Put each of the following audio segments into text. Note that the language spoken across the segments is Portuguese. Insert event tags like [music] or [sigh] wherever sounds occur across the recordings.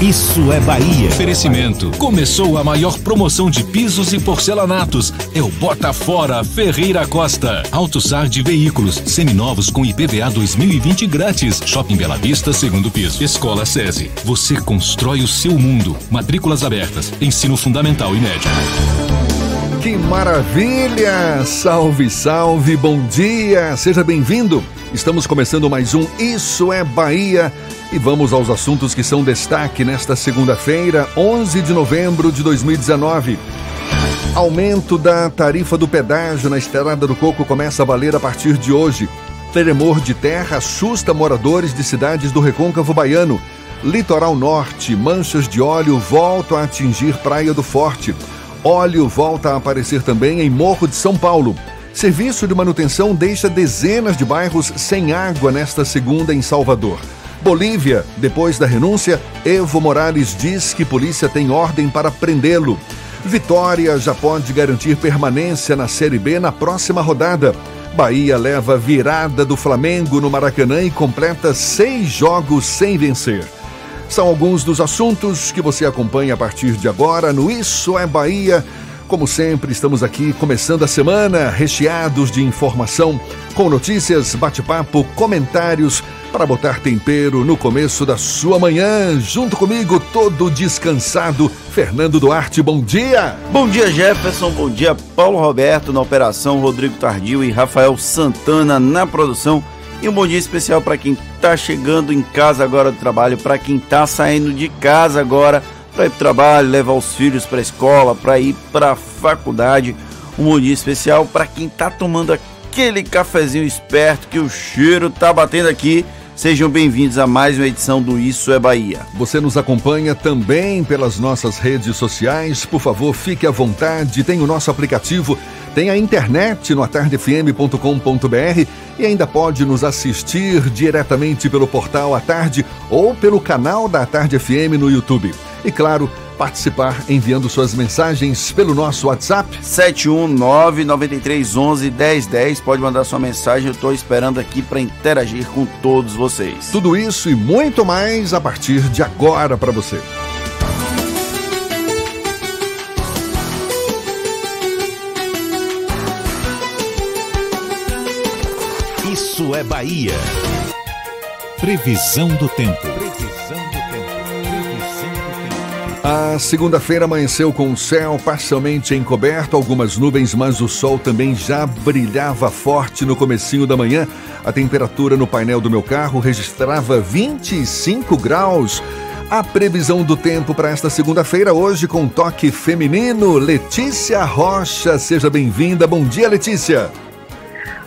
Isso é Bahia. Oferecimento. Começou a maior promoção de pisos e porcelanatos. É o Bota Fora Ferreira Costa. AutoSar de veículos seminovos com IPVA 2020 grátis. Shopping Bela Vista, segundo piso. Escola SESI. Você constrói o seu mundo. Matrículas abertas. Ensino fundamental e médio. Que maravilha! Salve, salve, bom dia! Seja bem-vindo. Estamos começando mais um Isso é Bahia e vamos aos assuntos que são destaque nesta segunda-feira, 11 de novembro de 2019. Aumento da tarifa do pedágio na Estrada do Coco começa a valer a partir de hoje. Tremor de terra assusta moradores de cidades do recôncavo baiano. Litoral Norte, manchas de óleo voltam a atingir Praia do Forte. Óleo volta a aparecer também em Morro de São Paulo. Serviço de manutenção deixa dezenas de bairros sem água nesta segunda em Salvador. Bolívia, depois da renúncia, Evo Morales diz que polícia tem ordem para prendê-lo. Vitória já pode garantir permanência na Série B na próxima rodada. Bahia leva virada do Flamengo no Maracanã e completa seis jogos sem vencer. São alguns dos assuntos que você acompanha a partir de agora no Isso é Bahia. Como sempre, estamos aqui começando a semana recheados de informação, com notícias, bate-papo, comentários para botar tempero no começo da sua manhã. Junto comigo, todo descansado, Fernando Duarte. Bom dia! Bom dia, Jefferson. Bom dia, Paulo Roberto na operação, Rodrigo Tardio e Rafael Santana na produção. E um bom dia especial para quem está chegando em casa agora do trabalho, para quem está saindo de casa agora para ir para o trabalho, levar os filhos para a escola, para ir para a faculdade. Um bom dia especial para quem está tomando aquele cafezinho esperto que o cheiro tá batendo aqui. Sejam bem-vindos a mais uma edição do Isso é Bahia. Você nos acompanha também pelas nossas redes sociais. Por favor, fique à vontade. Tem o nosso aplicativo, tem a internet no atardefm.com.br e ainda pode nos assistir diretamente pelo portal A Tarde ou pelo canal da Tarde FM no YouTube. E claro, participar enviando suas mensagens pelo nosso WhatsApp 71993111010. Pode mandar sua mensagem, eu estou esperando aqui para interagir com todos vocês. Tudo isso e muito mais a partir de agora para você. Isso é Bahia. Previsão do tempo. A segunda-feira amanheceu com o céu parcialmente encoberto, algumas nuvens, mas o sol também já brilhava forte no comecinho da manhã. A temperatura no painel do meu carro registrava 25 graus. A previsão do tempo para esta segunda-feira, hoje com toque feminino, Letícia Rocha. Seja bem-vinda. Bom dia, Letícia.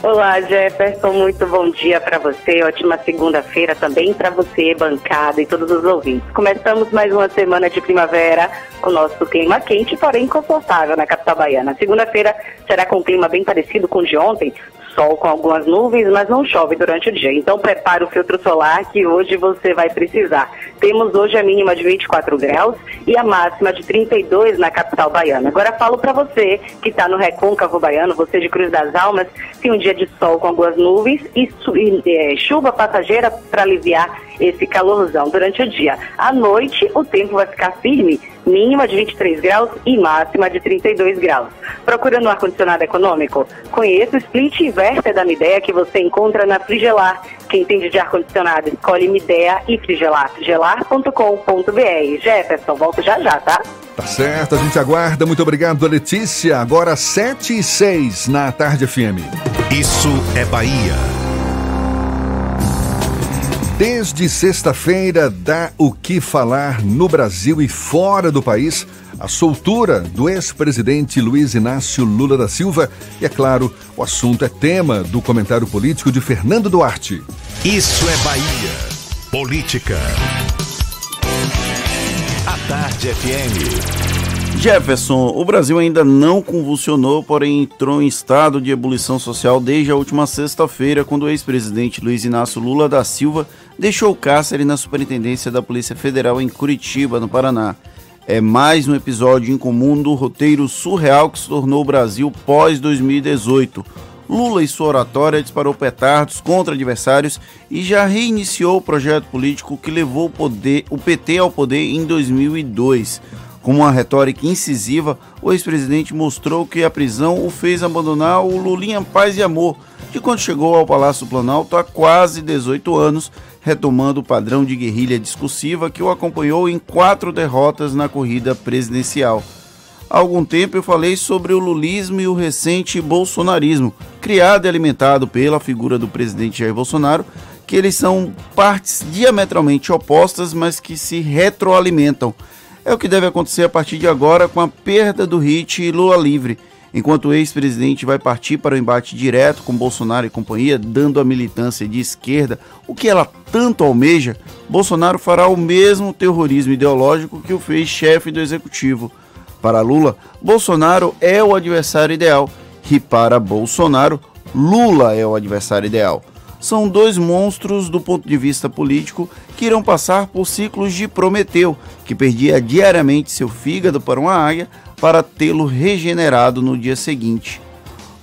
Olá, Jefferson, muito bom dia para você. Ótima segunda-feira também para você, bancada e todos os ouvintes. Começamos mais uma semana de primavera com nosso clima quente, porém confortável na capital baiana. Segunda-feira será com um clima bem parecido com o de ontem, sol com algumas nuvens, mas não chove durante o dia. Então prepare o filtro solar que hoje você vai precisar. Temos hoje a mínima de 24 graus e a máxima de 32 na capital baiana. Agora falo para você que está no recôncavo baiano, você de Cruz das Almas, tem um dia de sol com algumas nuvens e, e é, chuva passageira para aliviar esse calorzão durante o dia. À noite, o tempo vai ficar firme, mínima de 23 graus e máxima de 32 graus. Procurando um ar-condicionado econômico? Conheça o Split Inverter da Midea que você encontra na Frigelar. Quem entende de ar-condicionado, escolhe Midea e Frigelar. frigelar.com.br. Jefferson, volto já já, tá? Tá certo, a gente aguarda. Muito obrigado, Letícia. Agora 7 e 6 na Tarde FM. Isso é Bahia. Desde sexta-feira dá o que falar no Brasil e fora do país a soltura do ex-presidente Luiz Inácio Lula da Silva e, é claro, o assunto é tema do comentário político de Fernando Duarte. Isso é Bahia. Política. A Tarde FM. Jefferson, o Brasil ainda não convulsionou, porém entrou em estado de ebulição social desde a última sexta-feira, quando o ex-presidente Luiz Inácio Lula da Silva deixou o cárcere na Superintendência da Polícia Federal em Curitiba, no Paraná. É mais um episódio incomum do roteiro surreal que se tornou o Brasil pós-2018. Lula e sua oratória disparou petardos contra adversários e já reiniciou o projeto político que levou o, poder, o PT ao poder em 2002. Com uma retórica incisiva, o ex-presidente mostrou que a prisão o fez abandonar o Lulinha Paz e Amor, de quando chegou ao Palácio Planalto há quase 18 anos, retomando o padrão de guerrilha discursiva que o acompanhou em quatro derrotas na corrida presidencial. Há algum tempo eu falei sobre o lulismo e o recente bolsonarismo, criado e alimentado pela figura do presidente Jair Bolsonaro, que eles são partes diametralmente opostas, mas que se retroalimentam. É o que deve acontecer a partir de agora com a perda do hit Lula livre. Enquanto o ex-presidente vai partir para o embate direto com Bolsonaro e companhia, dando à militância de esquerda o que ela tanto almeja, Bolsonaro fará o mesmo terrorismo ideológico que o fez chefe do executivo. Para Lula, Bolsonaro é o adversário ideal, e para Bolsonaro, Lula é o adversário ideal são dois monstros do ponto de vista político que irão passar por ciclos de Prometeu, que perdia diariamente seu fígado para uma águia para tê-lo regenerado no dia seguinte.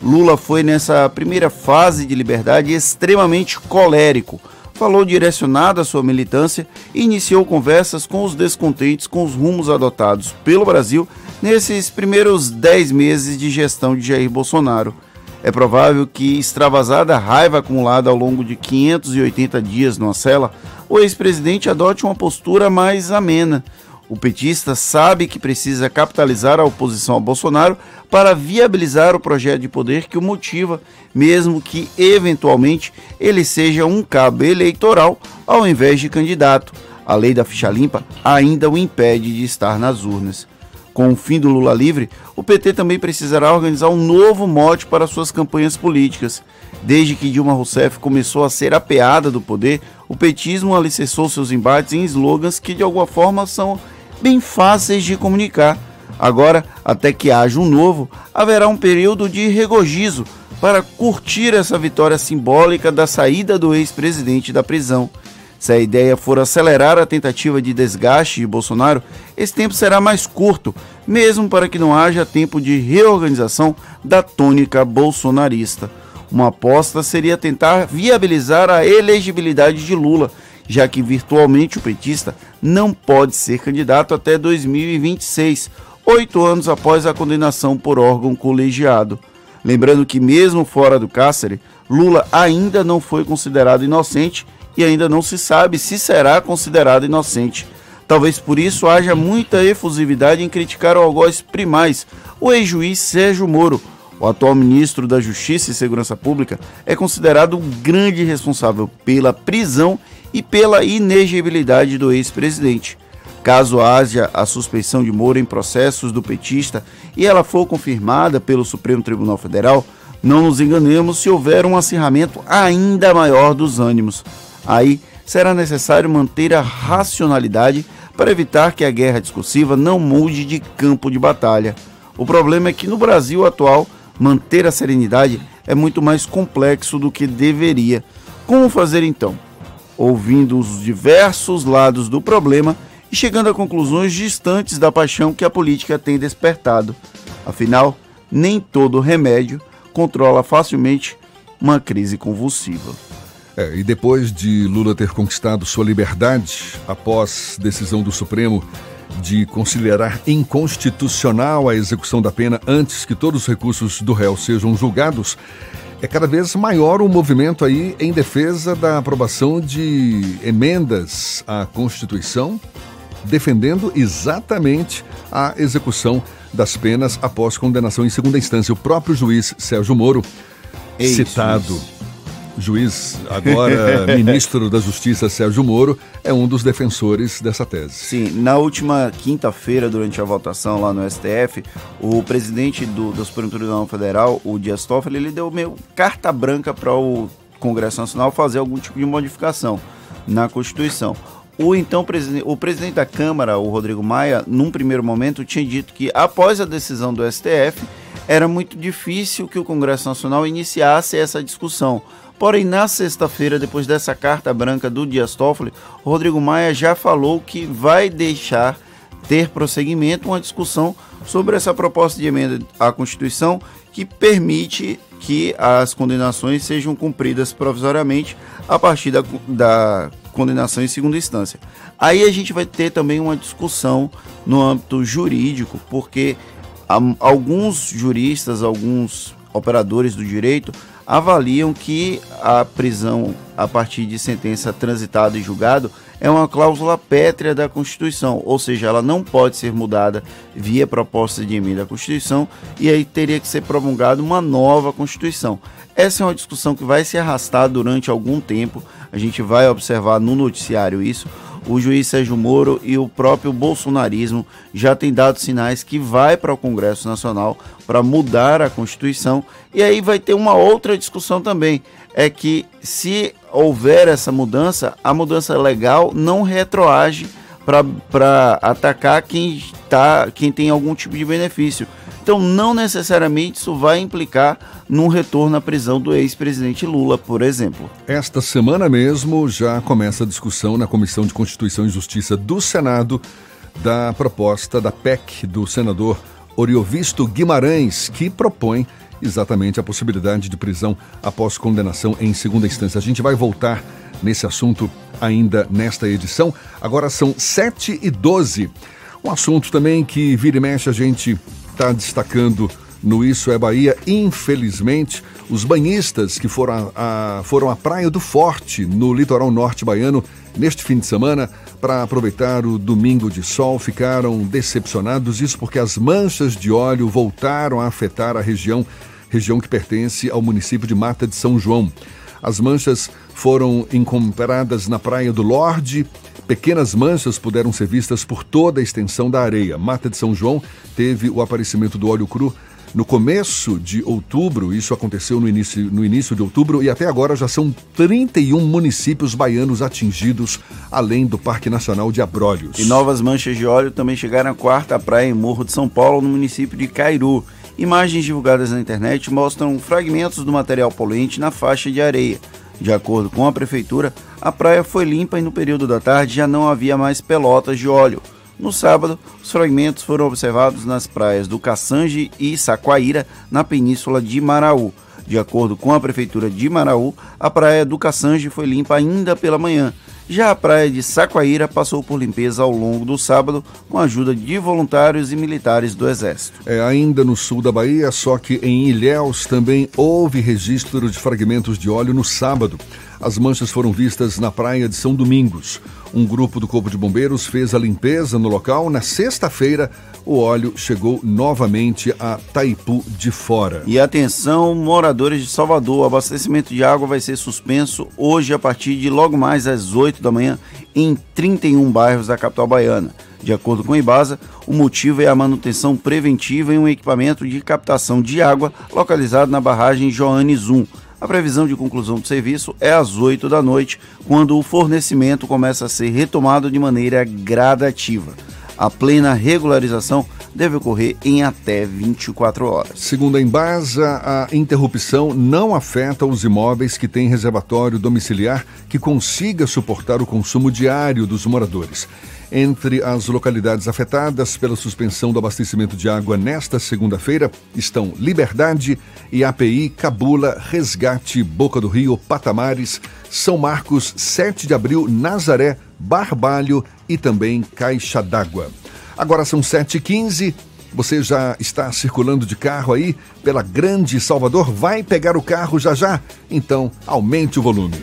Lula foi nessa primeira fase de liberdade extremamente colérico, falou direcionado à sua militância e iniciou conversas com os descontentes com os rumos adotados pelo Brasil nesses primeiros 10 meses de gestão de Jair Bolsonaro. É provável que, extravasada raiva acumulada ao longo de 580 dias numa cela, o ex-presidente adote uma postura mais amena. O petista sabe que precisa capitalizar a oposição a Bolsonaro para viabilizar o projeto de poder que o motiva, mesmo que eventualmente ele seja um cabo eleitoral ao invés de candidato. A lei da ficha limpa ainda o impede de estar nas urnas. Com o fim do Lula livre, o PT também precisará organizar um novo mote para suas campanhas políticas. Desde que Dilma Rousseff começou a ser apeada do poder, o petismo alicerçou seus embates em slogans que de alguma forma são bem fáceis de comunicar. Agora, até que haja um novo, haverá um período de regozijo para curtir essa vitória simbólica da saída do ex-presidente da prisão. Se a ideia for acelerar a tentativa de desgaste de Bolsonaro, esse tempo será mais curto, mesmo para que não haja tempo de reorganização da tônica bolsonarista. Uma aposta seria tentar viabilizar a elegibilidade de Lula, já que virtualmente o petista não pode ser candidato até 2026, oito anos após a condenação por órgão colegiado. Lembrando que, mesmo fora do cárcere, Lula ainda não foi considerado inocente e ainda não se sabe se será considerado inocente. Talvez por isso haja muita efusividade em criticar o algoz primais, o ex-juiz Sérgio Moro. O atual ministro da Justiça e Segurança Pública é considerado o grande responsável pela prisão e pela inegibilidade do ex-presidente. Caso haja a suspeição de Moro em processos do petista e ela for confirmada pelo Supremo Tribunal Federal, não nos enganemos se houver um acirramento ainda maior dos ânimos. Aí será necessário manter a racionalidade para evitar que a guerra discursiva não mude de campo de batalha. O problema é que no Brasil atual, manter a serenidade é muito mais complexo do que deveria. Como fazer então? Ouvindo os diversos lados do problema e chegando a conclusões distantes da paixão que a política tem despertado. Afinal, nem todo remédio controla facilmente uma crise convulsiva. É, e depois de Lula ter conquistado sua liberdade, após decisão do Supremo de considerar inconstitucional a execução da pena antes que todos os recursos do réu sejam julgados, é cada vez maior o movimento aí em defesa da aprovação de emendas à Constituição, defendendo exatamente a execução das penas após condenação em segunda instância. O próprio juiz Sérgio Moro, citado juiz, agora [laughs] ministro da Justiça Sérgio Moro, é um dos defensores dessa tese. Sim, na última quinta-feira, durante a votação lá no STF, o presidente do, do Supremo Tribunal Federal, o Dias Toffoli, ele deu meio carta branca para o Congresso Nacional fazer algum tipo de modificação na Constituição. o então presidente, o presidente da Câmara, o Rodrigo Maia, num primeiro momento tinha dito que após a decisão do STF, era muito difícil que o Congresso Nacional iniciasse essa discussão. Porém, na sexta-feira, depois dessa carta branca do Dias Toffoli, Rodrigo Maia já falou que vai deixar ter prosseguimento uma discussão sobre essa proposta de emenda à Constituição que permite que as condenações sejam cumpridas provisoriamente a partir da, da condenação em segunda instância. Aí a gente vai ter também uma discussão no âmbito jurídico, porque alguns juristas, alguns operadores do direito avaliam que a prisão a partir de sentença transitada e julgado é uma cláusula pétrea da Constituição, ou seja, ela não pode ser mudada via proposta de emenda à Constituição e aí teria que ser promulgada uma nova Constituição. Essa é uma discussão que vai se arrastar durante algum tempo, a gente vai observar no noticiário isso. O juiz Sérgio Moro e o próprio bolsonarismo já têm dado sinais que vai para o Congresso Nacional para mudar a Constituição. E aí vai ter uma outra discussão também é que se houver essa mudança, a mudança legal não retroage para atacar quem, tá, quem tem algum tipo de benefício. Então, não necessariamente isso vai implicar num retorno à prisão do ex-presidente Lula, por exemplo. Esta semana mesmo já começa a discussão na Comissão de Constituição e Justiça do Senado da proposta da PEC do senador Oriovisto Guimarães, que propõe exatamente a possibilidade de prisão após condenação em segunda instância. A gente vai voltar nesse assunto ainda nesta edição. Agora são 7 e 12. Um assunto também que vira e mexe a gente está destacando no Isso é Bahia. Infelizmente, os banhistas que foram a, foram à Praia do Forte, no litoral norte baiano, neste fim de semana, para aproveitar o domingo de sol, ficaram decepcionados. Isso porque as manchas de óleo voltaram a afetar a região, região que pertence ao município de Mata de São João. As manchas foram encontradas na Praia do Lorde. Pequenas manchas puderam ser vistas por toda a extensão da areia. Mata de São João teve o aparecimento do óleo cru no começo de outubro, isso aconteceu no início, no início de outubro, e até agora já são 31 municípios baianos atingidos, além do Parque Nacional de Abrolhos. E novas manchas de óleo também chegaram à quarta praia em Morro de São Paulo, no município de Cairu. Imagens divulgadas na internet mostram fragmentos do material poluente na faixa de areia. De acordo com a prefeitura, a praia foi limpa e no período da tarde já não havia mais pelotas de óleo. No sábado, os fragmentos foram observados nas praias do Caçange e Saquaíra, na península de Maraú. De acordo com a prefeitura de Maraú, a praia do Caçange foi limpa ainda pela manhã. Já a praia de Saquaíra passou por limpeza ao longo do sábado com a ajuda de voluntários e militares do Exército. É ainda no sul da Bahia, só que em Ilhéus também houve registro de fragmentos de óleo no sábado. As manchas foram vistas na praia de São Domingos. Um grupo do Corpo de Bombeiros fez a limpeza no local. Na sexta-feira, o óleo chegou novamente a Taipu de Fora. E atenção, moradores de Salvador, o abastecimento de água vai ser suspenso hoje a partir de logo mais às 8 da manhã em 31 bairros da capital baiana. De acordo com o Ibasa, o motivo é a manutenção preventiva em um equipamento de captação de água localizado na barragem Joanes 1 a previsão de conclusão do serviço é às 8 da noite, quando o fornecimento começa a ser retomado de maneira gradativa. A plena regularização deve ocorrer em até 24 horas. Segundo a Embasa, a interrupção não afeta os imóveis que têm reservatório domiciliar que consiga suportar o consumo diário dos moradores. Entre as localidades afetadas pela suspensão do abastecimento de água nesta segunda-feira estão Liberdade e API, Cabula, Resgate, Boca do Rio, Patamares, São Marcos, 7 de Abril, Nazaré, Barbalho e também Caixa d'Água. Agora são 7h15. Você já está circulando de carro aí pela Grande Salvador? Vai pegar o carro já já? Então, aumente o volume.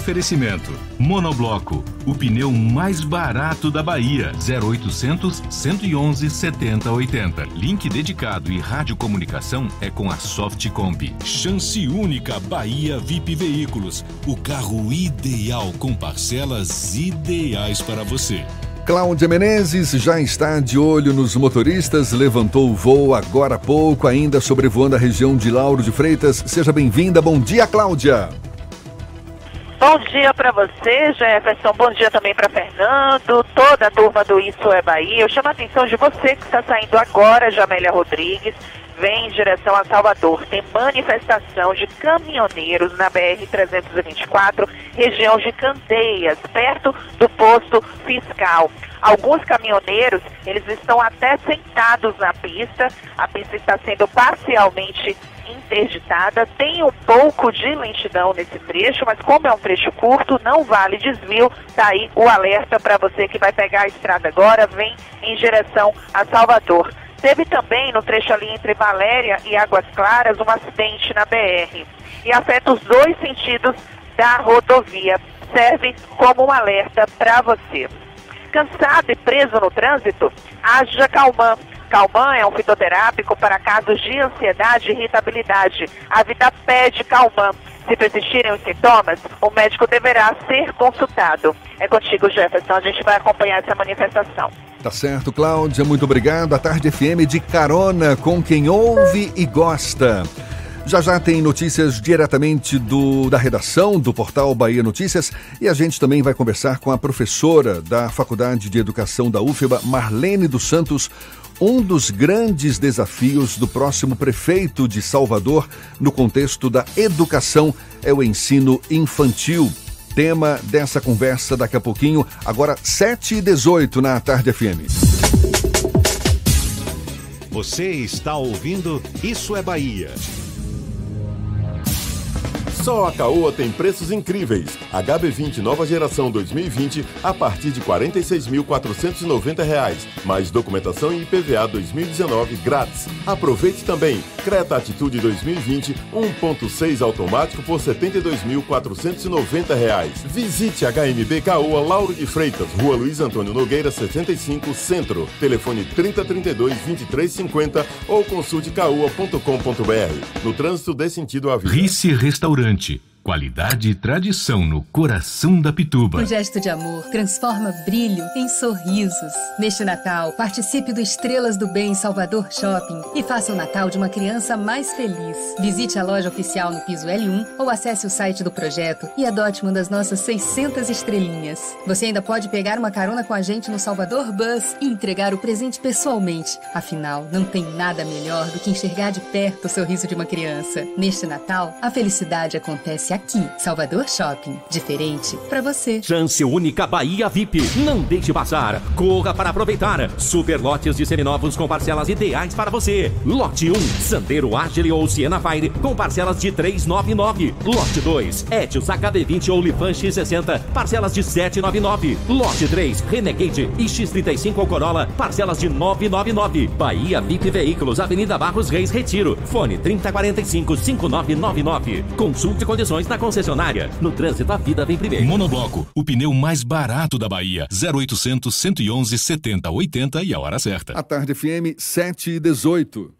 Oferecimento: Monobloco, o pneu mais barato da Bahia. 0800 111 7080. Link dedicado e radiocomunicação é com a Softcomp. Chance única Bahia VIP Veículos. O carro ideal com parcelas ideais para você. Cláudia Menezes já está de olho nos motoristas, levantou o voo agora há pouco, ainda sobrevoando a região de Lauro de Freitas. Seja bem-vinda. Bom dia, Cláudia. Bom dia para você, Jefferson. Bom dia também para Fernando, toda a turma do Isso é Bahia. Eu chamo a atenção de você que está saindo agora, Jamélia Rodrigues, vem em direção a Salvador. Tem manifestação de caminhoneiros na BR-324, região de Candeias, perto do posto fiscal. Alguns caminhoneiros, eles estão até sentados na pista. A pista está sendo parcialmente interditada. Tem um pouco de lentidão nesse trecho, mas como é um trecho curto, não vale desvio. Tá aí o alerta para você que vai pegar a estrada agora, vem em direção a Salvador. Teve também no trecho ali entre Valéria e Águas Claras um acidente na BR e afeta os dois sentidos da rodovia. Serve como um alerta para você. Cansado e preso no trânsito? Haja Calmã. Calmã é um fitoterápico para casos de ansiedade e irritabilidade. A vida pede Calmã. Se persistirem os sintomas, o médico deverá ser consultado. É contigo, Jefferson. A gente vai acompanhar essa manifestação. Tá certo, Cláudia. Muito obrigado. A Tarde FM de carona com quem ouve e gosta. Já já tem notícias diretamente do, da redação do portal Bahia Notícias e a gente também vai conversar com a professora da Faculdade de Educação da UFBA, Marlene dos Santos. Um dos grandes desafios do próximo prefeito de Salvador no contexto da educação é o ensino infantil. Tema dessa conversa daqui a pouquinho, agora 7 e 18 na Tarde FM. Você está ouvindo Isso é Bahia. Só a Caoa tem preços incríveis. HB20 nova geração 2020 a partir de R$ 46.490. Mais documentação e IPVA 2019 grátis. Aproveite também. Creta Atitude 2020 1.6 automático por R$ 72.490. Visite HMB Caoa Lauro de Freitas, Rua Luiz Antônio Nogueira 65, Centro. Telefone 3032 2350 ou consulte caoa.com.br. No trânsito dê sentido à vida. Rice Restaurante importante. Qualidade e tradição no coração da Pituba. Um gesto de amor transforma brilho em sorrisos. Neste Natal, participe do Estrelas do Bem Salvador Shopping e faça o Natal de uma criança mais feliz. Visite a loja oficial no piso L1 ou acesse o site do projeto e adote uma das nossas 600 estrelinhas. Você ainda pode pegar uma carona com a gente no Salvador Bus e entregar o presente pessoalmente. Afinal, não tem nada melhor do que enxergar de perto o sorriso de uma criança. Neste Natal, a felicidade acontece aqui, Salvador Shopping. Diferente para você. Chance única Bahia VIP. Não deixe passar. Corra para aproveitar. Super lotes de seminovos com parcelas ideais para você. Lote 1, Sandero Agile ou Siena Fire com parcelas de 399. Lote 2, Etios HD20 ou Lifan X60, parcelas de 799. Lote 3, Renegade e X35 ou Corolla, parcelas de 999. Bahia VIP Veículos, Avenida Barros Reis Retiro. Fone 3045 5999. Consulte condições na concessionária. No trânsito, a vida vem primeiro. Monobloco, o pneu mais barato da Bahia. 0800 111 70 80 e a hora certa. A Tarde FM 7 e 18.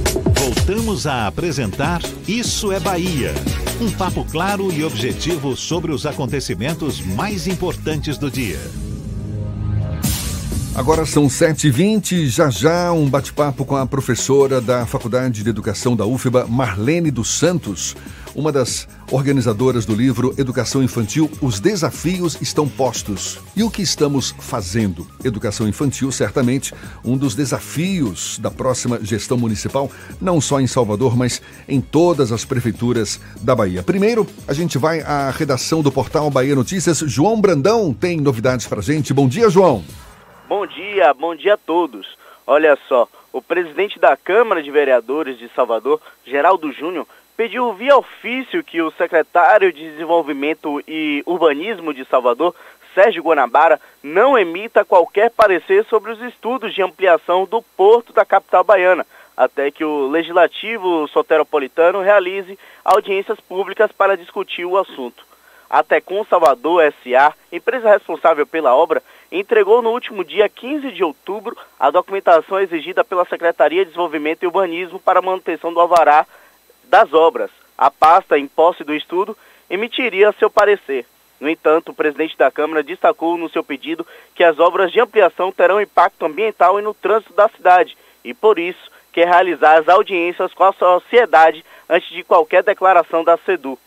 Voltamos a apresentar Isso é Bahia. Um papo claro e objetivo sobre os acontecimentos mais importantes do dia. Agora são 7h20, já já um bate-papo com a professora da Faculdade de Educação da UFBA, Marlene dos Santos, uma das organizadoras do livro Educação Infantil, Os Desafios Estão Postos. E o que estamos fazendo? Educação Infantil, certamente, um dos desafios da próxima gestão municipal, não só em Salvador, mas em todas as prefeituras da Bahia. Primeiro, a gente vai à redação do portal Bahia Notícias. João Brandão tem novidades pra gente. Bom dia, João. Bom dia, bom dia a todos. Olha só, o presidente da Câmara de Vereadores de Salvador, Geraldo Júnior, pediu via ofício que o secretário de Desenvolvimento e Urbanismo de Salvador, Sérgio Guanabara não emita qualquer parecer sobre os estudos de ampliação do porto da capital baiana, até que o Legislativo Soteropolitano realize audiências públicas para discutir o assunto. A Tecom Salvador S.A., empresa responsável pela obra, entregou no último dia 15 de outubro a documentação exigida pela Secretaria de Desenvolvimento e Urbanismo para a manutenção do alvará das obras. A pasta, em posse do estudo, emitiria seu parecer. No entanto, o presidente da Câmara destacou no seu pedido que as obras de ampliação terão impacto ambiental e no trânsito da cidade e, por isso, quer realizar as audiências com a sociedade antes de qualquer declaração da SEDU.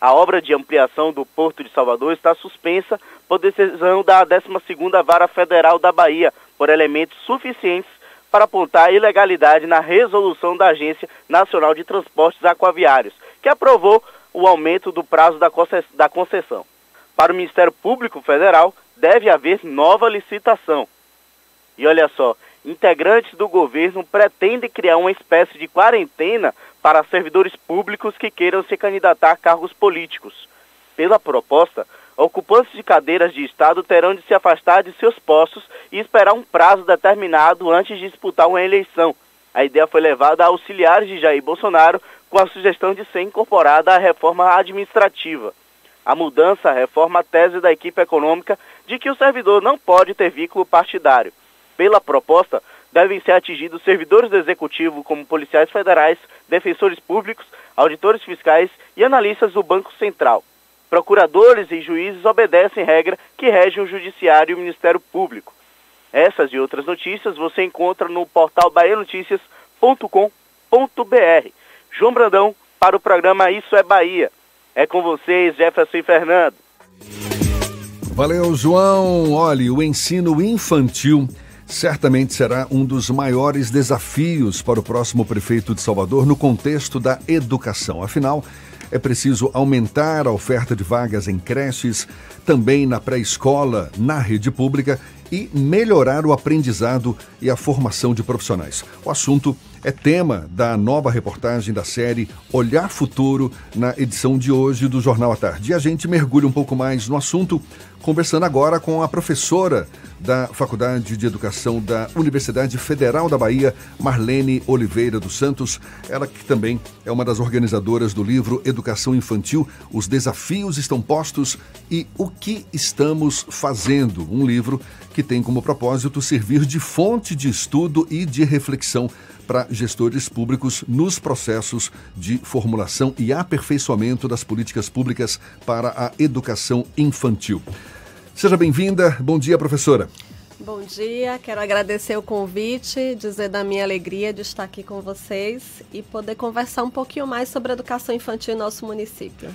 A obra de ampliação do Porto de Salvador está suspensa por decisão da 12ª Vara Federal da Bahia, por elementos suficientes para apontar a ilegalidade na resolução da Agência Nacional de Transportes Aquaviários, que aprovou o aumento do prazo da concessão. Para o Ministério Público Federal, deve haver nova licitação. E olha só, integrantes do governo pretendem criar uma espécie de quarentena para servidores públicos que queiram se candidatar a cargos políticos. Pela proposta, ocupantes de cadeiras de Estado terão de se afastar de seus postos e esperar um prazo determinado antes de disputar uma eleição. A ideia foi levada a auxiliares de Jair Bolsonaro com a sugestão de ser incorporada à reforma administrativa. A mudança reforma a tese da equipe econômica de que o servidor não pode ter vínculo partidário. Pela proposta, devem ser atingidos servidores do executivo, como policiais federais, defensores públicos, auditores fiscais e analistas do Banco Central. Procuradores e juízes obedecem regra que rege o Judiciário e o Ministério Público. Essas e outras notícias você encontra no portal baianoticias.com.br. João Brandão para o programa Isso é Bahia. É com vocês, Jefferson Fernando. Valeu, João. Olhe, o ensino infantil certamente será um dos maiores desafios para o próximo prefeito de Salvador no contexto da educação. Afinal, é preciso aumentar a oferta de vagas em creches, também na pré-escola, na rede pública e melhorar o aprendizado e a formação de profissionais. O assunto é tema da nova reportagem da série Olhar Futuro na edição de hoje do Jornal à Tarde. E a gente mergulha um pouco mais no assunto, conversando agora com a professora da Faculdade de Educação da Universidade Federal da Bahia, Marlene Oliveira dos Santos, ela que também é uma das organizadoras do livro Educação Infantil, Os Desafios Estão Postos e O que Estamos Fazendo, um livro que tem como propósito servir de fonte de estudo e de reflexão para gestores públicos nos processos de formulação e aperfeiçoamento das políticas públicas para a educação infantil. Seja bem-vinda. Bom dia, professora. Bom dia, quero agradecer o convite, dizer da minha alegria de estar aqui com vocês e poder conversar um pouquinho mais sobre a educação infantil em nosso município.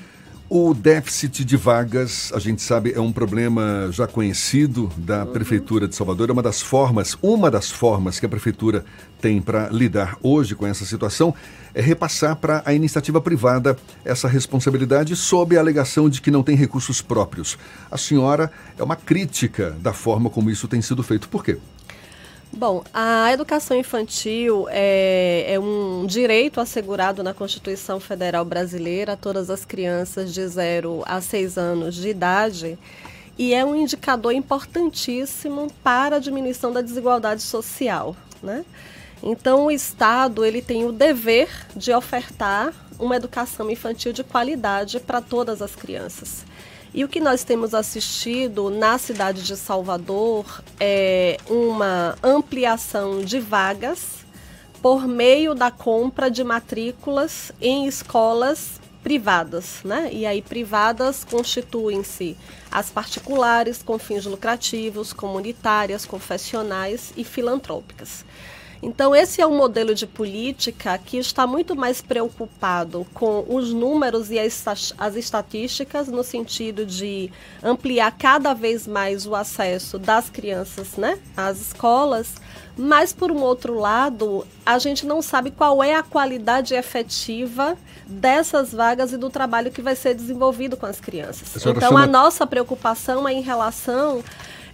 O déficit de vagas, a gente sabe, é um problema já conhecido da uhum. Prefeitura de Salvador. É uma das formas, uma das formas que a Prefeitura tem para lidar hoje com essa situação é repassar para a iniciativa privada essa responsabilidade sob a alegação de que não tem recursos próprios. A senhora é uma crítica da forma como isso tem sido feito. Por quê? Bom, a educação infantil é, é, um direito assegurado na Constituição Federal Brasileira a todas as crianças de 0 a 6 anos de idade e é um indicador importantíssimo para a diminuição da desigualdade social, né? Então o Estado ele tem o dever de ofertar uma educação infantil de qualidade para todas as crianças. E o que nós temos assistido na cidade de Salvador é uma ampliação de vagas por meio da compra de matrículas em escolas privadas, né? E aí privadas constituem-se as particulares com fins lucrativos, comunitárias, confessionais e filantrópicas. Então, esse é um modelo de política que está muito mais preocupado com os números e as estatísticas, no sentido de ampliar cada vez mais o acesso das crianças né, às escolas. Mas, por um outro lado, a gente não sabe qual é a qualidade efetiva dessas vagas e do trabalho que vai ser desenvolvido com as crianças. A então, chama... a nossa preocupação é em relação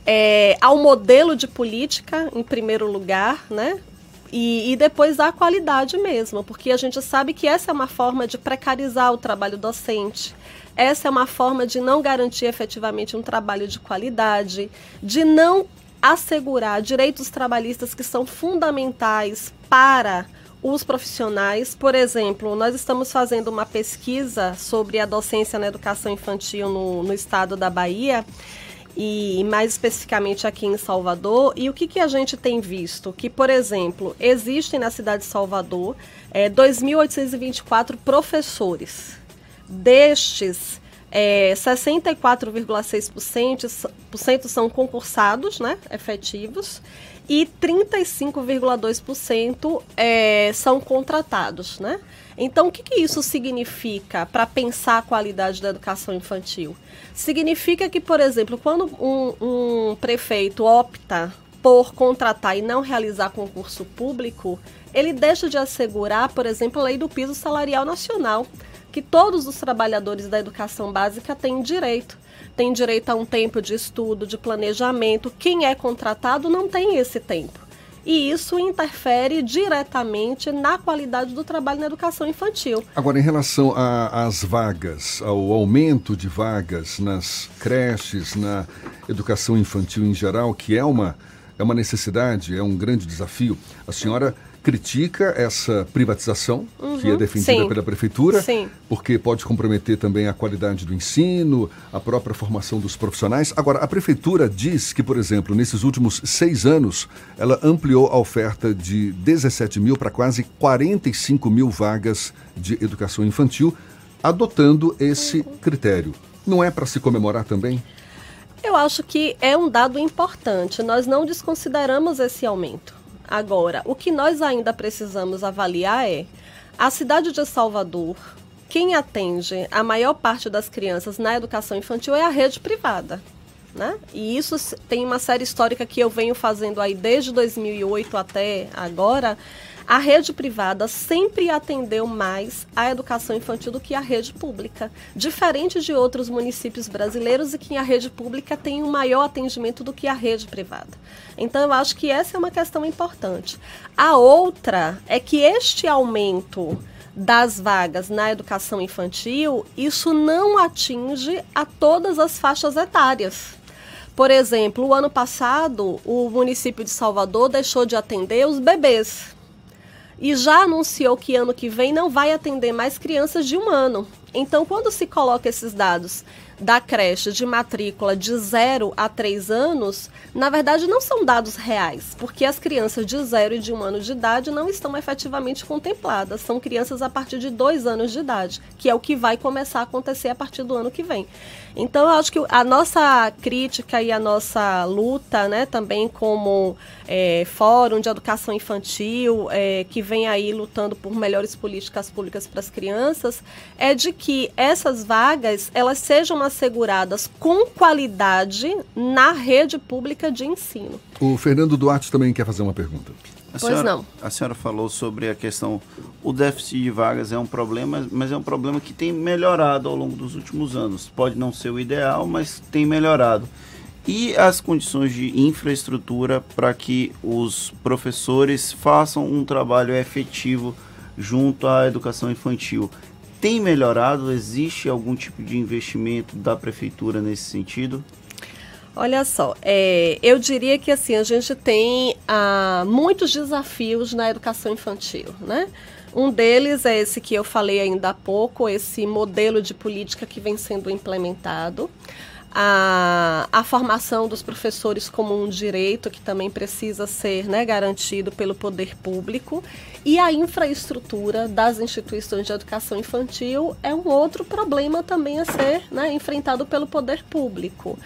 é, ao modelo de política, em primeiro lugar, né? E, e, depois a qualidade mesmo, porque a gente sabe que essa é uma forma de precarizar o trabalho docente, essa é uma forma de não garantir efetivamente um trabalho de qualidade, de não assegurar direitos trabalhistas que são fundamentais para os profissionais. Por exemplo, nós estamos fazendo uma pesquisa sobre a docência na educação infantil no, no estado da Bahia e mais especificamente aqui em Salvador. E o que, que a gente tem visto? Que, por exemplo, existem na cidade de Salvador é, 2.824 professores. Destes, é, 64,6% são concursados, né, efetivos, e 35,2% é, são contratados, né? Então, o que, que isso significa para pensar a qualidade da educação infantil? Significa que, por exemplo, quando um, um prefeito opta por contratar e não realizar concurso público, ele deixa de assegurar, por exemplo, a lei do piso salarial nacional, que todos os trabalhadores da educação básica têm direito tem direito a um tempo de estudo, de planejamento. Quem é contratado não tem esse tempo. E isso interfere diretamente na qualidade do trabalho na educação infantil. Agora, em relação às vagas, ao aumento de vagas nas creches, na educação infantil em geral, que é uma, é uma necessidade, é um grande desafio, a senhora critica essa privatização uhum, que é defendida sim, pela prefeitura, sim. porque pode comprometer também a qualidade do ensino, a própria formação dos profissionais. Agora, a prefeitura diz que, por exemplo, nesses últimos seis anos, ela ampliou a oferta de 17 mil para quase 45 mil vagas de educação infantil, adotando esse critério. Não é para se comemorar também? Eu acho que é um dado importante. Nós não desconsideramos esse aumento. Agora, o que nós ainda precisamos avaliar é a cidade de Salvador. Quem atende a maior parte das crianças na educação infantil é a rede privada. Né? E isso tem uma série histórica que eu venho fazendo aí desde 2008 até agora, a rede privada sempre atendeu mais a educação infantil do que a rede pública, diferente de outros municípios brasileiros e que a rede pública tem um maior atendimento do que a rede privada. Então, eu acho que essa é uma questão importante. A outra é que este aumento das vagas na educação infantil, isso não atinge a todas as faixas etárias. Por exemplo, o ano passado, o município de Salvador deixou de atender os bebês e já anunciou que ano que vem não vai atender mais crianças de um ano. Então, quando se coloca esses dados da creche de matrícula de 0 a 3 anos, na verdade não são dados reais, porque as crianças de 0 e de 1 um ano de idade não estão efetivamente contempladas. São crianças a partir de 2 anos de idade, que é o que vai começar a acontecer a partir do ano que vem. Então, eu acho que a nossa crítica e a nossa luta, né, também como é, Fórum de Educação Infantil, é, que vem aí lutando por melhores políticas públicas para as crianças, é de que essas vagas elas sejam asseguradas com qualidade na rede pública de ensino. O Fernando Duarte também quer fazer uma pergunta. A pois senhora, não. A senhora falou sobre a questão, o déficit de vagas é um problema, mas é um problema que tem melhorado ao longo dos últimos anos. Pode não ser o ideal, mas tem melhorado. E as condições de infraestrutura para que os professores façam um trabalho efetivo junto à educação infantil tem melhorado? Existe algum tipo de investimento da prefeitura nesse sentido? Olha só, é, eu diria que assim a gente tem ah, muitos desafios na educação infantil, né? Um deles é esse que eu falei ainda há pouco, esse modelo de política que vem sendo implementado. A, a, formação dos professores como um direito que também precisa ser né, garantido pelo poder público e a infraestrutura das instituições de educação infantil é um outro problema também a ser né, enfrentado pelo poder público.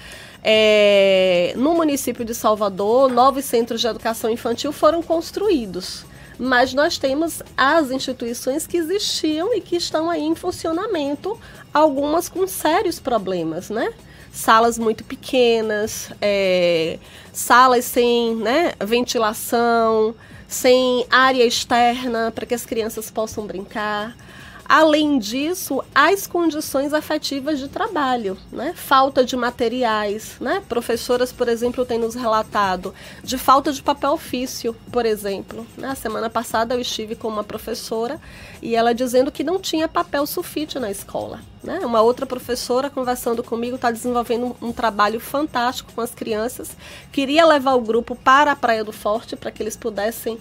É, no município de Salvador, novos centros de educação infantil foram construídos. Mas nós temos as instituições que existiam e que estão aí em funcionamento, algumas com sérios problemas, né? Salas muito pequenas, é, salas sem né, ventilação, sem área externa para que as crianças possam brincar. Além disso, as condições afetivas de trabalho, né? Falta de materiais, né? Professoras, por exemplo, têm nos relatado de falta de papel ofício, por exemplo. Na né? semana passada eu estive com uma professora e ela dizendo que não tinha papel sulfite na escola. Né? Uma outra professora conversando comigo está desenvolvendo um, um, trabalho fantástico com as crianças. Queria levar o grupo para a Praia do Forte para que eles pudessem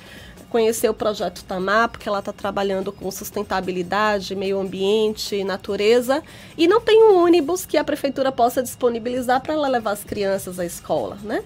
conhecer o projeto Tamar, porque ela está trabalhando com sustentabilidade, meio ambiente, natureza, e não tem um ônibus que a prefeitura possa disponibilizar para ela levar as crianças à escola, né?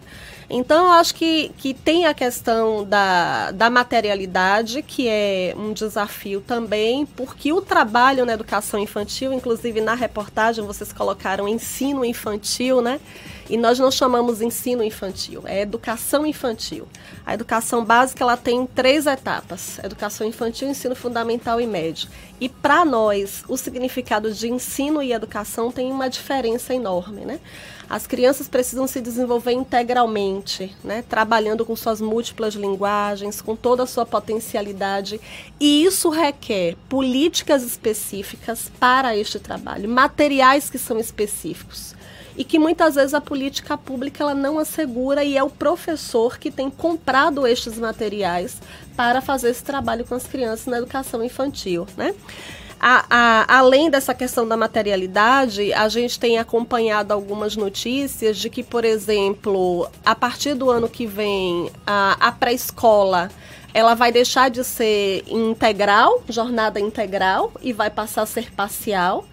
Então, eu acho que, que tem a questão da, da materialidade, que é um desafio também, porque o trabalho na educação infantil, inclusive na reportagem vocês colocaram ensino infantil, né? E nós não chamamos ensino infantil, é educação infantil. A educação básica ela tem três etapas: educação infantil, ensino fundamental e médio. E para nós, o significado de ensino e educação tem uma diferença enorme, né? As crianças precisam se desenvolver integralmente, né? trabalhando com suas múltiplas linguagens, com toda a sua potencialidade. E isso requer políticas específicas para este trabalho, materiais que são específicos e que muitas vezes a política pública ela não assegura e é o professor que tem comprado estes materiais para fazer esse trabalho com as crianças na educação infantil, né? A, a, além dessa questão da materialidade, a gente tem acompanhado algumas notícias de que, por exemplo, a partir do ano que vem, a, a pré-escola ela vai deixar de ser integral, jornada integral, e vai passar a ser parcial.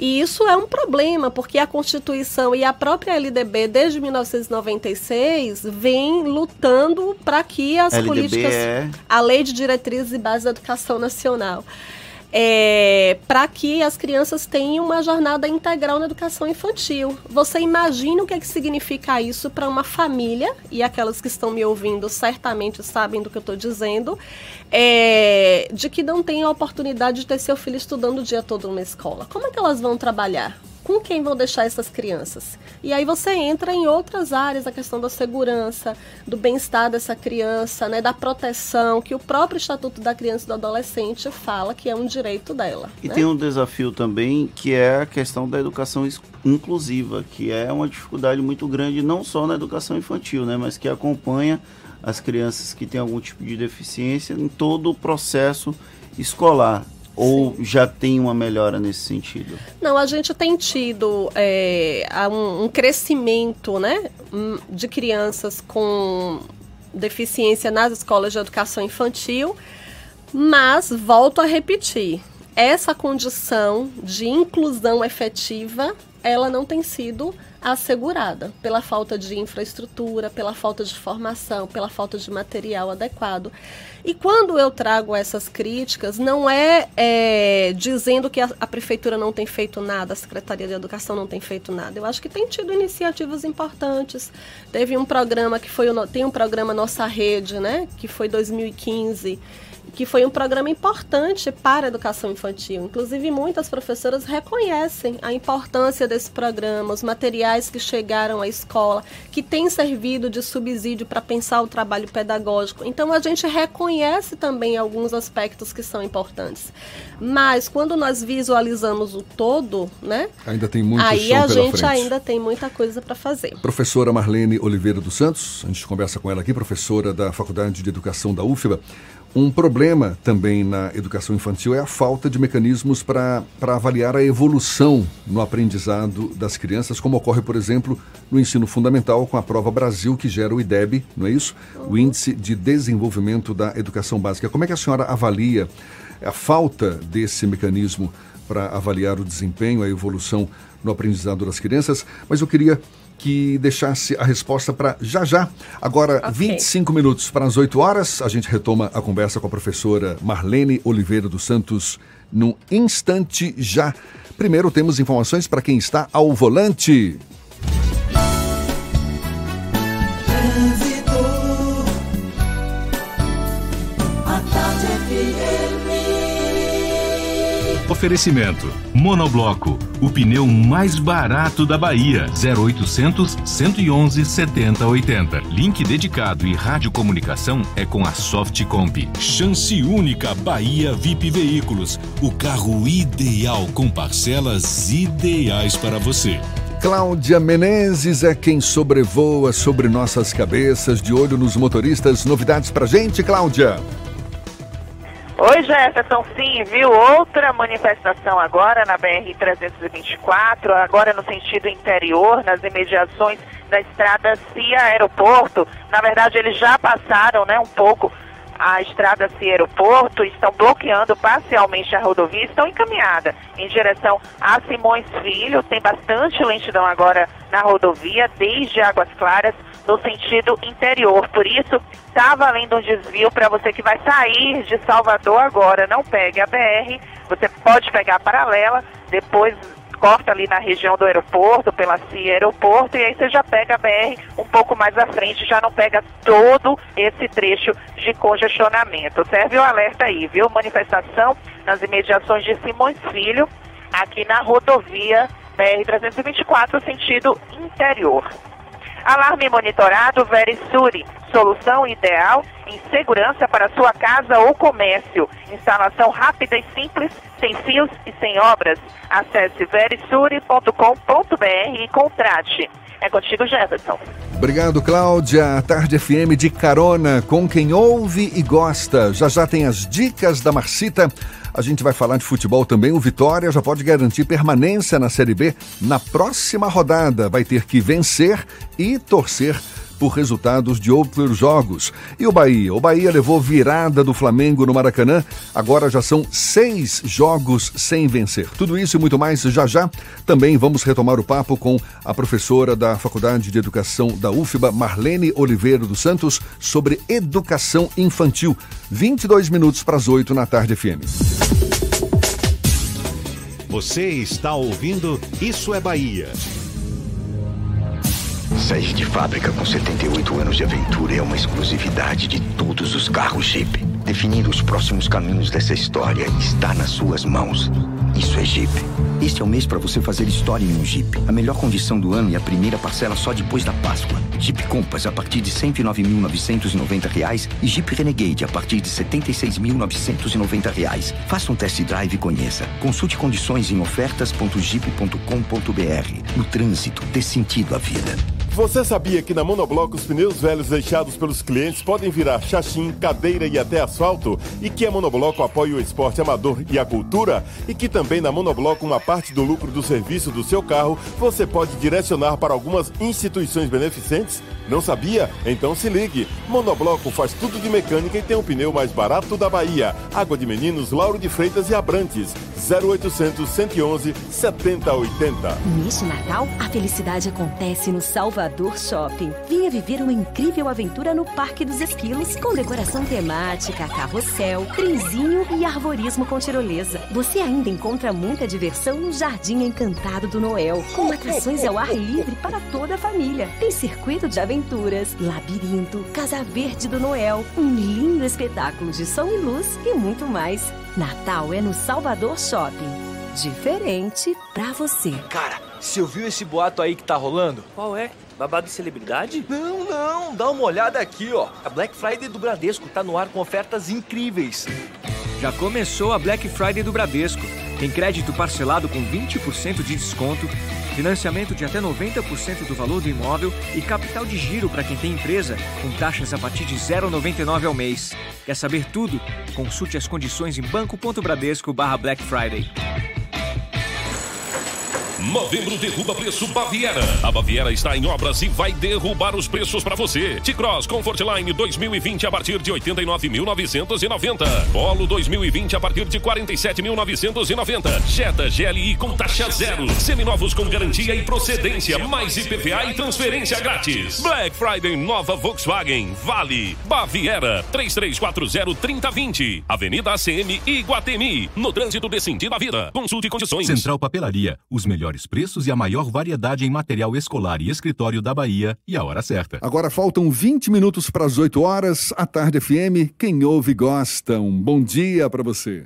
E isso é um problema, porque a Constituição e a própria LDB, desde 1996, vem lutando para que as LDB políticas. É... A Lei de Diretrizes e Bases da Educação Nacional é, para que as crianças tenham uma jornada integral na educação infantil. Você imagina o que, é que significa isso para uma família, e aquelas que estão me ouvindo certamente sabem do que eu estou dizendo, é, de que não tem a oportunidade de ter seu filho estudando o dia todo numa escola. Como é que elas vão trabalhar? Com quem vão deixar essas crianças. E aí você entra em outras áreas, a questão da segurança, do bem-estar dessa criança, né, da proteção, que o próprio Estatuto da Criança e do Adolescente fala que é um direito dela. E né? tem um desafio também que é a questão da educação inclusiva, que é uma dificuldade muito grande não só na educação infantil, né, mas que acompanha as crianças que têm algum tipo de deficiência em todo o processo escolar. Ou Sim. já tem uma melhora nesse sentido? Não, a gente tem tido é, um, um crescimento né, hum, de crianças com deficiência nas escolas de educação infantil, mas volto a repetir, essa condição de inclusão efetiva, ela não tem sido assegurada pela falta de infraestrutura, pela falta de formação, pela falta de material adequado. E quando eu trago essas críticas, não é, é dizendo que a, a, prefeitura não tem feito nada, a Secretaria de Educação não tem feito nada. Eu acho que tem tido iniciativas importantes. Teve um programa que foi o, tem um programa Nossa Rede, né, que foi 2015 que foi um programa importante para a educação infantil. Inclusive, muitas professoras reconhecem a importância desse programa, os materiais que chegaram à escola, que têm servido de subsídio para pensar o trabalho pedagógico. Então, a gente reconhece também alguns aspectos que são importantes. Mas, quando nós visualizamos o todo, né? Ainda tem muito Aí a gente frente. ainda tem muita coisa para fazer. Professora Marlene Oliveira dos Santos, a gente conversa com ela aqui, professora da Faculdade de Educação da UFBA. Um problema também na educação infantil é a falta de mecanismos para avaliar a evolução no aprendizado das crianças, como ocorre, por exemplo, no ensino fundamental com a prova Brasil, que gera o IDEB, não é isso? O Índice de Desenvolvimento da Educação Básica. Como é que a senhora avalia a falta desse mecanismo para avaliar o desempenho, a evolução no aprendizado das crianças? Mas eu queria que deixasse a resposta para já já. Agora, okay. 25 minutos para as 8 horas, a gente retoma a conversa com a professora Marlene Oliveira dos Santos num instante já. Primeiro, temos informações para quem está ao volante. Oferecimento: Monobloco, o pneu mais barato da Bahia. 0800 111 7080. Link dedicado e radiocomunicação é com a Softcomp. Chance única Bahia VIP Veículos, o carro ideal com parcelas ideais para você. Cláudia Menezes é quem sobrevoa sobre nossas cabeças, de olho nos motoristas. Novidades pra gente, Cláudia? Oi, Jefferson, sim, viu? Outra manifestação agora na BR-324, agora no sentido interior, nas imediações da estrada CIA Aeroporto. Na verdade, eles já passaram né, um pouco a estrada CIA Aeroporto, estão bloqueando parcialmente a rodovia, estão encaminhada em direção a Simões Filho. Tem bastante lentidão agora na rodovia, desde Águas Claras no sentido interior. Por isso, está valendo um desvio para você que vai sair de Salvador agora. Não pegue a BR, você pode pegar a paralela, depois corta ali na região do aeroporto, pela CIA Aeroporto, e aí você já pega a BR um pouco mais à frente, já não pega todo esse trecho de congestionamento. Serve o alerta aí, viu? Manifestação nas imediações de Simões Filho, aqui na rodovia BR-324, sentido interior. Alarme monitorado Verisuri, solução ideal em segurança para sua casa ou comércio. Instalação rápida e simples, sem fios e sem obras. Acesse verisuri.com.br e contrate. É contigo, Jefferson. Obrigado, Cláudia. Tarde FM de carona com quem ouve e gosta. Já já tem as dicas da Marcita. A gente vai falar de futebol também. O Vitória já pode garantir permanência na Série B na próxima rodada. Vai ter que vencer e torcer por resultados de outros jogos. E o Bahia? O Bahia levou virada do Flamengo no Maracanã. Agora já são seis jogos sem vencer. Tudo isso e muito mais já já. Também vamos retomar o papo com a professora da Faculdade de Educação da UFBA, Marlene Oliveira dos Santos, sobre educação infantil. 22 minutos para as 8 na tarde FM. Você está ouvindo Isso é Bahia. Sair de fábrica com 78 anos de aventura é uma exclusividade de todos os carros Jeep. Definir os próximos caminhos dessa história está nas suas mãos. Isso é Jeep. Este é o mês para você fazer história em um Jeep. A melhor condição do ano e a primeira parcela só depois da Páscoa. Jeep Compass a partir de R$ 109.990 e Jeep Renegade a partir de R$ 76.990. Faça um test drive e conheça. Consulte condições em ofertas.jeep.com.br. No trânsito, dê sentido à vida. Você sabia que na Monobloco os pneus velhos deixados pelos clientes podem virar chachim, cadeira e até asfalto? E que a Monobloco apoia o esporte amador e a cultura? E que também na Monobloco uma parte do lucro do serviço do seu carro você pode direcionar para algumas instituições beneficentes? Não sabia? Então se ligue. Monobloco faz tudo de mecânica e tem o pneu mais barato da Bahia. Água de Meninos, Lauro de Freitas e Abrantes. 0800 111 7080. Neste Natal, a felicidade acontece no Salvador Shopping. Venha viver uma incrível aventura no Parque dos Esquilos, com decoração temática, carrossel, trenzinho e arborismo com tirolesa. Você ainda encontra muita diversão no Jardim Encantado do Noel, com [laughs] atrações ao ar livre para toda a família. Tem circuito de aventuras, labirinto, Casa Verde do Noel, um lindo espetáculo de som e luz e muito mais. Natal é no Salvador Shopping. Diferente pra você. Cara, você ouviu esse boato aí que tá rolando? Qual é? Babado de celebridade? Não, não, dá uma olhada aqui, ó. A Black Friday do Bradesco tá no ar com ofertas incríveis. Já começou a Black Friday do Bradesco. Tem crédito parcelado com 20% de desconto, financiamento de até 90% do valor do imóvel e capital de giro para quem tem empresa, com taxas a partir de 0,99 ao mês. Quer saber tudo? Consulte as condições em banco.bradesco/black Friday. Novembro derruba preço Baviera. A Baviera está em obras e vai derrubar os preços para você. T-Cross Comfortline 2020 a partir de 89.990. Polo 2020 a partir de 47.990. Jetta GLI com taxa zero. Seminovos com garantia e procedência, mais IPVA e transferência grátis. Black Friday nova Volkswagen. Vale. Baviera 3340-3020. Avenida ACM Iguatemi. No trânsito de à vida. Consulte condições. Central Papelaria. Os melhores melhores preços e a maior variedade em material escolar e escritório da Bahia e a hora certa. Agora faltam 20 minutos para as 8 horas. à Tarde FM, quem ouve gosta. Um bom dia para você.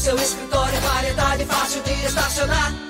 seu escritório, variedade fácil de estacionar.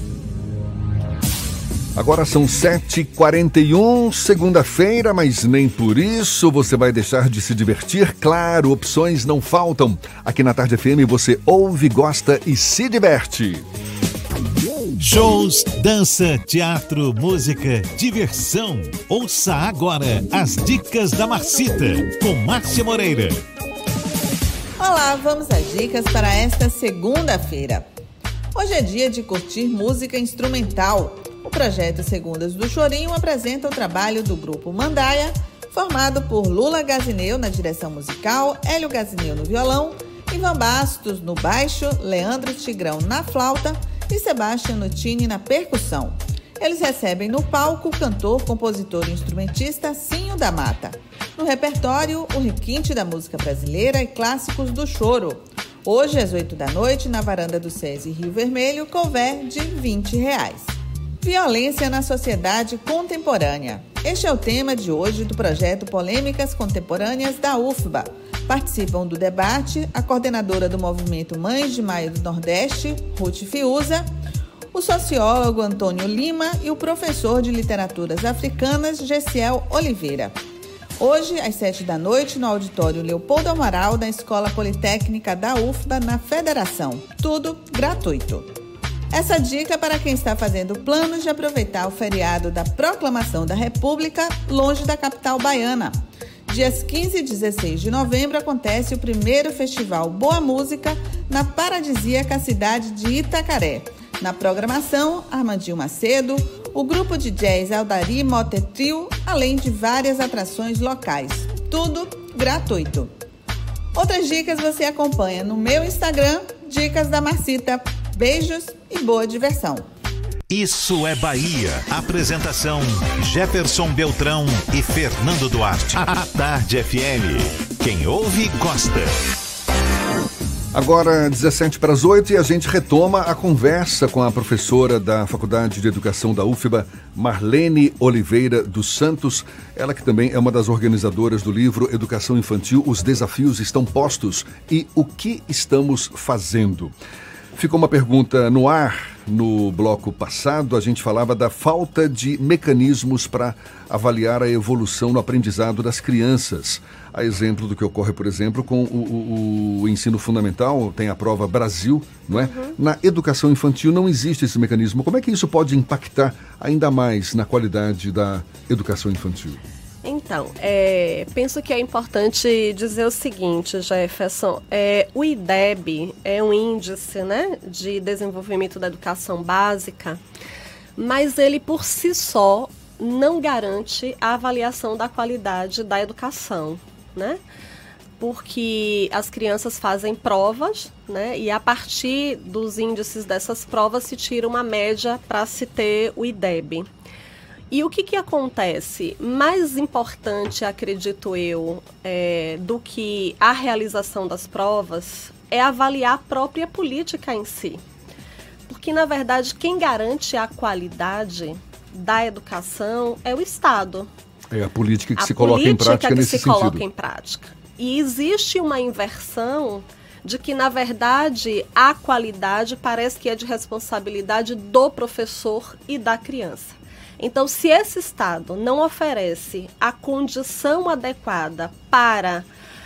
Agora são 7h41, segunda-feira, mas nem por isso você vai deixar de se divertir. Claro, opções não faltam. Aqui na Tarde FM você ouve, gosta e se diverte. Shows, dança, teatro, música, diversão. Ouça agora as dicas da Marcita com Márcia Moreira. Olá, vamos às dicas para esta segunda-feira. Hoje é dia de curtir música instrumental. O projeto Segundas do Chorinho apresenta o trabalho do grupo Mandaia, formado por Lula Gazineu na direção musical, Hélio Gazineu no violão, Ivan Bastos no baixo, Leandro Tigrão na flauta e Sebastião Nutini na percussão. Eles recebem no palco o cantor, compositor e instrumentista Cinho da Mata. No repertório, o requinte da música brasileira e clássicos do choro. Hoje, às 8 da noite, na varanda do SESI Rio Vermelho, cover de 20 reais. Violência na sociedade contemporânea. Este é o tema de hoje do projeto Polêmicas Contemporâneas da UFBA. Participam do debate a coordenadora do movimento Mães de Maio do Nordeste, Ruth Fiuza, o sociólogo Antônio Lima e o professor de literaturas africanas, Gessiel Oliveira. Hoje, às sete da noite, no auditório Leopoldo Amaral, da Escola Politécnica da UFBA, na Federação. Tudo gratuito. Essa dica é para quem está fazendo planos de aproveitar o feriado da Proclamação da República longe da capital baiana. Dias 15 e 16 de novembro acontece o primeiro festival Boa Música na paradisíaca cidade de Itacaré. Na programação, Armandinho Macedo, o grupo de jazz Aldari Mote Trio, além de várias atrações locais. Tudo gratuito. Outras dicas você acompanha no meu Instagram, Dicas da Marcita. Beijos e boa diversão. Isso é Bahia. Apresentação: Jefferson Beltrão e Fernando Duarte. A Tarde FM. Quem ouve, gosta. Agora, 17 para as 8 e a gente retoma a conversa com a professora da Faculdade de Educação da UFBA, Marlene Oliveira dos Santos. Ela que também é uma das organizadoras do livro Educação Infantil, Os Desafios Estão Postos e o que estamos fazendo. Ficou uma pergunta no ar no bloco passado. A gente falava da falta de mecanismos para avaliar a evolução no aprendizado das crianças. A exemplo do que ocorre, por exemplo, com o, o, o ensino fundamental, tem a prova Brasil, não é? Uhum. Na educação infantil não existe esse mecanismo. Como é que isso pode impactar ainda mais na qualidade da educação infantil? Então, é, penso que é importante dizer o seguinte, Jefferson. É, o IDEB é um índice né, de desenvolvimento da educação básica, mas ele por si só não garante a avaliação da qualidade da educação, né? Porque as crianças fazem provas, né? E a partir dos índices dessas provas se tira uma média para se ter o IDEB. E o que, que acontece? Mais importante, acredito eu, é, do que a realização das provas é avaliar a própria política em si. Porque, na verdade, quem garante a qualidade da educação é o Estado. É a política que a se coloca em prática nesse sentido. A política que se coloca em prática. E existe uma inversão de que, na verdade, a qualidade parece que é de responsabilidade do professor e da criança. Então, se esse Estado não oferece a condição adequada para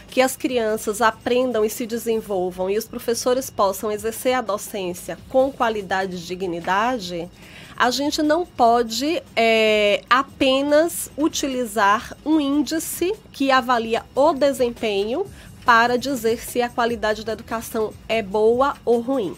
que as crianças aprendam e se desenvolvam e os professores possam exercer a docência com qualidade e dignidade, a gente não pode é, apenas utilizar um índice que avalia o desempenho para dizer se a qualidade da educação é boa ou ruim.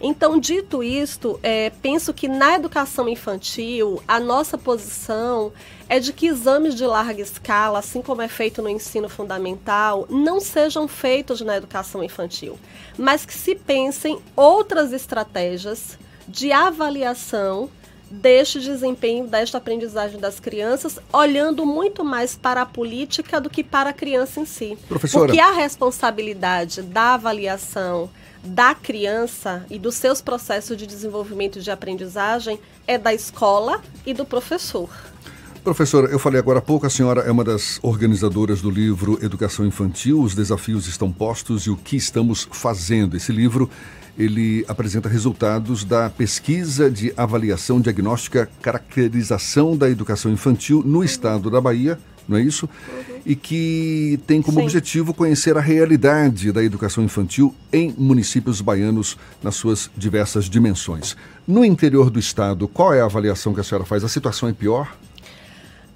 Então, dito isto, é, penso que na educação infantil, a nossa posição é de que exames de larga escala, assim como é feito no ensino fundamental, não sejam feitos na educação infantil, mas que se pensem outras estratégias de avaliação deste desempenho, desta aprendizagem das crianças, olhando muito mais para a política do que para a criança em si. Professora. Porque a responsabilidade da avaliação da criança e dos seus processos de desenvolvimento de aprendizagem é da escola e do professor. Professora, eu falei agora há pouco, a senhora é uma das organizadoras do livro Educação Infantil, Os Desafios Estão Postos e o que Estamos Fazendo. Esse livro ele apresenta resultados da pesquisa de avaliação diagnóstica caracterização da educação infantil no estado da Bahia, não é isso? E que tem como Sim. objetivo conhecer a realidade da educação infantil em municípios baianos nas suas diversas dimensões. No interior do estado, qual é a avaliação que a senhora faz? A situação é pior?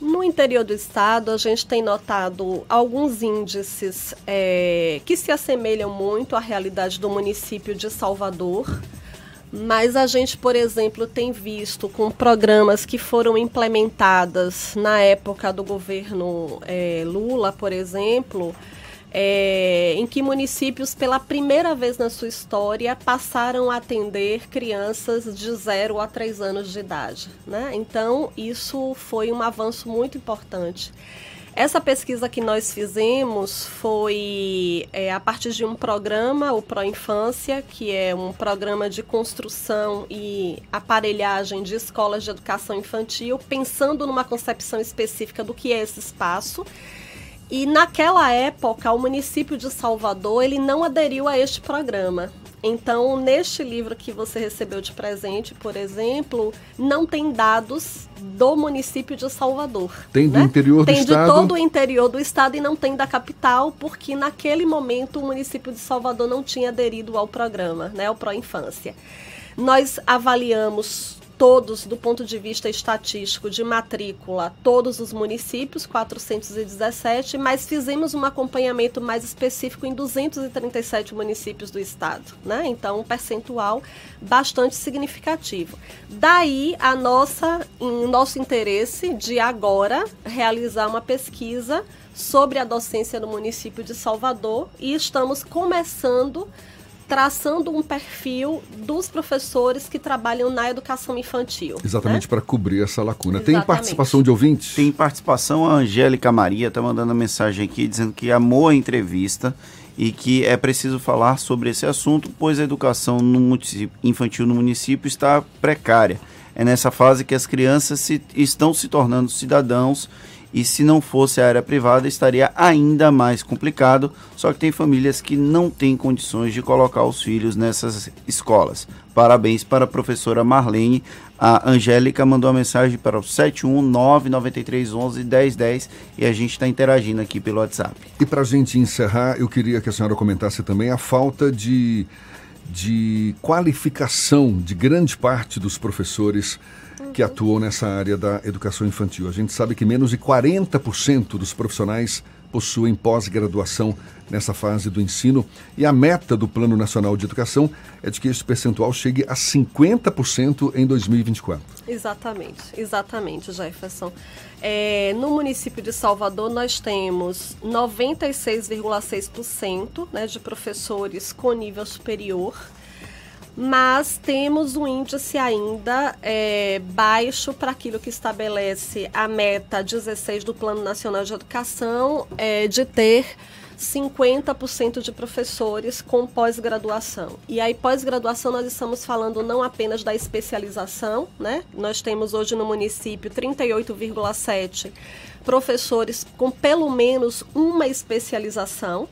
No interior do estado, a gente tem notado alguns índices é, que se assemelham muito à realidade do município de Salvador. Mas a gente, por exemplo, tem visto com programas que foram implementadas na época do governo é, Lula, por exemplo, é, em que municípios, pela primeira vez na sua história, passaram a atender crianças de 0 a 3 anos de idade. Né? Então, isso foi um avanço muito importante. Essa pesquisa que nós fizemos foi é, a partir de um programa, o Pro Infância, que é um programa de construção e aparelhagem de escolas de educação infantil, pensando numa concepção específica do que é esse espaço. E naquela época, o município de Salvador ele não aderiu a este programa. Então, neste livro que você recebeu de presente, por exemplo, não tem dados do município de Salvador. Tem do né? interior do tem estado? de todo o interior do estado e não tem da capital, porque naquele momento o município de Salvador não tinha aderido ao programa, né, ao Pro Infância. Nós avaliamos todos, do ponto de vista estatístico de matrícula, todos os municípios, 417, mas fizemos um acompanhamento mais específico em 237 municípios do estado, né? Então, um percentual bastante significativo. Daí a nossa, nosso interesse de agora realizar uma pesquisa sobre a docência no município de Salvador e estamos começando traçando um perfil dos professores que trabalham na educação infantil. Exatamente né? para cobrir essa lacuna. Tem Exatamente. participação de ouvintes? Tem participação, a Angélica Maria está mandando uma mensagem aqui dizendo que amou a entrevista e que é preciso falar sobre esse assunto, pois a educação no infantil no município está precária. É nessa fase que as crianças se, estão se tornando cidadãos e se não fosse a área privada estaria ainda mais complicado. Só que tem famílias que não têm condições de colocar os filhos nessas escolas. Parabéns para a professora Marlene. A Angélica mandou uma mensagem para o 71993111010 e a gente está interagindo aqui pelo WhatsApp. E para a gente encerrar, eu queria que a senhora comentasse também a falta de, de qualificação de grande parte dos professores que atuam nessa área da educação infantil. A gente sabe que menos de 40% dos profissionais possuem pós-graduação nessa fase do ensino e a meta do Plano Nacional de Educação é de que esse percentual chegue a 50% em 2024. Exatamente, exatamente, Jefferson. É, no município de Salvador, nós temos 96,6% né, de professores com nível superior, mas temos um índice ainda é, baixo para aquilo que estabelece a meta 16 do Plano Nacional de Educação, é, de ter 50% de professores com pós-graduação. E aí, pós-graduação, nós estamos falando não apenas da especialização, né? Nós temos hoje no município 38,7 professores com pelo menos uma especialização.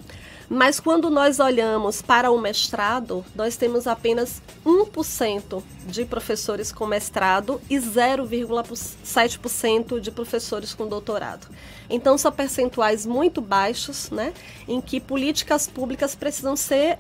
Mas quando nós olhamos para o mestrado, nós temos apenas 1% de professores com mestrado e 0,7% de professores com doutorado. Então são percentuais muito baixos, né, em que políticas públicas precisam ser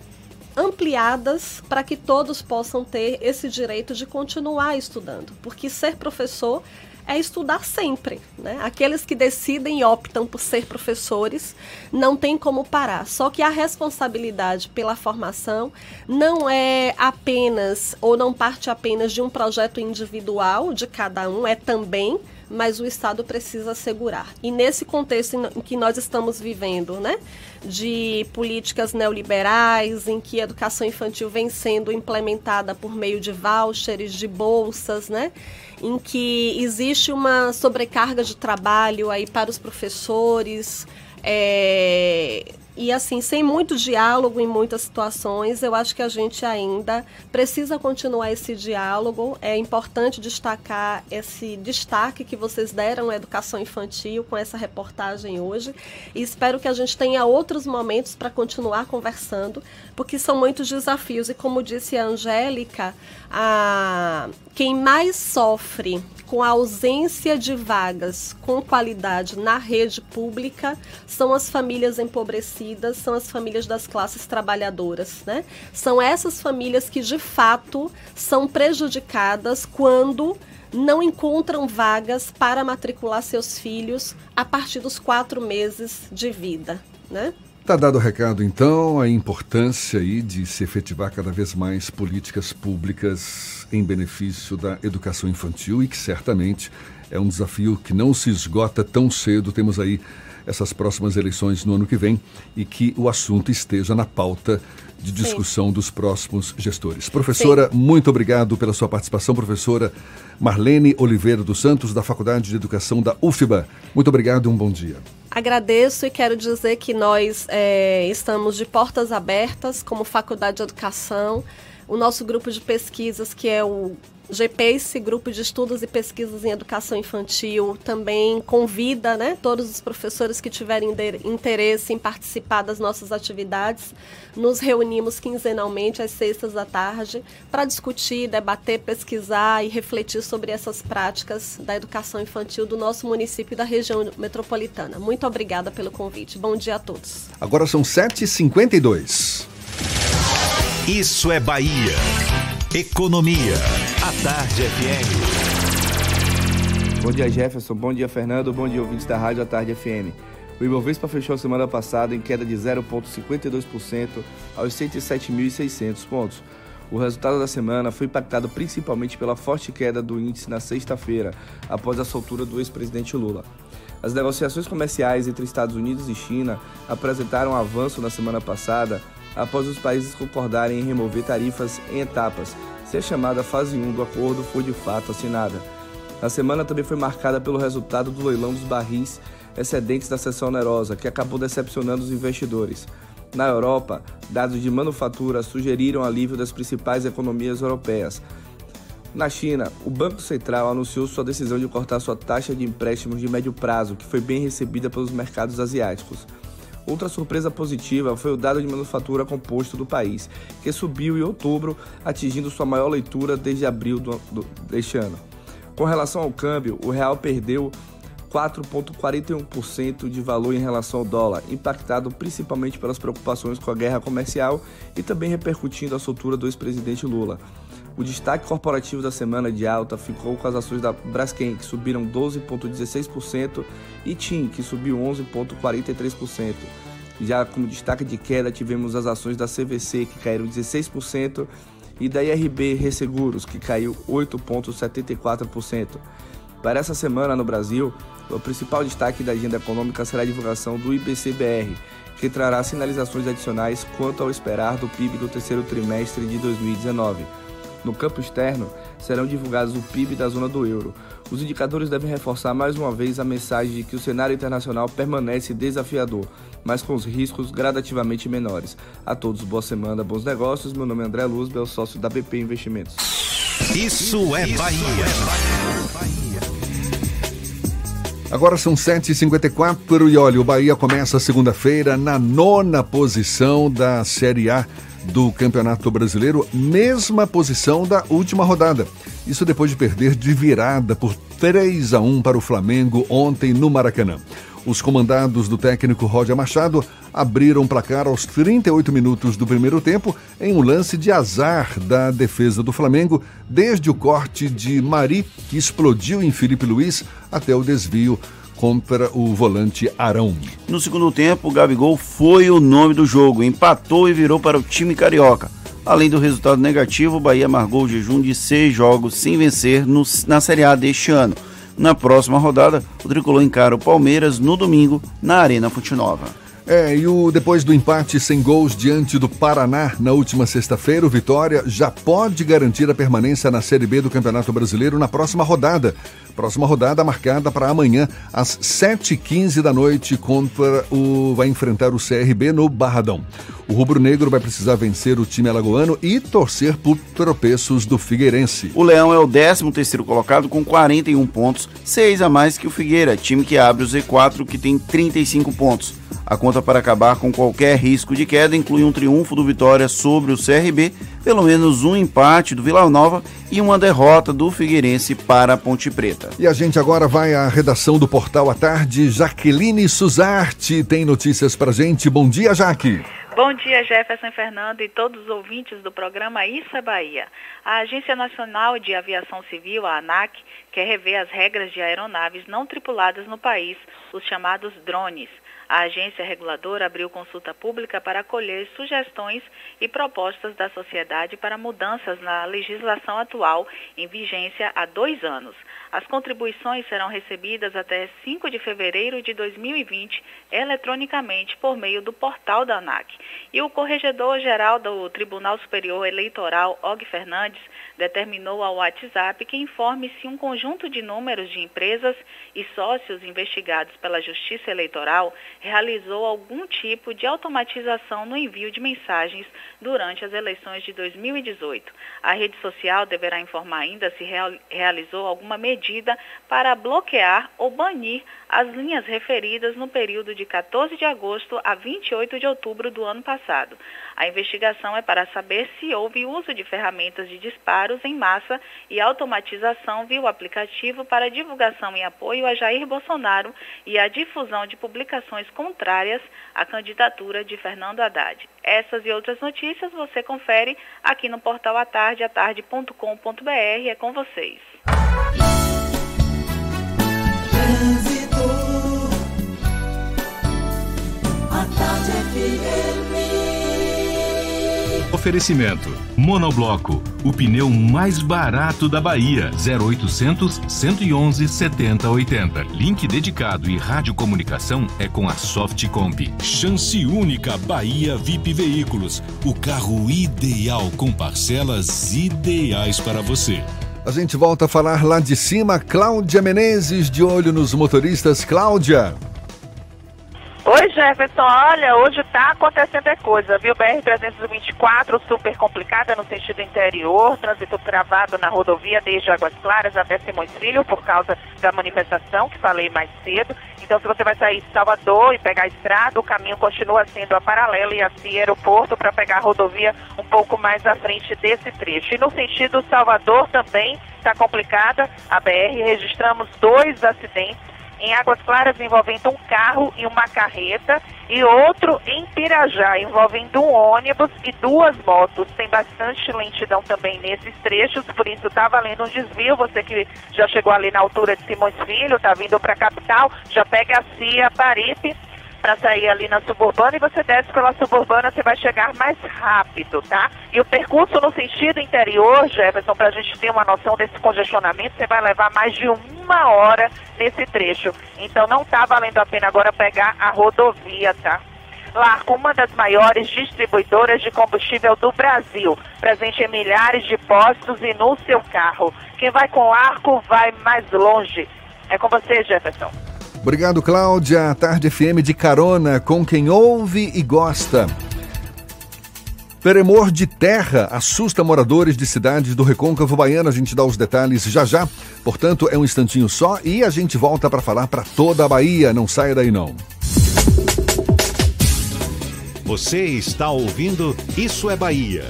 ampliadas para que todos possam ter esse direito de continuar estudando, porque ser professor é estudar sempre. Né? Aqueles que decidem e optam por ser professores não tem como parar. Só que a responsabilidade pela formação não é apenas ou não parte apenas de um projeto individual de cada um, é também mas o Estado precisa assegurar. E nesse contexto em que nós estamos vivendo, né, de políticas neoliberais, em que a educação infantil vem sendo implementada por meio de vouchers, de bolsas, né, em que existe uma sobrecarga de trabalho aí para os professores, é, e assim, sem muito diálogo em muitas situações, eu acho que a gente ainda precisa continuar esse diálogo. É importante destacar esse destaque que vocês deram à educação infantil com essa reportagem hoje. E espero que a gente tenha outros momentos para continuar conversando, porque são muitos desafios. E como disse a Angélica, a... quem mais sofre com a ausência de vagas com qualidade na rede pública são as famílias empobrecidas, são as famílias das classes trabalhadoras, né? São essas famílias que de fato são prejudicadas quando não encontram vagas para matricular seus filhos a partir dos quatro meses de vida, né? Está dado o recado, então, a importância aí de se efetivar cada vez mais políticas públicas em benefício da educação infantil e que certamente é um desafio que não se esgota tão cedo. Temos aí essas próximas eleições no ano que vem e que o assunto esteja na pauta de discussão Sim. dos próximos gestores. Professora, Sim. muito obrigado pela sua participação, professora Marlene Oliveira dos Santos, da Faculdade de Educação da UFBA. Muito obrigado e um bom dia. Agradeço e quero dizer que nós é, estamos de portas abertas como Faculdade de Educação. O nosso grupo de pesquisas, que é o GPACE, Grupo de Estudos e Pesquisas em Educação Infantil, também convida né, todos os professores que tiverem interesse em participar das nossas atividades. Nos reunimos quinzenalmente às sextas da tarde para discutir, debater, pesquisar e refletir sobre essas práticas da educação infantil do nosso município e da região metropolitana. Muito obrigada pelo convite. Bom dia a todos. Agora são 7h52. Isso é Bahia. Economia. A Tarde FM. Bom dia, Jefferson. Bom dia, Fernando. Bom dia, ouvintes da Rádio A Tarde FM. O Ibovespa fechou a semana passada em queda de 0,52% aos 107.600 pontos. O resultado da semana foi impactado principalmente pela forte queda do índice na sexta-feira, após a soltura do ex-presidente Lula. As negociações comerciais entre Estados Unidos e China apresentaram avanço na semana passada após os países concordarem em remover tarifas em etapas, se a chamada fase 1 do acordo for de fato assinada. A semana também foi marcada pelo resultado do leilão dos barris excedentes da seção onerosa, que acabou decepcionando os investidores. Na Europa, dados de manufatura sugeriram alívio das principais economias europeias. Na China, o Banco Central anunciou sua decisão de cortar sua taxa de empréstimos de médio prazo, que foi bem recebida pelos mercados asiáticos. Outra surpresa positiva foi o dado de manufatura composto do país, que subiu em outubro, atingindo sua maior leitura desde abril do, do, deste ano. Com relação ao câmbio, o real perdeu 4,41% de valor em relação ao dólar, impactado principalmente pelas preocupações com a guerra comercial e também repercutindo a soltura do ex-presidente Lula. O destaque corporativo da semana de alta ficou com as ações da Braskem, que subiram 12,16%, e TIM, que subiu 11,43%. Já como destaque de queda, tivemos as ações da CVC, que caíram 16%, e da IRB Resseguros, que caiu 8,74%. Para essa semana no Brasil, o principal destaque da agenda econômica será a divulgação do IBCBR, que trará sinalizações adicionais quanto ao esperar do PIB do terceiro trimestre de 2019. No campo externo, serão divulgados o PIB da zona do euro. Os indicadores devem reforçar mais uma vez a mensagem de que o cenário internacional permanece desafiador, mas com os riscos gradativamente menores. A todos, boa semana, bons negócios. Meu nome é André Luz, meu sócio da BP Investimentos. Isso é Bahia. Agora são 7h54 e olha, o Bahia começa segunda-feira na nona posição da Série A do Campeonato Brasileiro, mesma posição da última rodada. Isso depois de perder de virada por 3 a 1 para o Flamengo ontem no Maracanã. Os comandados do técnico Roger Machado abriram o placar aos 38 minutos do primeiro tempo em um lance de azar da defesa do Flamengo, desde o corte de Mari, que explodiu em Felipe Luiz, até o desvio contra o volante Arão. No segundo tempo, o Gabigol foi o nome do jogo, empatou e virou para o time carioca. Além do resultado negativo, o Bahia amargou o jejum de seis jogos sem vencer no, na Série A deste ano. Na próxima rodada, o tricolor encara o Palmeiras no domingo na Arena Fonte Nova. É, e o, depois do empate sem gols diante do Paraná na última sexta-feira, o Vitória já pode garantir a permanência na Série B do Campeonato Brasileiro na próxima rodada. Próxima rodada marcada para amanhã, às 7h15 da noite, contra o. vai enfrentar o CRB no Barradão. O rubro-negro vai precisar vencer o time alagoano e torcer por tropeços do Figueirense. O Leão é o 13º colocado com 41 pontos, 6 a mais que o Figueira, time que abre o Z4 que tem 35 pontos. A conta para acabar com qualquer risco de queda inclui um triunfo do Vitória sobre o CRB, pelo menos um empate do Vila Nova e uma derrota do Figueirense para a Ponte Preta. E a gente agora vai à redação do Portal à Tarde. Jaqueline Suzarte tem notícias para gente. Bom dia, Jaque. Bom dia, Jefferson Fernando e todos os ouvintes do programa Isso é Bahia. A Agência Nacional de Aviação Civil, a ANAC, quer rever as regras de aeronaves não tripuladas no país, os chamados drones. A agência reguladora abriu consulta pública para acolher sugestões e propostas da sociedade para mudanças na legislação atual, em vigência há dois anos. As contribuições serão recebidas até 5 de fevereiro de 2020 eletronicamente por meio do portal da ANAC. E o corregedor-geral do Tribunal Superior Eleitoral, Og Fernandes, determinou ao WhatsApp que informe se um conjunto de números de empresas e sócios investigados pela Justiça Eleitoral realizou algum tipo de automatização no envio de mensagens durante as eleições de 2018. A rede social deverá informar ainda se real, realizou alguma medida para bloquear ou banir as linhas referidas no período de 14 de agosto a 28 de outubro do ano passado. A investigação é para saber se houve uso de ferramentas de disparos em massa e automatização via o aplicativo para divulgação e apoio a Jair Bolsonaro e a difusão de publicações contrárias à candidatura de Fernando Haddad. Essas e outras notícias você confere aqui no portal atarde, atarde.com.br. É com vocês. Oferecimento: Monobloco, o pneu mais barato da Bahia. 0800 111 7080. Link dedicado e radiocomunicação é com a Softcomp. Chance única Bahia VIP Veículos. O carro ideal com parcelas ideais para você. A gente volta a falar lá de cima. Cláudia Menezes, de olho nos motoristas. Cláudia. Oi, Jefferson. Olha, hoje está acontecendo é coisa, viu? BR-324, super complicada no sentido interior, trânsito travado na rodovia desde Águas Claras até Simões Filho por causa da manifestação que falei mais cedo. Então, se você vai sair de Salvador e pegar a estrada, o caminho continua sendo a paralela e assim aeroporto para pegar a rodovia um pouco mais à frente desse trecho. E no sentido Salvador também está complicada. A BR registramos dois acidentes em Águas Claras envolvendo um carro e uma carreta e outro em Pirajá envolvendo um ônibus e duas motos. Tem bastante lentidão também nesses trechos, por isso está valendo um desvio. Você que já chegou ali na altura de Simões Filho, está vindo para a capital, já pega a CIA Paripe para sair ali na suburbana e você desce pela suburbana, você vai chegar mais rápido, tá? E o percurso no sentido interior, Jefferson, para a gente ter uma noção desse congestionamento, você vai levar mais de uma hora nesse trecho. Então não tá valendo a pena agora pegar a rodovia, tá? Larco, uma das maiores distribuidoras de combustível do Brasil, presente em milhares de postos e no seu carro. Quem vai com Arco vai mais longe. É com você, Jefferson. Obrigado, Cláudia. Tarde FM de carona com quem ouve e gosta. Tremor de terra assusta moradores de cidades do Recôncavo Baiano. A gente dá os detalhes já já. Portanto, é um instantinho só e a gente volta para falar para toda a Bahia. Não saia daí não. Você está ouvindo Isso é Bahia.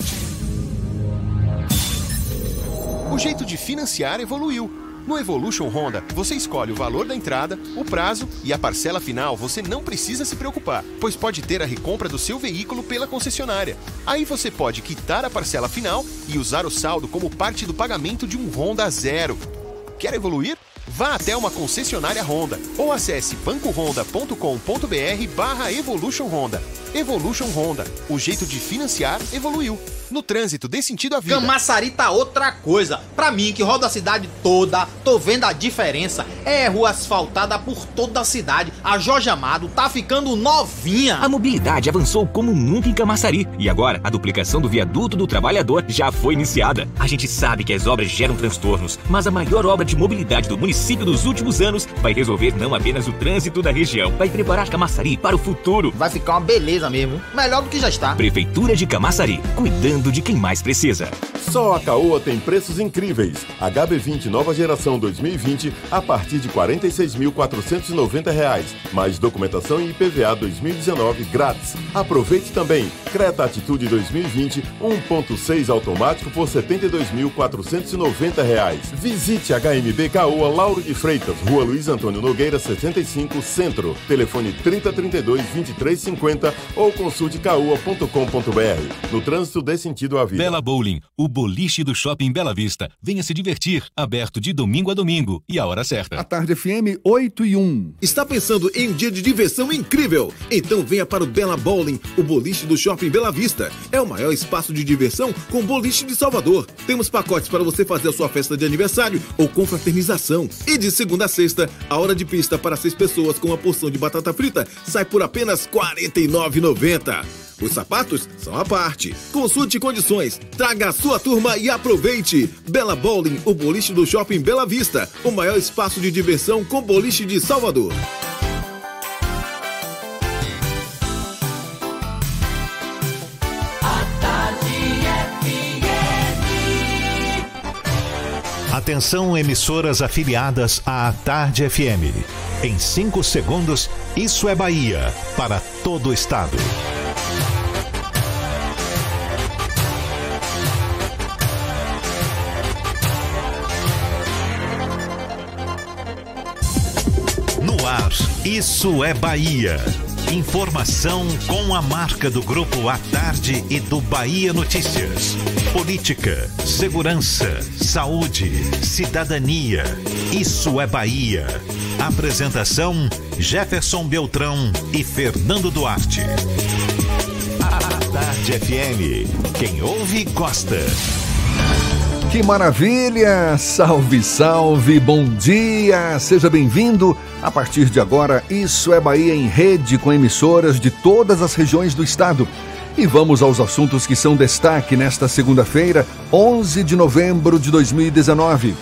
O jeito de financiar evoluiu. No Evolution Honda, você escolhe o valor da entrada, o prazo e a parcela final você não precisa se preocupar, pois pode ter a recompra do seu veículo pela concessionária. Aí você pode quitar a parcela final e usar o saldo como parte do pagamento de um Honda zero. Quer evoluir? Vá até uma concessionária Honda ou acesse bancohonda.com.br barra Evolution Honda. Evolution Honda, o jeito de financiar evoluiu. No trânsito, dê sentido à vida. Camaçari tá outra coisa. Pra mim, que roda a cidade toda, tô vendo a diferença. É rua asfaltada por toda a cidade. A Jorge Amado tá ficando novinha. A mobilidade avançou como nunca em Camaçari. E agora, a duplicação do viaduto do trabalhador já foi iniciada. A gente sabe que as obras geram transtornos, mas a maior obra de mobilidade do município dos últimos anos vai resolver não apenas o trânsito da região, vai preparar Camaçari para o futuro. Vai ficar uma beleza mesmo. Melhor do que já está. Prefeitura de Camaçari, cuidando de quem mais precisa. Só a Caoa tem preços incríveis. HB20 nova geração 2020 a partir de R$ 46.490. Mais documentação e IPVA 2019 grátis. Aproveite também. Creta Atitude 2020 1.6 automático por R$ 72.490. Visite HMB Caoa Lauro de Freitas, Rua Luiz Antônio Nogueira 75, Centro. Telefone 3032 2350 ou consulte caoa.com.br. No trânsito dê sentido à vida. Bela Bowling, o boliche do Shopping Bela Vista. Venha se divertir, aberto de domingo a domingo e a hora certa. A tarde FM 8 e 1. Está pensando em um dia de diversão incrível? Então venha para o Bela Bowling, o boliche do Shopping Bela Vista. É o maior espaço de diversão com boliche de Salvador. Temos pacotes para você fazer a sua festa de aniversário ou confraternização. E de segunda a sexta, a hora de pista para seis pessoas com uma porção de batata frita sai por apenas R$ 49,90. Os sapatos são à parte. Consulte condições, traga a sua turma e aproveite. Bela Bowling, o boliche do Shopping Bela Vista, o maior espaço de diversão com boliche de Salvador. Atenção, emissoras afiliadas à Tarde FM. Em 5 segundos, isso é Bahia para todo o estado. No ar, isso é Bahia. Informação com a marca do Grupo A Tarde e do Bahia Notícias. Política, segurança, saúde, cidadania. Isso é Bahia. Apresentação: Jefferson Beltrão e Fernando Duarte. A Tarde FM. Quem ouve, gosta. Que maravilha! Salve, salve, bom dia! Seja bem-vindo. A partir de agora, Isso é Bahia em rede com emissoras de todas as regiões do estado. E vamos aos assuntos que são destaque nesta segunda-feira, 11 de novembro de 2019.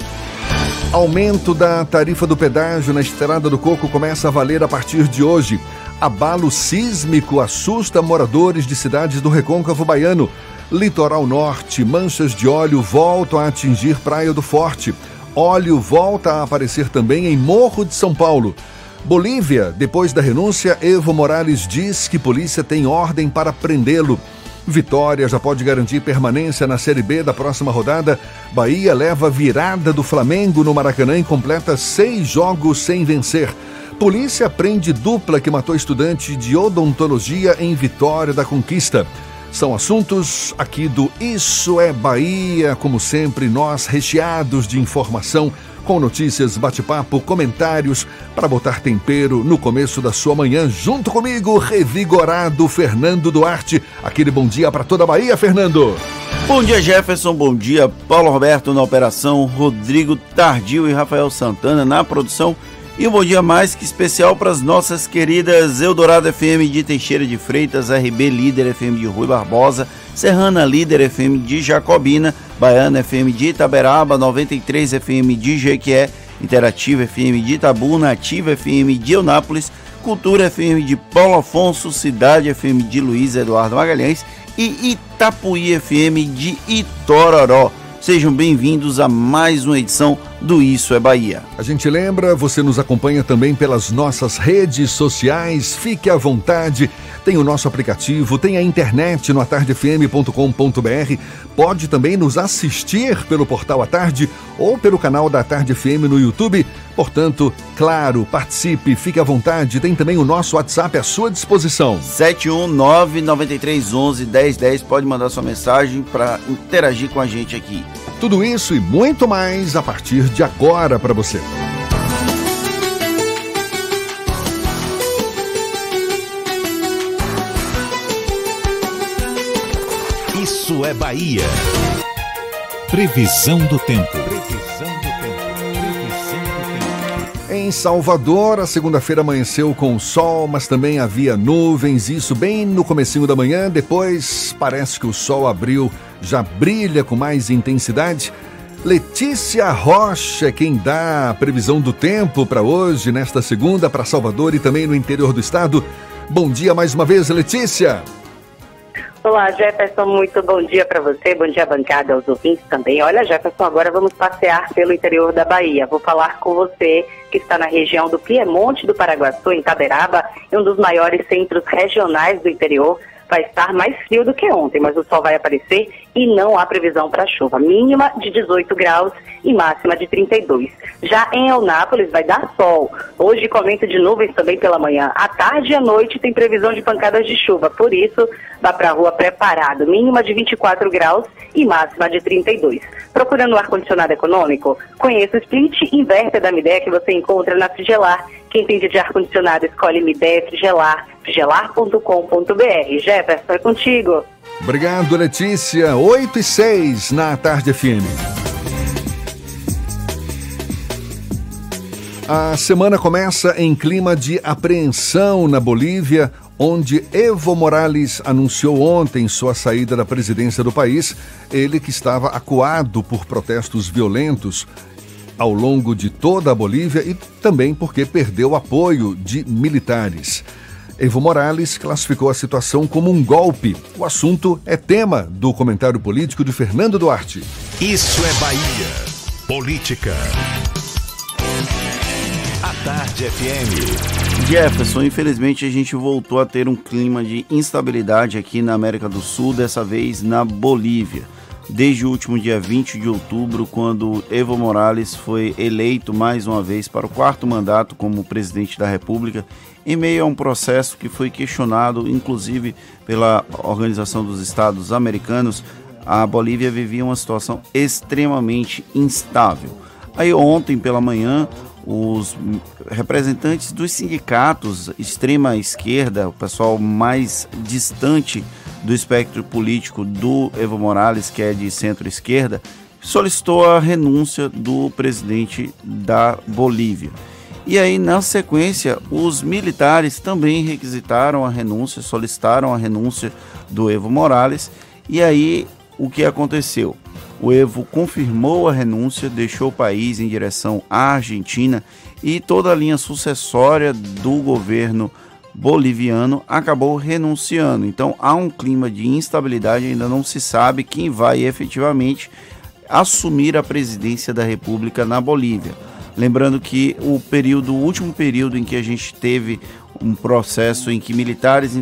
Aumento da tarifa do pedágio na Estrada do Coco começa a valer a partir de hoje. Abalo sísmico assusta moradores de cidades do Recôncavo Baiano. Litoral Norte, manchas de óleo voltam a atingir Praia do Forte. Óleo volta a aparecer também em Morro de São Paulo. Bolívia, depois da renúncia, Evo Morales diz que polícia tem ordem para prendê-lo. Vitória já pode garantir permanência na Série B da próxima rodada. Bahia leva virada do Flamengo no Maracanã e completa seis jogos sem vencer. Polícia prende dupla que matou estudante de odontologia em Vitória da Conquista. São assuntos aqui do Isso é Bahia, como sempre, nós recheados de informação, com notícias, bate-papo, comentários, para botar tempero no começo da sua manhã, junto comigo, revigorado Fernando Duarte. Aquele bom dia para toda a Bahia, Fernando. Bom dia, Jefferson. Bom dia, Paulo Roberto na operação, Rodrigo Tardio e Rafael Santana na produção. E um bom dia mais que especial para as nossas queridas Eldorado FM de Teixeira de Freitas, RB Líder FM de Rui Barbosa, Serrana Líder FM de Jacobina, Baiana FM de Itaberaba, 93 FM de Jequié, Interativa FM de Itabuna, Ativa FM de Eunápolis, Cultura FM de Paulo Afonso, Cidade FM de Luiz Eduardo Magalhães e Itapuí FM de Itororó. Sejam bem-vindos a mais uma edição do Isso é Bahia. A gente lembra, você nos acompanha também pelas nossas redes sociais. Fique à vontade, tem o nosso aplicativo, tem a internet no atardefm.com.br. Pode também nos assistir pelo portal A Tarde ou pelo canal da Tarde FM no YouTube. Portanto, claro, participe, fique à vontade. Tem também o nosso WhatsApp à sua disposição. 71993111010. Pode mandar sua mensagem para interagir com a gente aqui. Tudo isso e muito mais a partir de agora para você. Isso é Bahia. Previsão do tempo. Previsão do tempo. Previsão do tempo. Em Salvador, a segunda-feira amanheceu com sol, mas também havia nuvens, isso bem no comecinho da manhã. Depois, parece que o sol abriu, já brilha com mais intensidade. Letícia Rocha é quem dá a previsão do tempo para hoje, nesta segunda, para Salvador e também no interior do estado. Bom dia mais uma vez, Letícia. Olá, Jefferson, muito bom dia para você, bom dia bancada aos ouvintes também. Olha, Jefferson, agora vamos passear pelo interior da Bahia. Vou falar com você que está na região do Piemonte do Paraguaçu, em Taberaba, um dos maiores centros regionais do interior vai estar mais frio do que ontem, mas o sol vai aparecer e não há previsão para chuva. Mínima de 18 graus e máxima de 32. Já em Eunápolis vai dar sol. Hoje com aumento de nuvens também pela manhã. À tarde e à noite tem previsão de pancadas de chuva. Por isso, vá para a rua preparado. Mínima de 24 graus e máxima de 32. Procurando um ar-condicionado econômico? Conheça o Split Inverter da Midea que você encontra na Frigelar. Quem entende de ar-condicionado escolhe Midea Frigelar gelar.com.br. Jefferson, é contigo. Obrigado, Letícia. 8 e 6 na Tarde FM. A semana começa em clima de apreensão na Bolívia, onde Evo Morales anunciou ontem sua saída da presidência do país. Ele que estava acuado por protestos violentos ao longo de toda a Bolívia e também porque perdeu apoio de militares. Evo Morales classificou a situação como um golpe. O assunto é tema do comentário político de Fernando Duarte. Isso é Bahia. Política. A Tarde FM. Jefferson, infelizmente a gente voltou a ter um clima de instabilidade aqui na América do Sul, dessa vez na Bolívia. Desde o último dia 20 de outubro, quando Evo Morales foi eleito mais uma vez para o quarto mandato como presidente da República em meio a um processo que foi questionado, inclusive pela Organização dos Estados Americanos, a Bolívia vivia uma situação extremamente instável. Aí ontem pela manhã, os representantes dos sindicatos extrema esquerda, o pessoal mais distante do espectro político do Evo Morales, que é de centro-esquerda, solicitou a renúncia do presidente da Bolívia. E aí, na sequência, os militares também requisitaram a renúncia, solicitaram a renúncia do Evo Morales. E aí, o que aconteceu? O Evo confirmou a renúncia, deixou o país em direção à Argentina e toda a linha sucessória do governo boliviano acabou renunciando. Então há um clima de instabilidade, ainda não se sabe quem vai efetivamente assumir a presidência da República na Bolívia. Lembrando que o período, o último período em que a gente teve um processo em que militares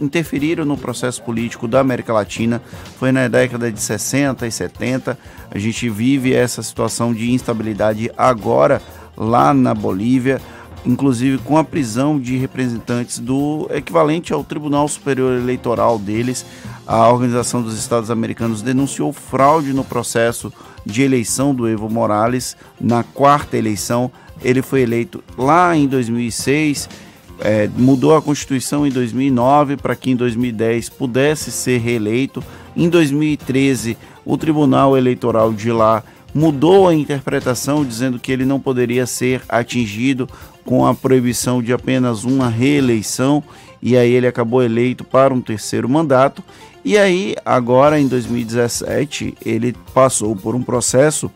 interferiram no processo político da América Latina foi na década de 60 e 70. A gente vive essa situação de instabilidade agora lá na Bolívia, inclusive com a prisão de representantes do equivalente ao Tribunal Superior Eleitoral deles. A Organização dos Estados Americanos denunciou fraude no processo de eleição do Evo Morales na quarta eleição. Ele foi eleito lá em 2006, é, mudou a Constituição em 2009 para que em 2010 pudesse ser reeleito. Em 2013, o Tribunal Eleitoral de lá mudou a interpretação, dizendo que ele não poderia ser atingido com a proibição de apenas uma reeleição, e aí ele acabou eleito para um terceiro mandato. E aí, agora em 2017, ele passou por um processo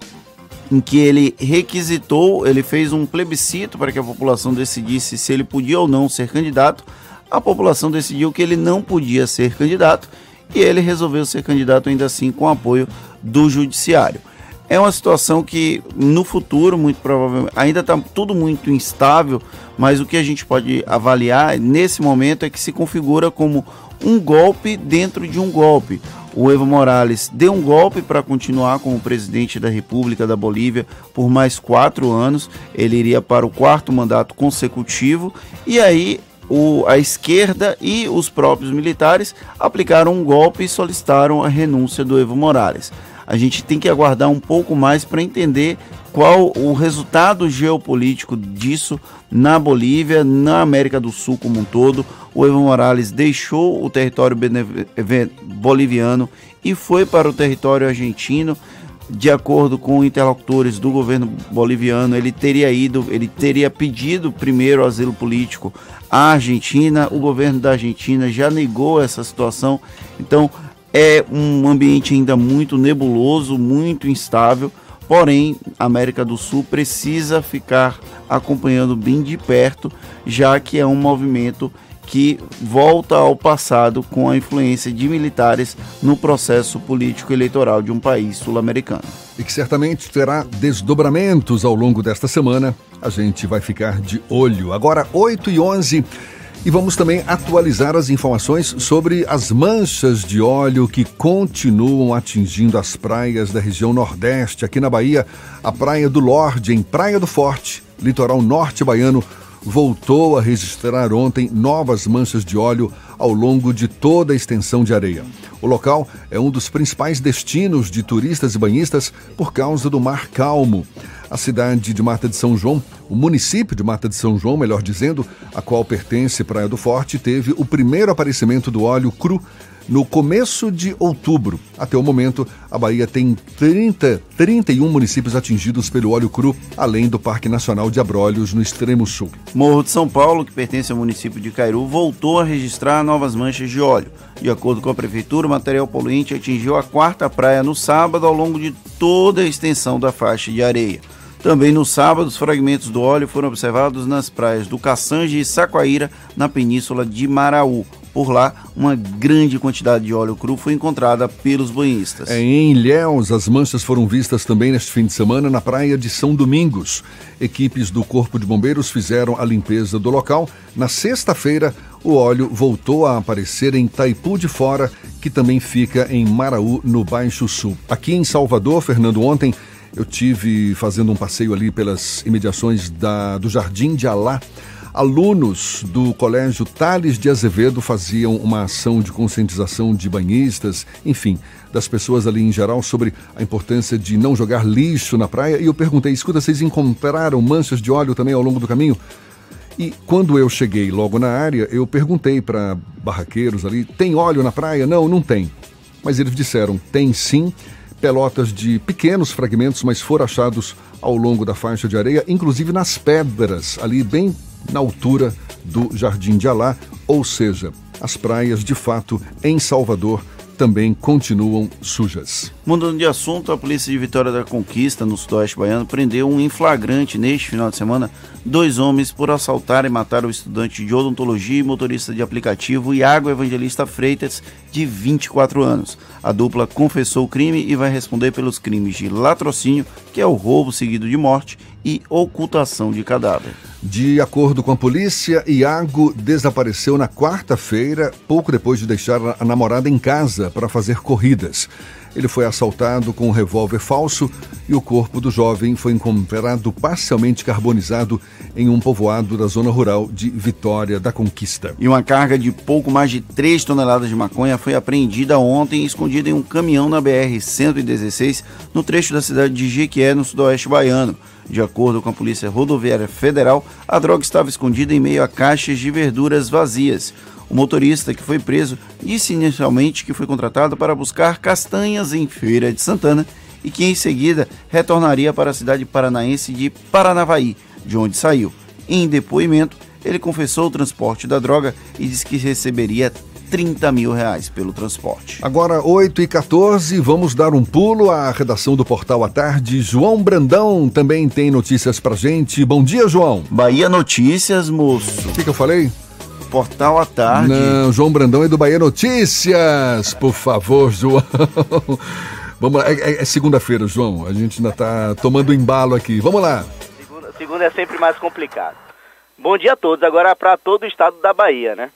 em que ele requisitou, ele fez um plebiscito para que a população decidisse se ele podia ou não ser candidato. A população decidiu que ele não podia ser candidato e ele resolveu ser candidato ainda assim com apoio do judiciário. É uma situação que no futuro, muito provavelmente, ainda está tudo muito instável, mas o que a gente pode avaliar nesse momento é que se configura como um golpe dentro de um golpe. O Evo Morales deu um golpe para continuar como presidente da República da Bolívia por mais quatro anos. Ele iria para o quarto mandato consecutivo. E aí o, a esquerda e os próprios militares aplicaram um golpe e solicitaram a renúncia do Evo Morales. A gente tem que aguardar um pouco mais para entender qual o resultado geopolítico disso na Bolívia, na América do Sul como um todo. O Evo Morales deixou o território boliviano e foi para o território argentino. De acordo com interlocutores do governo boliviano, ele teria ido, ele teria pedido primeiro asilo político à Argentina. O governo da Argentina já negou essa situação. Então, é um ambiente ainda muito nebuloso, muito instável, porém a América do Sul precisa ficar acompanhando bem de perto, já que é um movimento que volta ao passado com a influência de militares no processo político eleitoral de um país sul-americano. E que certamente terá desdobramentos ao longo desta semana. A gente vai ficar de olho. Agora, 8 e 11 e vamos também atualizar as informações sobre as manchas de óleo que continuam atingindo as praias da região Nordeste. Aqui na Bahia, a Praia do Lorde, em Praia do Forte, litoral norte baiano, voltou a registrar ontem novas manchas de óleo ao longo de toda a extensão de areia. O local é um dos principais destinos de turistas e banhistas por causa do mar calmo. A cidade de Mata de São João, o município de Mata de São João, melhor dizendo, a qual pertence Praia do Forte, teve o primeiro aparecimento do óleo cru no começo de outubro. Até o momento, a Bahia tem 30, 31 municípios atingidos pelo óleo cru, além do Parque Nacional de Abrolhos, no extremo sul. Morro de São Paulo, que pertence ao município de Cairu, voltou a registrar novas manchas de óleo. De acordo com a prefeitura, o material poluente atingiu a quarta praia no sábado ao longo de toda a extensão da faixa de areia. Também no sábado, os fragmentos do óleo foram observados nas praias do Caçange e Saquaíra, na península de Maraú. Por lá, uma grande quantidade de óleo cru foi encontrada pelos banhistas. É, em Ilhéus, as manchas foram vistas também neste fim de semana na praia de São Domingos. Equipes do Corpo de Bombeiros fizeram a limpeza do local. Na sexta-feira, o óleo voltou a aparecer em Taipu de Fora, que também fica em Maraú, no Baixo Sul. Aqui em Salvador, Fernando, ontem eu tive fazendo um passeio ali pelas imediações da, do Jardim de Alá. Alunos do Colégio Tales de Azevedo faziam uma ação de conscientização de banhistas, enfim, das pessoas ali em geral sobre a importância de não jogar lixo na praia. E eu perguntei: escuta, vocês encontraram manchas de óleo também ao longo do caminho? E quando eu cheguei logo na área, eu perguntei para barraqueiros ali: tem óleo na praia? Não, não tem. Mas eles disseram: tem sim pelotas de pequenos fragmentos, mas foram achados ao longo da faixa de areia, inclusive nas pedras, ali bem na altura do Jardim de Alá, ou seja, as praias de fato em Salvador também continuam sujas. Mudando de assunto, a polícia de Vitória da Conquista, no sudoeste baiano, prendeu um em flagrante neste final de semana dois homens por assaltar e matar o estudante de odontologia e motorista de aplicativo Iago Evangelista Freitas, de 24 anos. A dupla confessou o crime e vai responder pelos crimes de latrocínio, que é o roubo seguido de morte, e ocultação de cadáver. De acordo com a polícia, Iago desapareceu na quarta-feira, pouco depois de deixar a namorada em casa para fazer corridas. Ele foi assaltado com um revólver falso e o corpo do jovem foi encontrado parcialmente carbonizado em um povoado da zona rural de Vitória da Conquista. E uma carga de pouco mais de 3 toneladas de maconha foi apreendida ontem e escondida em um caminhão na BR-116 no trecho da cidade de Jequié, no sudoeste baiano. De acordo com a Polícia Rodoviária Federal, a droga estava escondida em meio a caixas de verduras vazias. O motorista que foi preso disse inicialmente que foi contratado para buscar castanhas em Feira de Santana e que em seguida retornaria para a cidade paranaense de Paranavaí, de onde saiu. Em depoimento, ele confessou o transporte da droga e disse que receberia 30 mil reais pelo transporte. Agora, 8 e 14 vamos dar um pulo à redação do Portal à Tarde. João Brandão também tem notícias pra gente. Bom dia, João. Bahia Notícias, moço. O que, que eu falei? Portal à Tarde. Não, João Brandão é do Bahia Notícias. Por favor, João. [laughs] Vamos lá, é, é- é segunda-feira, João. A gente ainda tá tomando embalo aqui. Vamos lá. Segunda, segunda é sempre mais complicado. Bom dia a todos. Agora para todo o estado da Bahia, né?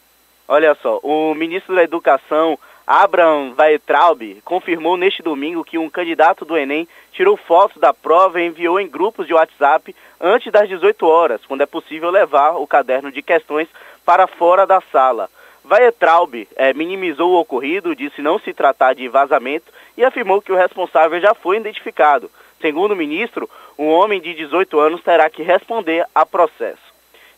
Olha só, o ministro da Educação, Abraham Weitraub, confirmou neste domingo que um candidato do Enem tirou fotos da prova e enviou em grupos de WhatsApp antes das 18 horas, quando é possível levar o caderno de questões para fora da sala. Weitraub eh, minimizou o ocorrido, disse não se tratar de vazamento e afirmou que o responsável já foi identificado. Segundo o ministro, um homem de 18 anos terá que responder a processo.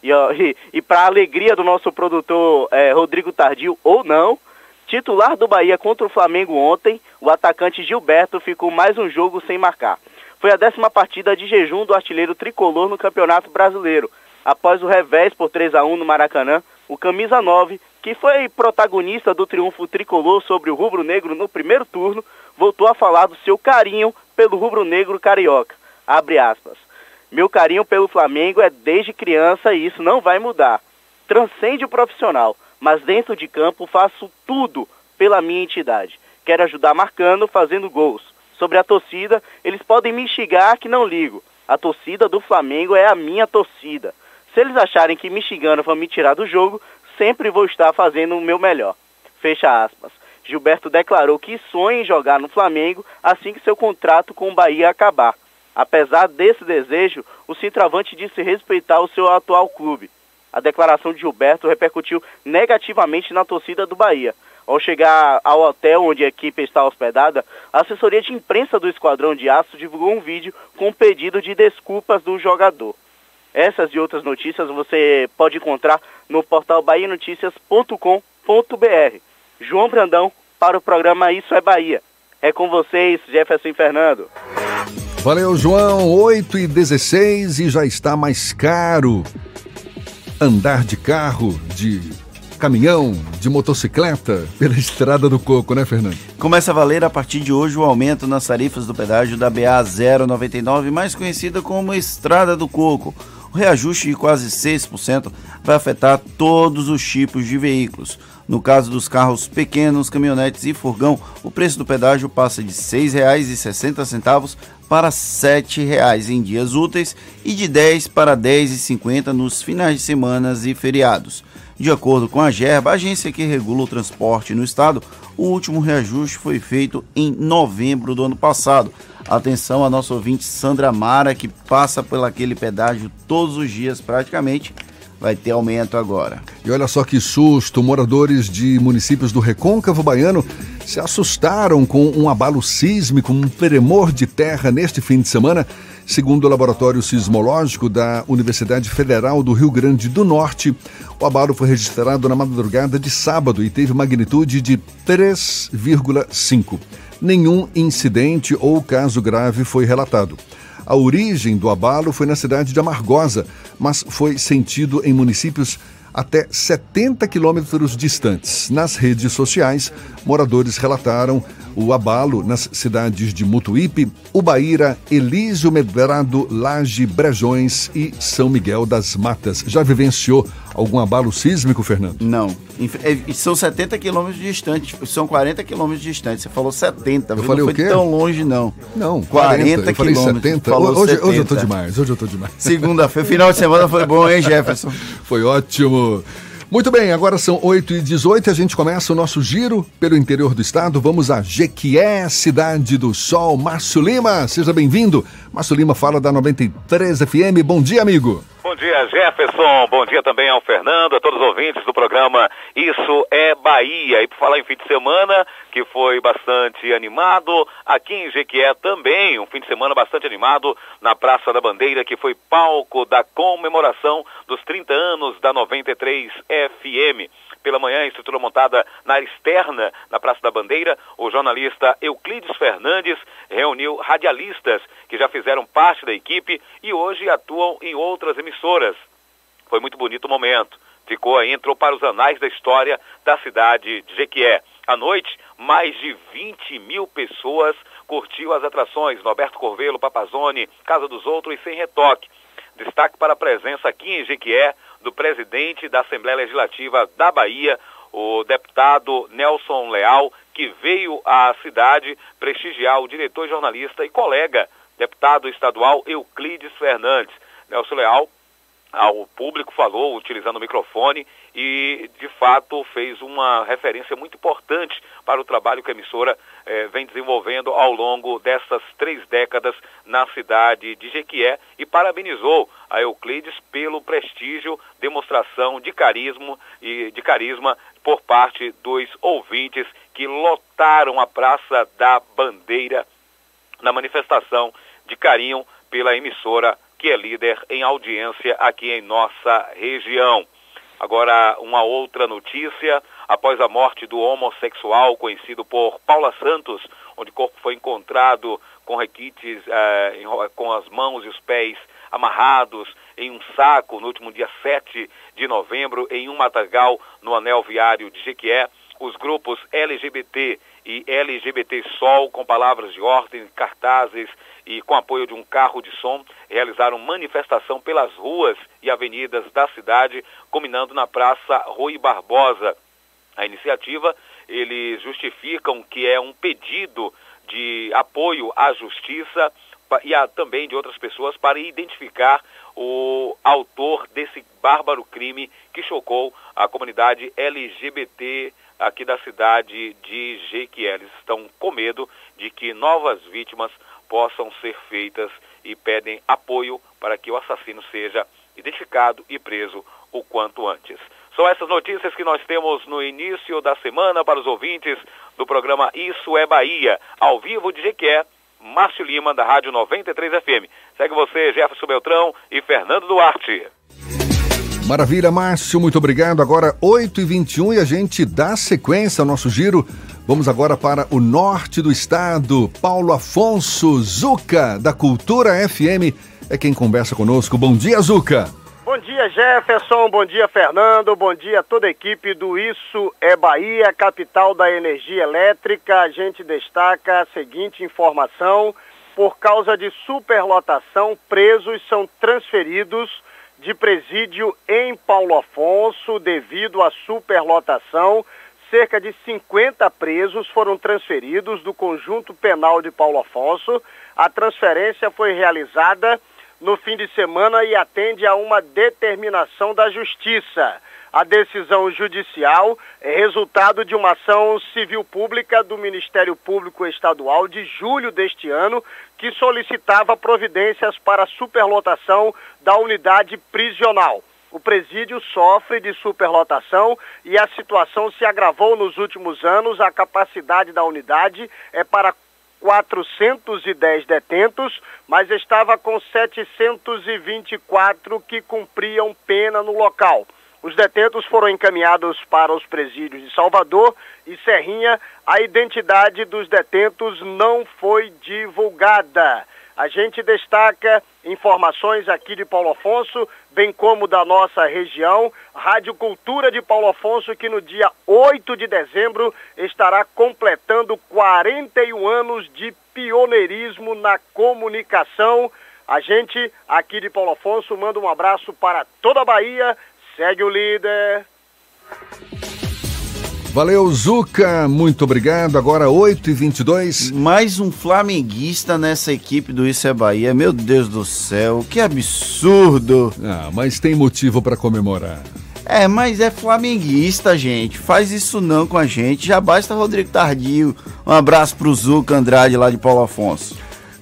E, ó, e, e para alegria do nosso produtor eh, Rodrigo Tardio, ou não, titular do Bahia contra o Flamengo ontem, o atacante Gilberto ficou mais um jogo sem marcar. Foi a décima partida de jejum do artilheiro tricolor no Campeonato Brasileiro. Após o revés por 3 a 1 no Maracanã, o camisa 9, que foi protagonista do triunfo tricolor sobre o rubro-negro no primeiro turno, voltou a falar do seu carinho pelo rubro-negro carioca. Abre aspas. Meu carinho pelo Flamengo é desde criança e isso não vai mudar. Transcende o profissional, mas dentro de campo faço tudo pela minha entidade. Quero ajudar marcando, fazendo gols. Sobre a torcida, eles podem me instigar que não ligo. A torcida do Flamengo é a minha torcida. Se eles acharem que me xingando vão me tirar do jogo, sempre vou estar fazendo o meu melhor. Fecha aspas. Gilberto declarou que sonha em jogar no Flamengo assim que seu contrato com o Bahia acabar. Apesar desse desejo, o centroavante disse respeitar o seu atual clube. A declaração de Gilberto repercutiu negativamente na torcida do Bahia. Ao chegar ao hotel onde a equipe está hospedada, a assessoria de imprensa do Esquadrão de Aço divulgou um vídeo com um pedido de desculpas do jogador. Essas e outras notícias você pode encontrar no portal bahianoticias.com.br. João Brandão para o programa Isso é Bahia. É com vocês, Jefferson Fernando. Valeu, João. 8 e 16 e já está mais caro andar de carro, de caminhão, de motocicleta pela estrada do coco, né, Fernando? Começa a valer a partir de hoje o aumento nas tarifas do pedágio da BA 099, mais conhecida como Estrada do Coco. O reajuste de quase 6% vai afetar todos os tipos de veículos. No caso dos carros pequenos, caminhonetes e furgão, o preço do pedágio passa de R$ 6,60 para R$ 7,00 em dias úteis e de R$ 10 para R$ 10,50 nos finais de semana e feriados. De acordo com a GERBA, agência que regula o transporte no estado, o último reajuste foi feito em novembro do ano passado. Atenção a nosso ouvinte Sandra Mara, que passa por aquele pedágio todos os dias praticamente, vai ter aumento agora. E olha só que susto, moradores de municípios do Recôncavo Baiano se assustaram com um abalo sísmico, um tremor de terra neste fim de semana. Segundo o Laboratório Sismológico da Universidade Federal do Rio Grande do Norte, o abalo foi registrado na madrugada de sábado e teve magnitude de 3,5. Nenhum incidente ou caso grave foi relatado. A origem do abalo foi na cidade de Amargosa, mas foi sentido em municípios até 70 quilômetros distantes. Nas redes sociais, moradores relataram o abalo nas cidades de Mutuípe, Ubaíra, Elísio Medrado, Laje, Brejões e São Miguel das Matas. Já vivenciou algum abalo sísmico, Fernando? Não. É, São 70 quilômetros distantes, são 40 quilômetros distantes. Você falou 70, Eu viu? falei não o foi quê? tão longe, não. Não, 40 Eu falei quilômetros. 70. Falou Hoje, hoje eu tô 70. demais, hoje eu tô demais. Segunda-feira, final de semana foi bom, hein, Jefferson? [laughs] Foi ótimo. Muito bem, agora são 8 e 18 a gente começa o nosso giro pelo interior do estado. Vamos a Jequié, Cidade do Sol. Márcio Lima, seja bem-vindo. Márcio Lima fala da 93 FM. Bom dia, amigo. Bom dia, Jefferson. Bom dia também ao Fernando, a todos os ouvintes do programa Isso é Bahia. E por falar em fim de semana, que foi bastante animado, aqui em Jequié também, um fim de semana bastante animado na Praça da Bandeira, que foi palco da comemoração dos 30 anos da 93 FM. Pela manhã, estrutura montada na área externa, na Praça da Bandeira, o jornalista Euclides Fernandes reuniu radialistas que já fizeram parte da equipe e hoje atuam em outras emissoras. Foi muito bonito o momento. Ficou entrou para os anais da história da cidade de Jequié. À noite, mais de 20 mil pessoas curtiu as atrações Norberto Corvelo, Papazone, Casa dos Outros e Sem Retoque. Destaque para a presença aqui em Jequié do presidente da Assembleia Legislativa da Bahia, o deputado Nelson Leal, que veio à cidade prestigiar o diretor jornalista e colega, deputado estadual Euclides Fernandes. Nelson Leal ao público falou utilizando o microfone e de fato fez uma referência muito importante para o trabalho que a emissora eh, vem desenvolvendo ao longo dessas três décadas na cidade de Jequié e parabenizou a Euclides pelo prestígio, demonstração de carisma e de carisma por parte dos ouvintes que lotaram a Praça da Bandeira na manifestação de carinho pela emissora que é líder em audiência aqui em nossa região. Agora, uma outra notícia. Após a morte do homossexual conhecido por Paula Santos, onde o corpo foi encontrado com requites, eh, com as mãos e os pés amarrados em um saco no último dia 7 de novembro, em um matagal no anel viário de Jequié, os grupos LGBT e LGBT Sol, com palavras de ordem, cartazes e com apoio de um carro de som, realizaram manifestação pelas ruas e avenidas da cidade, culminando na Praça Rui Barbosa. A iniciativa, eles justificam que é um pedido de apoio à justiça e a, também de outras pessoas para identificar o autor desse bárbaro crime que chocou a comunidade LGBT aqui da cidade de Jequié. Eles estão com medo de que novas vítimas possam ser feitas e pedem apoio para que o assassino seja identificado e preso o quanto antes. São essas notícias que nós temos no início da semana para os ouvintes do programa Isso é Bahia, ao vivo de Jequié, Márcio Lima, da Rádio 93 FM. Segue você, Jefferson Beltrão e Fernando Duarte. Maravilha, Márcio, muito obrigado. Agora 8h21 e a gente dá sequência ao nosso giro. Vamos agora para o norte do estado. Paulo Afonso Zuca, da Cultura FM, é quem conversa conosco. Bom dia, Zuca. Dia, Jefferson. Bom dia, Fernando. Bom dia a toda a equipe do Isso é Bahia, capital da energia elétrica. A gente destaca a seguinte informação: por causa de superlotação, presos são transferidos de presídio em Paulo Afonso devido à superlotação. Cerca de 50 presos foram transferidos do conjunto penal de Paulo Afonso. A transferência foi realizada no fim de semana e atende a uma determinação da Justiça. A decisão judicial é resultado de uma ação civil pública do Ministério Público Estadual de julho deste ano, que solicitava providências para a superlotação da unidade prisional. O presídio sofre de superlotação e a situação se agravou nos últimos anos. A capacidade da unidade é para 410 detentos, mas estava com 724 que cumpriam pena no local. Os detentos foram encaminhados para os presídios de Salvador e Serrinha. A identidade dos detentos não foi divulgada. A gente destaca informações aqui de Paulo Afonso, bem como da nossa região. Rádio Cultura de Paulo Afonso, que no dia 8 de dezembro estará completando 41 anos de pioneirismo na comunicação. A gente aqui de Paulo Afonso manda um abraço para toda a Bahia, Segue o líder. Valeu, Zuca. Muito obrigado. Agora 8h22. Mais um flamenguista nessa equipe do Isso é Bahia. Meu Deus do céu, que absurdo. Ah, mas tem motivo para comemorar. É, mas é flamenguista, gente. Faz isso não com a gente. Já basta Rodrigo Tardio. Um abraço pro Zuca Andrade lá de Paulo Afonso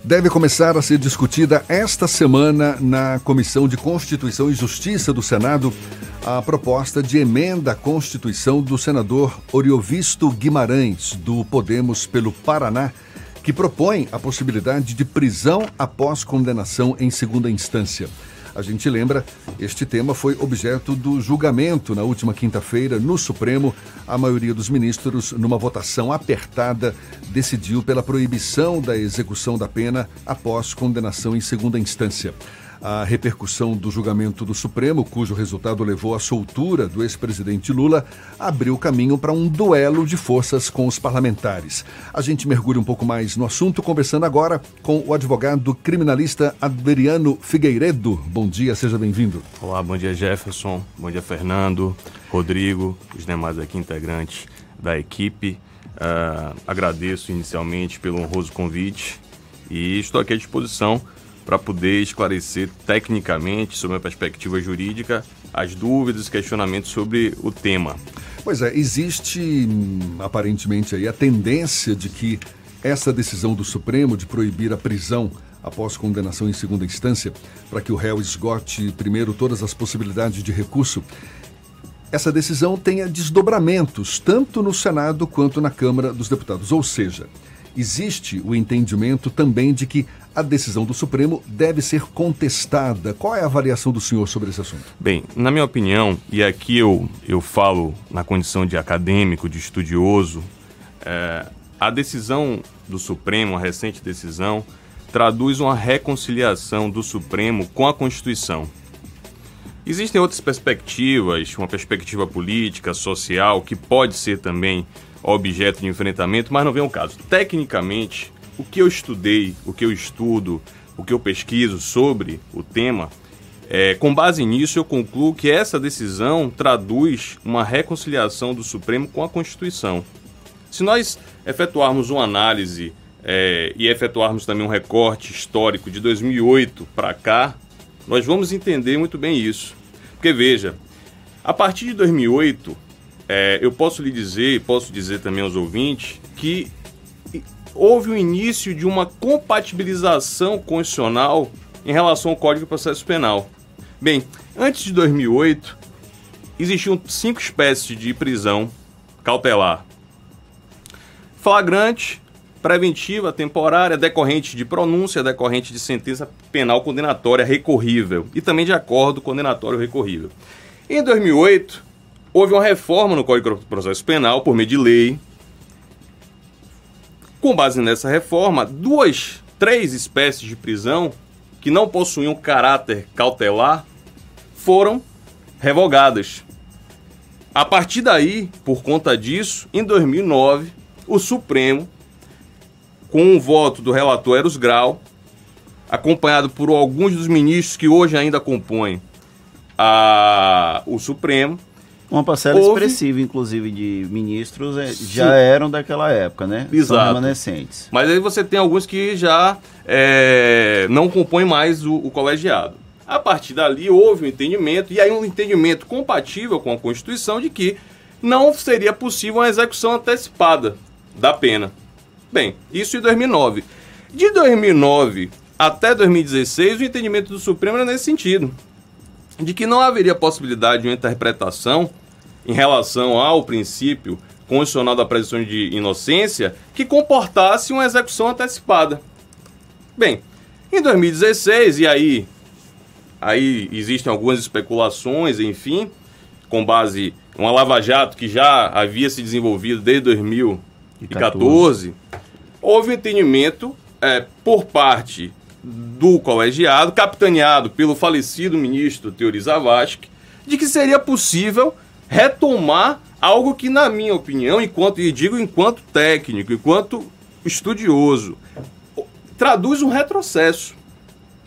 deve começar a ser discutida esta semana na Comissão de Constituição e Justiça do Senado a proposta de emenda à Constituição do senador Oriovisto Guimarães, do Podemos pelo Paraná, que propõe a possibilidade de prisão após condenação em segunda instância. A gente lembra, este tema foi objeto do julgamento na última quinta-feira no Supremo. A maioria dos ministros, numa votação apertada, decidiu pela proibição da execução da pena após condenação em segunda instância. A repercussão do julgamento do Supremo, cujo resultado levou à soltura do ex-presidente Lula, abriu caminho para um duelo de forças com os parlamentares. A gente mergulha um pouco mais no assunto, conversando agora com o advogado criminalista Adriano Figueiredo. Bom dia, seja bem-vindo. Olá, bom dia Jefferson, bom dia Fernando, Rodrigo, os demais aqui integrantes da equipe. Uh, agradeço inicialmente pelo honroso convite e estou aqui à disposição para poder esclarecer tecnicamente, sob a perspectiva jurídica, as dúvidas e questionamentos sobre o tema. Pois é, existe hum, aparentemente aí a tendência de que essa decisão do Supremo de proibir a prisão após condenação em segunda instância, para que o réu esgote primeiro todas as possibilidades de recurso, essa decisão tenha desdobramentos tanto no Senado quanto na Câmara dos Deputados. Ou seja, existe o entendimento também de que a decisão do Supremo deve ser contestada. Qual é a avaliação do senhor sobre esse assunto? Bem, na minha opinião, e aqui eu, eu falo na condição de acadêmico, de estudioso, é, a decisão do Supremo, a recente decisão, traduz uma reconciliação do Supremo com a Constituição. Existem outras perspectivas, uma perspectiva política, social, que pode ser também objeto de enfrentamento, mas não vem ao caso. Tecnicamente, o que eu estudei, o que eu estudo, o que eu pesquiso sobre o tema, é, com base nisso eu concluo que essa decisão traduz uma reconciliação do Supremo com a Constituição. Se nós efetuarmos uma análise é, e efetuarmos também um recorte histórico de 2008 para cá, nós vamos entender muito bem isso. Porque veja, a partir de 2008, é, eu posso lhe dizer, posso dizer também aos ouvintes, que houve o início de uma compatibilização constitucional em relação ao Código de Processo Penal. Bem, antes de 2008, existiam cinco espécies de prisão cautelar: flagrante, preventiva, temporária, decorrente de pronúncia, decorrente de sentença penal condenatória recorrível e também de acordo condenatório recorrível. Em 2008, houve uma reforma no Código de Processo Penal por meio de lei com base nessa reforma, duas, três espécies de prisão que não possuíam caráter cautelar foram revogadas. A partir daí, por conta disso, em 2009, o Supremo, com o voto do relator Eros Grau, acompanhado por alguns dos ministros que hoje ainda compõem a, o Supremo, uma parcela Houve... expressiva, inclusive, de ministros é, já eram daquela época, né? Exato. São remanescentes. Mas aí você tem alguns que já é, não compõem mais o, o colegiado. A partir dali houve um entendimento, e aí um entendimento compatível com a Constituição de que não seria possível uma execução antecipada da pena. Bem, isso em 2009. De 2009 até 2016, o entendimento do Supremo era nesse sentido, de que não haveria possibilidade de uma interpretação em relação ao princípio constitucional da presunção de inocência que comportasse uma execução antecipada. Bem, em 2016, e aí, aí existem algumas especulações, enfim, com base em uma lava-jato que já havia se desenvolvido desde 2014, houve um entendimento é, por parte do colegiado, capitaneado pelo falecido ministro Teori Zavascki, de que seria possível retomar algo que, na minha opinião, enquanto, e digo enquanto técnico, enquanto estudioso, traduz um retrocesso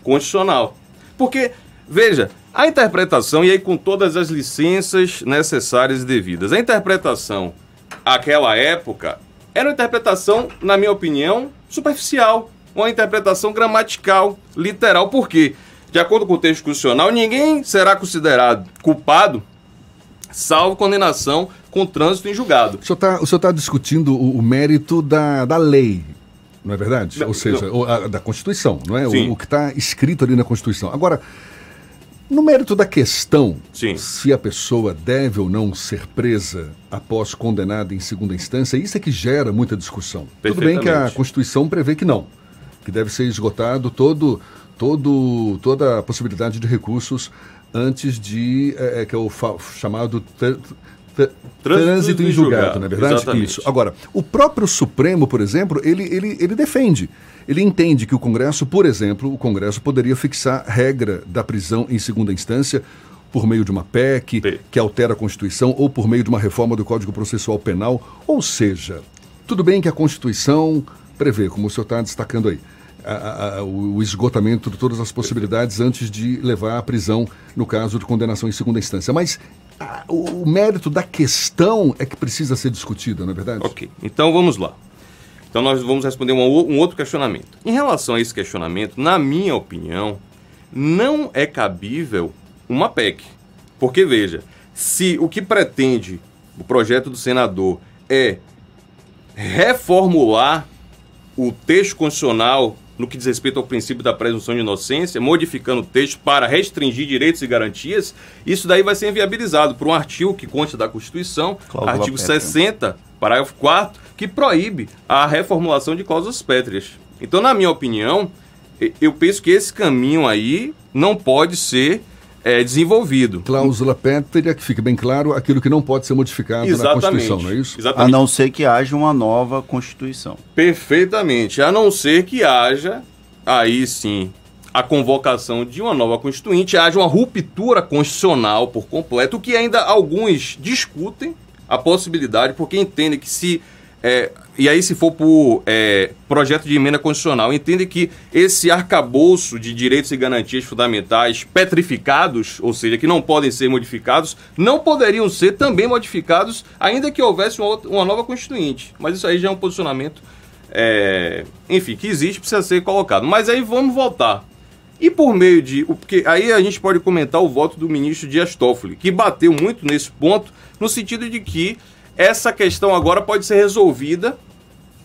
constitucional. Porque, veja, a interpretação, e aí com todas as licenças necessárias e devidas, a interpretação àquela época era uma interpretação, na minha opinião, superficial, uma interpretação gramatical, literal, porque, de acordo com o texto constitucional, ninguém será considerado culpado salvo condenação com trânsito em julgado. O senhor está tá discutindo o, o, mérito da, da lei, não é verdade? Não, Ou seja, o, a, da Constituição, não é? O, o, que está escrito ali na Constituição. Agora, no mérito da questão, Sim. se a pessoa deve ou não ser presa após condenada em segunda instância, isso é que gera muita discussão. Tudo bem que a Constituição prevê que não, que deve ser esgotado todo, todo, toda a possibilidade de recursos antes de, é, é que é o chamado trânsito, trânsito em julgado, julgado, não é verdade? Exatamente. Isso. Agora, o próprio Supremo, por exemplo, ele, ele, ele defende. Ele entende que o Congresso, por exemplo, o Congresso poderia fixar regra da prisão em segunda instância por meio de uma PEC P. que altera a Constituição ou por meio de uma reforma do Código Processual Penal. Ou seja, tudo bem que a Constituição prevê, como o senhor está destacando aí, a, a, o esgotamento de todas as possibilidades antes de levar à prisão no caso de condenação em segunda instância. Mas a, o, o mérito da questão é que precisa ser discutido, não é verdade? Ok, então vamos lá. Então nós vamos responder um, um outro questionamento. Em relação a esse questionamento, na minha opinião, não é cabível uma PEC. Porque, veja, se o que pretende o projeto do senador é reformular o texto constitucional no que diz respeito ao princípio da presunção de inocência, modificando o texto para restringir direitos e garantias, isso daí vai ser inviabilizado por um artigo que consta da Constituição, Cláusula artigo pétrea. 60, parágrafo 4 que proíbe a reformulação de cláusulas pétreas. Então, na minha opinião, eu penso que esse caminho aí não pode ser é, desenvolvido. Cláusula pétrea, que fique bem claro, aquilo que não pode ser modificado Exatamente. na Constituição, não é isso? Exatamente. A não ser que haja uma nova Constituição. Perfeitamente. A não ser que haja, aí sim, a convocação de uma nova Constituinte, haja uma ruptura constitucional por completo, o que ainda alguns discutem a possibilidade, porque entendem que se é, e aí, se for por é, projeto de emenda constitucional, entende que esse arcabouço de direitos e garantias fundamentais petrificados, ou seja, que não podem ser modificados, não poderiam ser também modificados, ainda que houvesse uma, outra, uma nova constituinte. Mas isso aí já é um posicionamento, é, enfim, que existe, precisa ser colocado. Mas aí vamos voltar. E por meio de. Porque aí a gente pode comentar o voto do ministro Dias Toffoli, que bateu muito nesse ponto, no sentido de que essa questão agora pode ser resolvida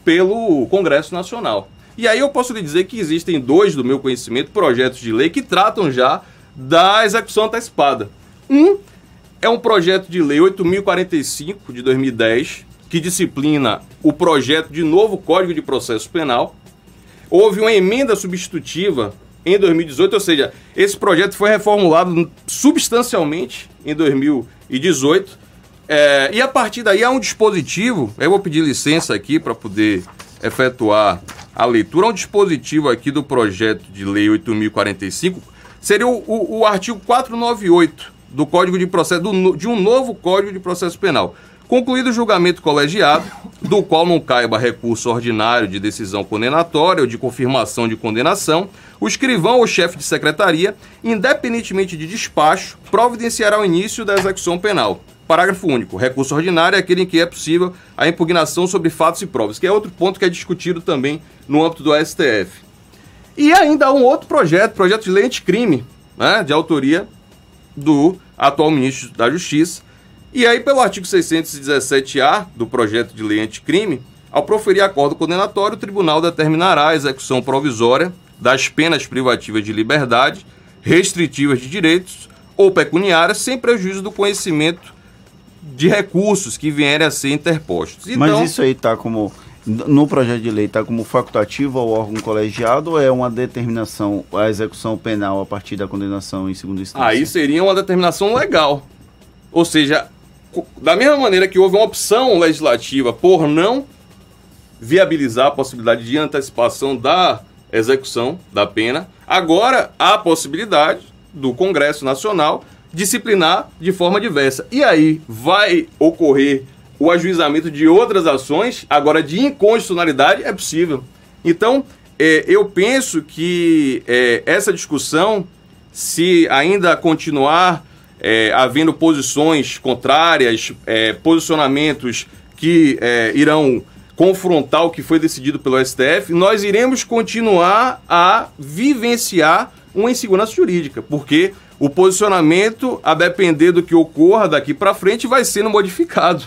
pelo Congresso Nacional. E aí eu posso lhe dizer que existem dois, do meu conhecimento, projetos de lei que tratam já da execução antecipada. Um é um projeto de lei 8045 de 2010, que disciplina o projeto de novo Código de Processo Penal. Houve uma emenda substitutiva em 2018, ou seja, esse projeto foi reformulado substancialmente em 2018 é, e a partir daí há um dispositivo, eu vou pedir licença aqui para poder efetuar a leitura, há um dispositivo aqui do projeto de lei 8045, seria o, o, o artigo 498 do Código de Processo, do, de um novo Código de Processo Penal. Concluído o julgamento colegiado, do qual não caiba recurso ordinário de decisão condenatória ou de confirmação de condenação, o escrivão ou chefe de secretaria, independentemente de despacho, providenciará o início da execução penal Parágrafo único. Recurso ordinário é aquele em que é possível a impugnação sobre fatos e provas, que é outro ponto que é discutido também no âmbito do STF. E ainda há um outro projeto, projeto de lei anticrime, né, de autoria do atual ministro da Justiça. E aí, pelo artigo 617-A do projeto de lei anticrime, ao proferir acordo condenatório, o tribunal determinará a execução provisória das penas privativas de liberdade, restritivas de direitos ou pecuniárias, sem prejuízo do conhecimento de recursos que vierem a ser interpostos. Então, Mas isso aí está como no projeto de lei está como facultativo ao órgão colegiado ou é uma determinação, a execução penal a partir da condenação em segunda instância? Aí seria uma determinação legal. Ou seja, da mesma maneira que houve uma opção legislativa por não viabilizar a possibilidade de antecipação da execução da pena, agora há a possibilidade do Congresso Nacional disciplinar de forma diversa. E aí vai ocorrer o ajuizamento de outras ações, agora de inconstitucionalidade é possível. Então, é, eu penso que é, essa discussão, se ainda continuar é, havendo posições contrárias, é, posicionamentos que é, irão confrontar o que foi decidido pelo STF, nós iremos continuar a vivenciar uma insegurança jurídica, porque o posicionamento, a depender do que ocorra daqui para frente, vai sendo modificado.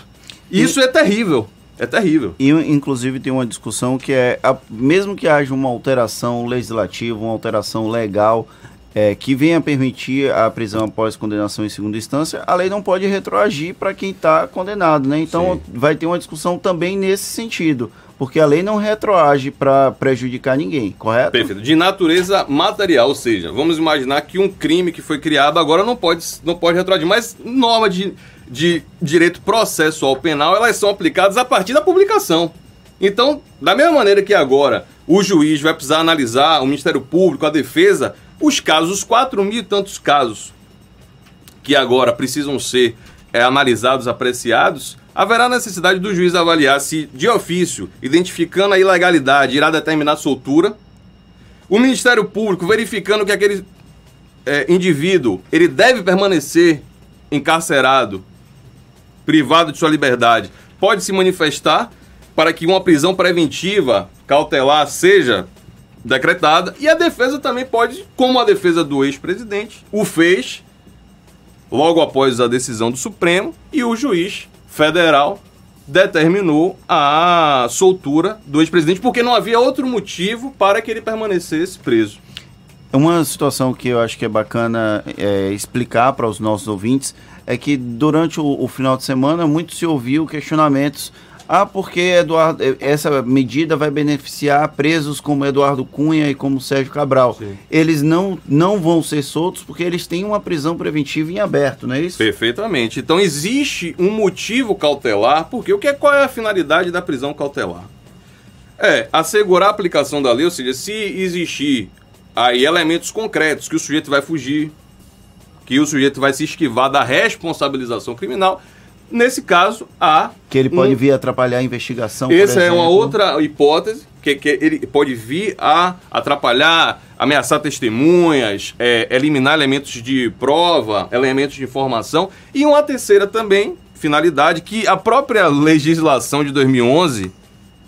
Isso e... é terrível. É terrível. E, inclusive, tem uma discussão que é, a, mesmo que haja uma alteração legislativa, uma alteração legal, é, que venha permitir a prisão após condenação em segunda instância, a lei não pode retroagir para quem está condenado, né? Então, Sim. vai ter uma discussão também nesse sentido porque a lei não retroage para prejudicar ninguém, correto? Perfeito. De natureza material, ou seja, vamos imaginar que um crime que foi criado agora não pode, não pode retroagir, mas norma de, de direito processual penal, elas são aplicadas a partir da publicação. Então, da mesma maneira que agora o juiz vai precisar analisar, o Ministério Público, a defesa, os casos, os 4 mil e tantos casos que agora precisam ser é, analisados, apreciados, haverá necessidade do juiz avaliar se, de ofício, identificando a ilegalidade, irá determinar soltura, O Ministério Público verificando que aquele é, indivíduo ele deve permanecer encarcerado, privado de sua liberdade, pode se manifestar para que uma prisão preventiva cautelar seja decretada. E a defesa também pode, como a defesa do ex-presidente, o fez logo após a decisão do Supremo e o juiz federal determinou a soltura do ex-presidente porque não havia outro motivo para que ele permanecesse preso. Uma situação que eu acho que é bacana é, explicar para os nossos ouvintes é que durante o, o, final de semana muito se ouviu questionamentos. Ah, porque Eduardo, essa medida vai beneficiar presos como Eduardo Cunha e como Sérgio Cabral. Sim. Eles não, não vão ser soltos porque eles têm uma prisão preventiva em aberto, não é isso? Perfeitamente. Então existe um motivo cautelar, porque o que é, qual é a finalidade da prisão cautelar? É assegurar a aplicação da lei, ou seja, se existir aí elementos concretos que o sujeito vai fugir, que o sujeito vai se esquivar da responsabilização criminal. Nesse caso, há. Que ele pode um... vir atrapalhar a investigação. Essa é uma outra hipótese, que, que ele pode vir a atrapalhar, ameaçar testemunhas, é, eliminar elementos de prova, elementos de informação. E uma terceira também, finalidade, que a própria legislação de 2011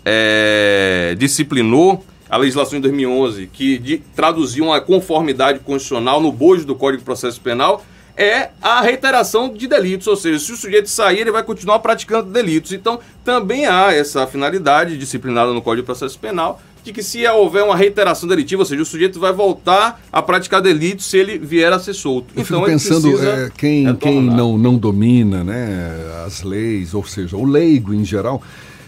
é, disciplinou a legislação de 2011, que de, traduziu uma conformidade constitucional no bojo do Código de Processo Penal, é a reiteração de delitos, ou seja, se o sujeito sair, ele vai continuar praticando delitos. Então, também há essa finalidade disciplinada no Código de Processo Penal, de que se houver uma reiteração delitiva, ou seja, o sujeito vai voltar a praticar delitos se ele vier a ser solto. Eu então, fico pensando, é, quem, quem não, não domina né, as leis, ou seja, o leigo em geral,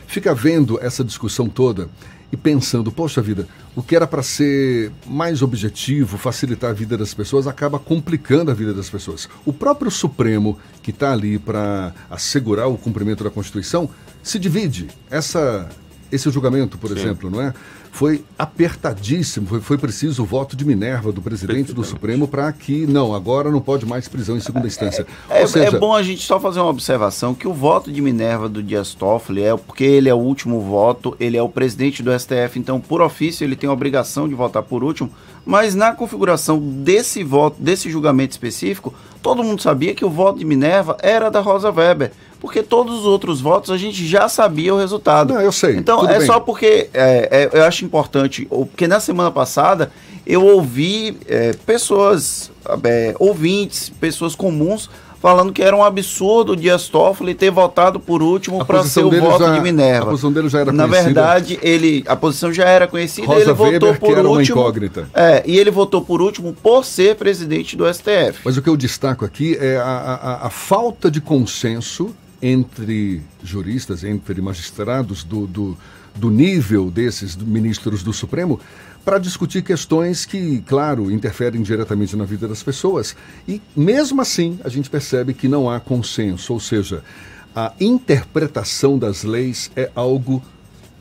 fica vendo essa discussão toda e pensando, poxa vida, o que era para ser mais objetivo, facilitar a vida das pessoas, acaba complicando a vida das pessoas. O próprio Supremo, que está ali para assegurar o cumprimento da Constituição, se divide. Essa, esse julgamento, por Sim. exemplo, não é? Foi apertadíssimo. Foi, foi preciso o voto de Minerva do presidente do Supremo para que, não, agora não pode mais prisão em segunda instância. É, é, seja... é, bom a gente só fazer uma observação que o voto de Minerva do Dias Toffoli é porque ele é o último voto, ele é o presidente do STF, então por ofício ele tem a obrigação de votar por último, mas na configuração desse voto, desse julgamento específico, todo mundo sabia que o voto de Minerva era da Rosa Weber porque todos os outros votos a gente já sabia o resultado. Não, eu sei. Então é bem. só porque é, é, eu acho importante, porque na semana passada eu ouvi é, pessoas, é, ouvintes, pessoas comuns falando que era um absurdo o Dias Toffoli ter votado por último para ser o voto já, de Minerva. A posição dele já era Na conhecida. verdade, ele, a posição já era conhecida, Rosa ele Weber, votou por último. Uma incógnita. É, e ele votou por último por ser presidente do STF. Mas o que eu destaco aqui é a, a, a falta de consenso entre juristas, entre magistrados do, do, do nível desses ministros do Supremo, para discutir questões que, claro, interferem diretamente na vida das pessoas. E mesmo assim, a gente percebe que não há consenso, ou seja, a interpretação das leis é algo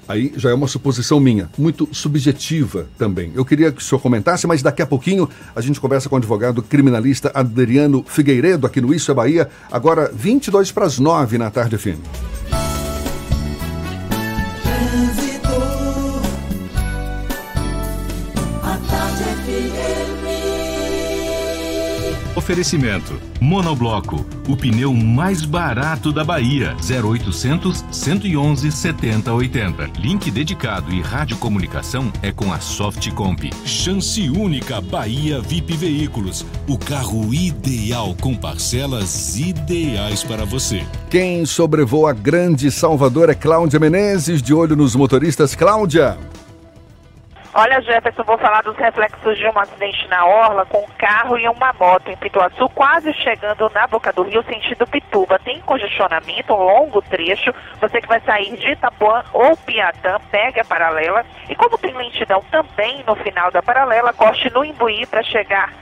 Aí já é uma suposição minha, muito subjetiva também. Eu queria que o senhor comentasse, mas daqui a pouquinho a gente conversa com o advogado criminalista Adriano Figueiredo, aqui no Isso é Bahia, agora 22 para as 9 na tarde fim. Oferecimento: Monobloco, o pneu mais barato da Bahia. 0800 111 7080. Link dedicado e radiocomunicação é com a Softcomp. Chance única Bahia VIP Veículos. O carro ideal com parcelas ideais para você. Quem sobrevoa a grande Salvador é Cláudia Menezes, de olho nos motoristas. Cláudia. Olha, Jefferson, vou falar dos reflexos de um acidente na Orla com um carro e uma moto em Pituaçu, quase chegando na boca do rio, sentido Pituba. Tem congestionamento, um longo trecho. Você que vai sair de Itapuã ou Piatã, pegue a paralela. E como tem lentidão também no final da paralela, corte no Imbuí para chegar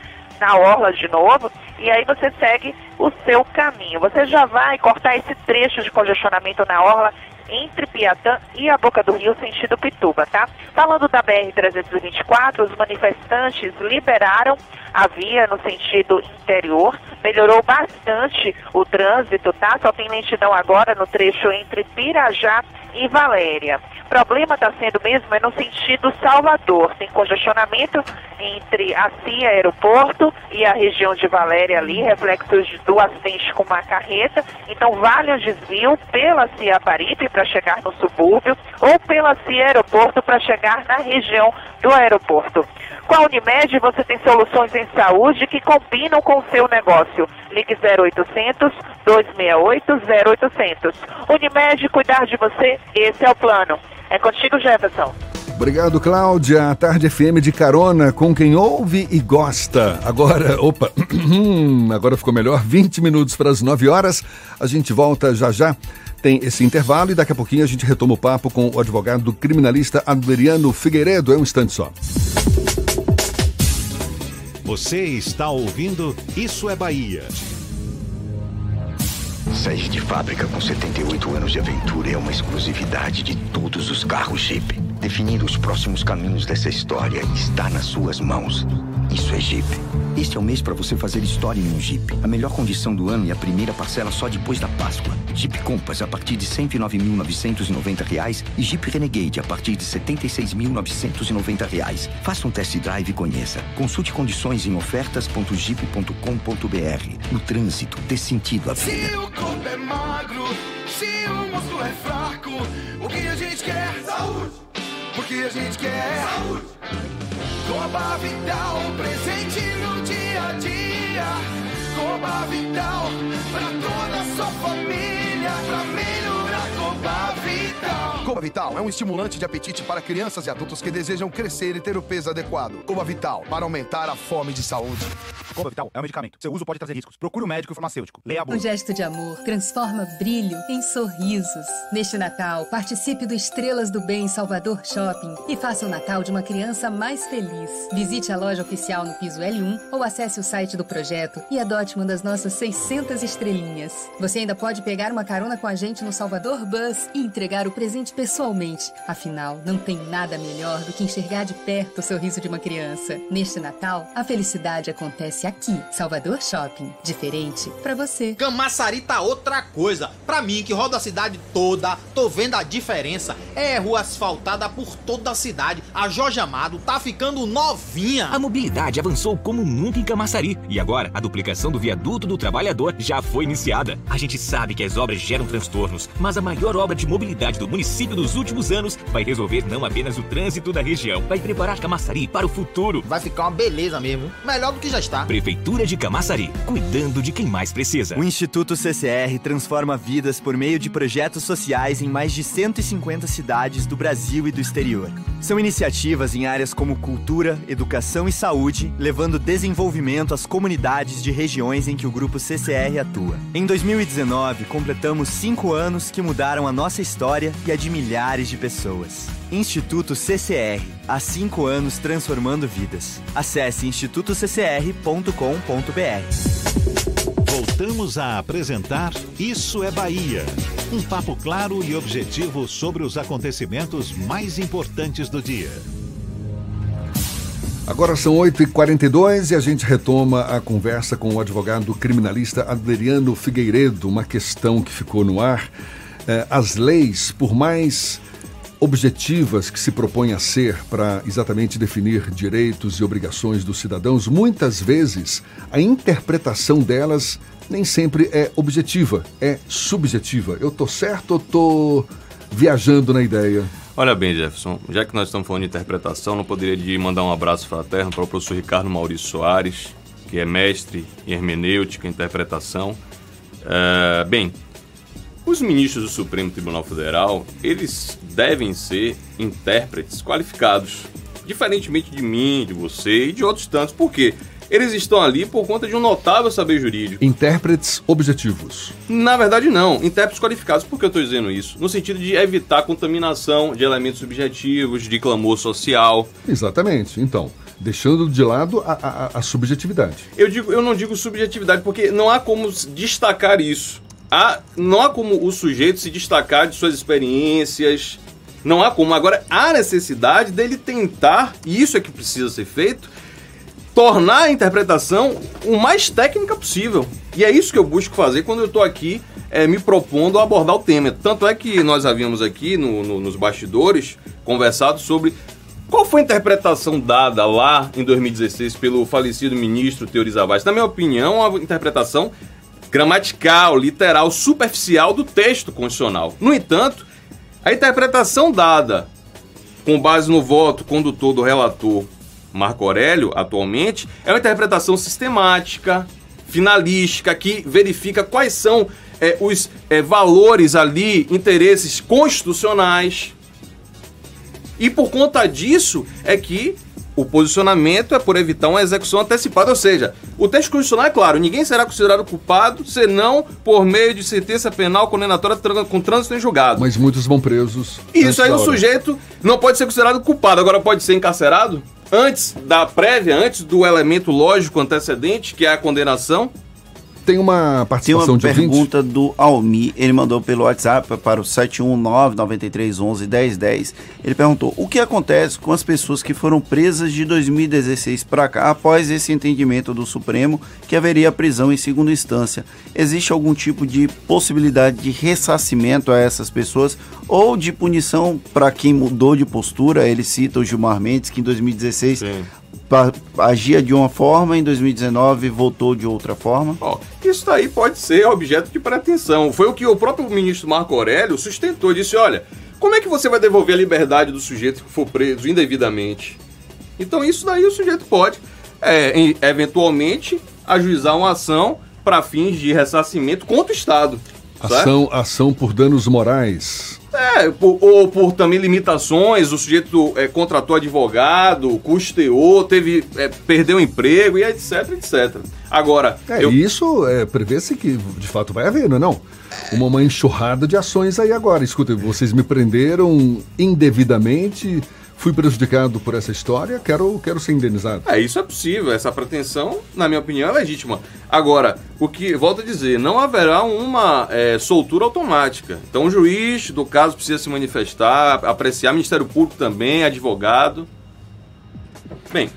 na Orla de novo. E aí você segue o seu caminho. Você já vai cortar esse trecho de congestionamento na Orla entre Piatã e a Boca do Rio, sentido Pituba, tá? Falando da BR-324, os manifestantes liberaram a via no sentido interior, melhorou bastante o trânsito, tá? Só tem lentidão agora no trecho entre Pirajá e Valéria. O problema está sendo mesmo é no sentido Salvador. Tem congestionamento entre a CIA Aeroporto e a região de Valéria ali, reflexos do acidente com uma carreta. Então vale o desvio pela CIA Paripe para chegar no subúrbio ou pela CIA Aeroporto para chegar na região do aeroporto. Com a Unimed você tem soluções em saúde que combinam com o seu negócio. Ligue 0800 268 0800. Unimed, cuidar de você, esse é o plano. É contigo, Jefferson. Obrigado, Cláudia. A Tarde FM de carona com quem ouve e gosta. Agora, opa, [clears throat] agora ficou melhor. 20 minutos para as 9 horas. A gente volta já já. Tem esse intervalo e daqui a pouquinho a gente retoma o papo com o advogado criminalista Adriano Figueiredo. É um instante só. Você está ouvindo Isso é Bahia. Sair de fábrica com 78 anos de aventura é uma exclusividade de todos os carros Jeep. Definir os próximos caminhos dessa história está nas suas mãos. Isso é Jeep. Este é o mês para você fazer história em um Jeep. A melhor condição do ano e a primeira parcela só depois da Páscoa. Jeep Compass a partir de R$ 109.990 e Jeep Renegade a partir de R$ 76.990. Faça um test drive e conheça. Consulte condições em ofertas.jeep.com.br. No trânsito, dê sentido à vida. O corpo é magro, se o músculo é fraco, o que a gente quer? Saúde! Porque a gente quer saúde! Coba Vital, presente no dia a dia. Coba Vital, pra toda a sua família, pra melhorar Coba Vital. Coba Vital é um estimulante de apetite para crianças e adultos que desejam crescer e ter o peso adequado. Coba Vital, para aumentar a fome de saúde. Coba Vital é um medicamento. Seu uso pode trazer riscos. Procure o um médico e farmacêutico. Leia a bula. Um gesto de amor transforma brilho em sorrisos. Neste Natal, participe do Estrelas do Bem Salvador Shopping e faça o Natal de uma criança mais feliz. Visite a loja oficial no piso L1 ou acesse o site do projeto e adote uma das nossas 600 estrelinhas. Você ainda pode pegar uma carona com a gente no Salvador Bus e entregar o presente pessoalmente. Afinal, não tem nada melhor do que enxergar de perto o sorriso de uma criança. Neste Natal, a felicidade acontece aqui, Salvador Shopping. Diferente para você. Camaçari tá outra coisa. Pra mim, que roda a cidade toda, tô vendo a diferença. É rua asfaltada por toda a cidade. A Jorge Amado tá ficando novinha. A mobilidade avançou como nunca em Camaçari. E agora, a duplicação do viaduto do trabalhador já foi iniciada. A gente sabe que as obras geram transtornos, mas a maior obra de mobilidade do município dos últimos anos vai resolver não apenas o trânsito da região, vai preparar Camaçari para o futuro. Vai ficar uma beleza mesmo. Melhor do que já está. Prefeitura de Camaçari, cuidando de quem mais precisa. O Instituto CCR transforma vidas por meio de projetos sociais em mais de 150 cidades do Brasil e do exterior. São iniciativas em áreas como cultura, educação e saúde, levando desenvolvimento às comunidades de regiões em que o grupo CCR atua. Em 2019, completamos cinco anos que mudaram a nossa história e a milhares de pessoas. Instituto CCR, há cinco anos transformando vidas. Acesse institutoccr.com.br. Voltamos a apresentar Isso é Bahia. Um papo claro e objetivo sobre os acontecimentos mais importantes do dia. Agora são 8h42 e a gente retoma a conversa com o advogado criminalista Adriano Figueiredo. Uma questão que ficou no ar. As leis, por mais objetivas que se propõem a ser para exatamente definir direitos e obrigações dos cidadãos, muitas vezes a interpretação delas nem sempre é objetiva, é subjetiva. Eu tô certo ou tô viajando na ideia? Olha bem, Jefferson, já que nós estamos falando de interpretação, não poderia de mandar um abraço fraterno para o professor Ricardo Maurício Soares, que é mestre em hermenêutica e interpretação. É, bem, os ministros do Supremo Tribunal Federal, eles devem ser intérpretes qualificados, diferentemente de mim, de você e de outros tantos. Por quê? Eles estão ali por conta de um notável saber jurídico. Intérpretes objetivos. Na verdade, não. Intérpretes qualificados. Por que eu estou dizendo isso? No sentido de evitar contaminação de elementos subjetivos, de clamor social. Exatamente. Então, deixando de lado a, a, a subjetividade. Eu, digo, eu não digo subjetividade porque não há como destacar isso. Há, não há como o sujeito se destacar de suas experiências. Não há como. Agora, há necessidade dele tentar, e isso é que precisa ser feito, tornar a interpretação o mais técnica possível. E é isso que eu busco fazer quando eu estou aqui é, me propondo a abordar o tema. Tanto é que nós havíamos aqui no, no, nos bastidores conversado sobre qual foi a interpretação dada lá em 2016 pelo falecido ministro Teori Zavascki. Na minha opinião, uma interpretação gramatical, literal, superficial do texto constitucional. No entanto, a interpretação dada com base no voto condutor do relator Marco Aurélio, atualmente, é uma interpretação sistemática, finalística, que verifica quais são é, os é, valores ali, interesses constitucionais. E por conta disso é que o posicionamento é por evitar uma execução antecipada, ou seja, o texto constitucional é claro, ninguém será considerado culpado senão por meio de sentença penal condenatória com trânsito em julgado. Mas muitos vão presos. Isso aí o sujeito não pode ser considerado culpado, agora pode ser encarcerado antes da prévia, antes do elemento lógico antecedente, que é a condenação. Tem uma participação Tem uma de pergunta do Almi, ele mandou pelo WhatsApp para o 719-9311-1010. Ele perguntou: o que acontece com as pessoas que foram presas de 2016 para cá após esse entendimento do Supremo que haveria prisão em segunda instância? Existe algum tipo de possibilidade de ressarcimento a essas pessoas ou de punição para quem mudou de postura? Ele cita o Gilmar Mendes, que em 2016 agia de uma forma, em 2019 voltou de outra forma? Ó, isso daí pode ser objeto de pretensão. Foi o que o próprio ministro Marco Aurélio sustentou. Disse: olha, como é que você vai devolver a liberdade do sujeito que for preso indevidamente? Então, isso daí o sujeito pode, é, eventualmente, ajuizar uma ação para fins de ressarcimento contra o Estado. Ação, ação por danos morais. É, por, ou por também limitações, o sujeito é, contratou advogado, custeou, teve, é, perdeu o emprego e etc, etc. Agora, é, eu... isso é, prevê-se que de fato vai haver, não é não? Uma, uma enxurrada de ações aí agora. Escuta, vocês me prenderam indevidamente, fui prejudicado por essa história, quero, quero ser indenizado. É, isso é possível, essa pretensão, na minha opinião, é legítima. Agora, o que, volto a dizer, não haverá uma é, soltura automática. Então o juiz do caso precisa se manifestar, apreciar, Ministério Público também, advogado. Bem,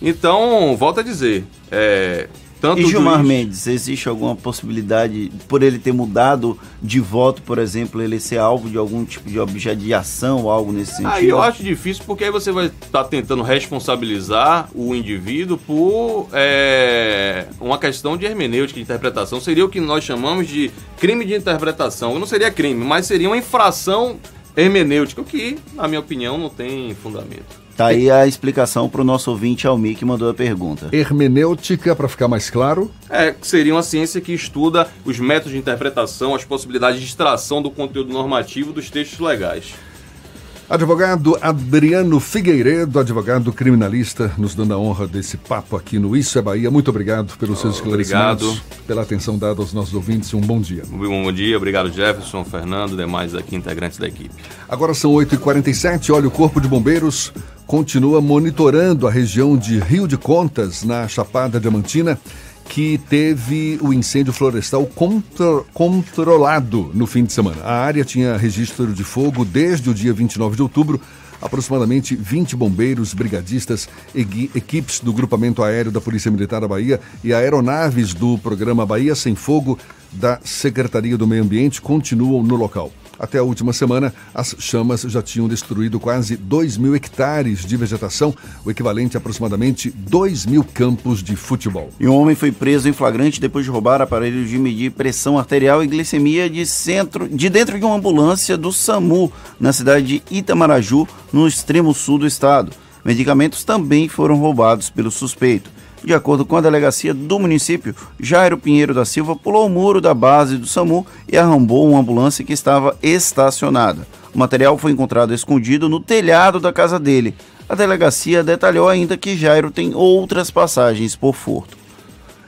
então, volto a dizer, é, tanto e Gilmar juiz... Mendes, existe alguma possibilidade, por ele ter mudado de voto, por exemplo, ele ser alvo de algum tipo de objeto de ação ou algo nesse sentido? Aí eu acho difícil porque aí você vai estar tá tentando responsabilizar o indivíduo por é, uma questão de hermenêutica, de interpretação. Seria o que nós chamamos de crime de interpretação. Não seria crime, mas seria uma infração hermenêutica, o que, na minha opinião, não tem fundamento. Tá aí a explicação para o nosso ouvinte Almi que mandou a pergunta. Hermenêutica, para ficar mais claro? É, seria uma ciência que estuda os métodos de interpretação, as possibilidades de extração do conteúdo normativo dos textos legais. Advogado Adriano Figueiredo, advogado criminalista, nos dando a honra desse papo aqui no Isso é Bahia. Muito obrigado pelos seus esclarecimentos, obrigado. pela atenção dada aos nossos ouvintes. Um bom dia. Um bom dia, obrigado Jefferson, Fernando, demais aqui integrantes da equipe. Agora são 8h47, olha, o Corpo de Bombeiros continua monitorando a região de Rio de Contas, na Chapada Diamantina que teve o incêndio florestal contro controlado no fim de semana. A área tinha registro de fogo desde o dia 29 de outubro. Aproximadamente 20 bombeiros, brigadistas, equipes do grupamento aéreo da Polícia Militar da Bahia e aeronaves do programa Bahia Sem Fogo da Secretaria do Meio Ambiente continuam no local. Até a última semana, as chamas já tinham destruído quase 2 mil hectares de vegetação, o equivalente a aproximadamente 2 mil campos de futebol. E um homem foi preso em flagrante depois de roubar aparelhos de medir pressão arterial e glicemia de, centro, de dentro de uma ambulância do SAMU, na cidade de Itamaraju, no extremo sul do estado. Medicamentos também foram roubados pelo suspeito. De acordo com a delegacia do município, Jairo Pinheiro da Silva pulou o muro da base do SAMU e arrombou uma ambulância que estava estacionada. O material foi encontrado escondido no telhado da casa dele. A delegacia detalhou ainda que Jairo tem outras passagens por furto.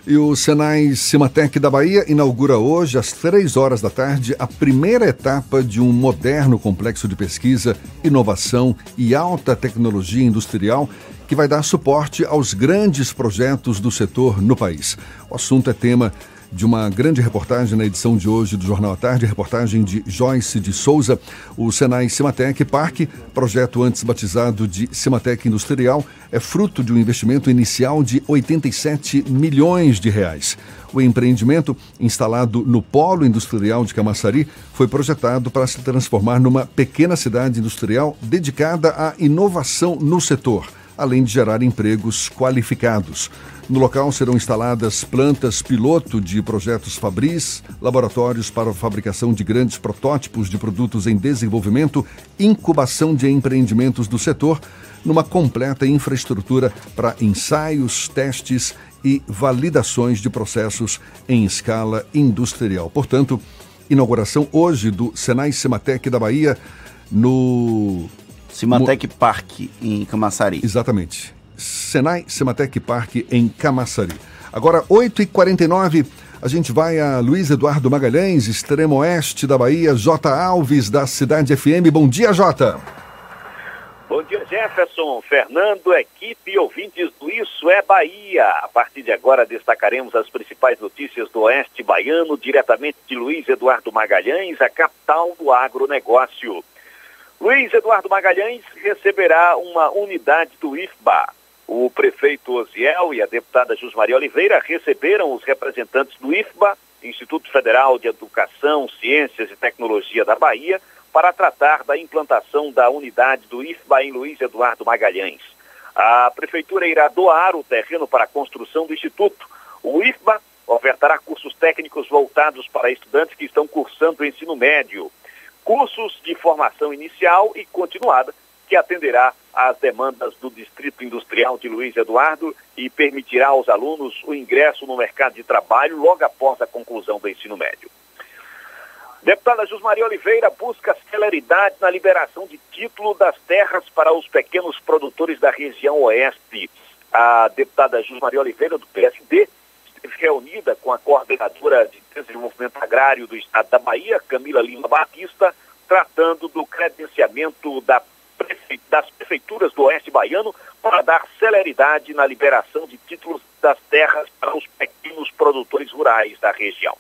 E o Senai Cimatec da Bahia inaugura hoje, às três horas da tarde, a primeira etapa de um moderno complexo de pesquisa, inovação e alta tecnologia industrial que vai dar suporte aos grandes projetos do setor no país. O assunto é tema de uma grande reportagem na edição de hoje do Jornal à Tarde, reportagem de Joyce de Souza. O Senai Cimatec Parque, projeto antes batizado de Cimatec Industrial, é fruto de um investimento inicial de 87 milhões de reais. O empreendimento, instalado no Polo Industrial de Camaçari, foi projetado para se transformar numa pequena cidade industrial dedicada à inovação no setor, além de gerar empregos qualificados. No local serão instaladas plantas piloto de projetos Fabris, laboratórios para a fabricação de grandes protótipos de produtos em desenvolvimento, incubação de empreendimentos do setor, numa completa infraestrutura para ensaios, testes e validações de processos em escala industrial. Portanto, inauguração hoje do Senai Sematec da Bahia no Cimatec Park em Camaçari. Exatamente. Senai Sematec Park em Camaçari. Agora, 8h49, a gente vai a Luiz Eduardo Magalhães, extremo oeste da Bahia, J. Alves, da Cidade FM. Bom dia, Jota. Bom dia, Jefferson, Fernando, equipe e ouvintes do Isso é Bahia. A partir de agora destacaremos as principais notícias do Oeste Baiano, diretamente de Luiz Eduardo Magalhães, a capital do agronegócio. Luiz Eduardo Magalhães receberá uma unidade do IFBA. O prefeito Osiel e a deputada Jusmaria Oliveira receberam os representantes do IFBA, Instituto Federal de Educação, Ciências e Tecnologia da Bahia, para tratar da implantação da unidade do IFBA em Luiz Eduardo Magalhães. A prefeitura irá doar o terreno para a construção do instituto. O IFBA ofertará cursos técnicos voltados para estudantes que estão cursando o ensino médio, cursos de formação inicial e continuada, que atenderá às demandas do Distrito Industrial de Luiz Eduardo e permitirá aos alunos o ingresso no mercado de trabalho logo após a conclusão do ensino médio. Deputada Jusmaria Oliveira busca celeridade na liberação de título das terras para os pequenos produtores da região oeste. A deputada Jusmaria Oliveira, do PSD, esteve reunida com a coordenadora de desenvolvimento agrário do estado da Bahia, Camila Lima Batista, tratando do credenciamento da prefe... das prefeituras do oeste baiano para dar celeridade na liberação de títulos das terras para os pequenos produtores rurais da região.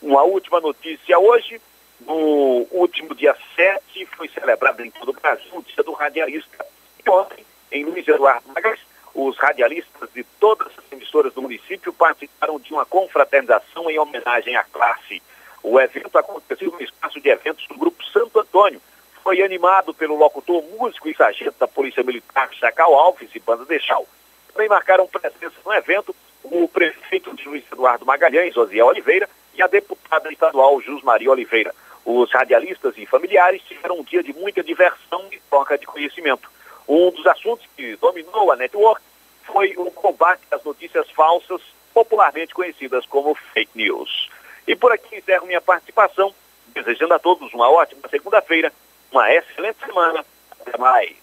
Uma última notícia hoje, no último dia 7, foi celebrado em todo o Brasil o Dia do Radialista. E ontem, em Luiz Eduardo Magalhães, os radialistas de todas as emissoras do município participaram de uma confraternização em homenagem à classe. O evento aconteceu no espaço de eventos do Grupo Santo Antônio. Foi animado pelo locutor, músico e sargento da Polícia Militar, Chacal Alves e Banda Deixal. Também marcaram presença no evento o prefeito de Luiz Eduardo Magalhães, Osiel Oliveira, e a deputada estadual Jus Maria Oliveira. Os radialistas e familiares tiveram um dia de muita diversão e troca de conhecimento. Um dos assuntos que dominou a network foi o combate às notícias falsas, popularmente conhecidas como fake news. E por aqui encerro minha participação, desejando a todos uma ótima segunda-feira, uma excelente semana. Até mais.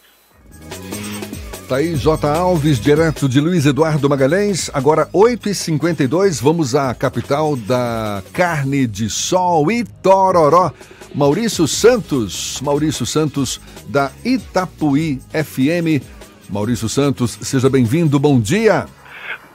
Tá aí J. Alves, direto de Luiz Eduardo Magalhães. Agora 8h52, vamos à capital da carne de sol Itororó. Maurício Santos, Maurício Santos da Itapuí FM. Maurício Santos, seja bem-vindo, bom dia.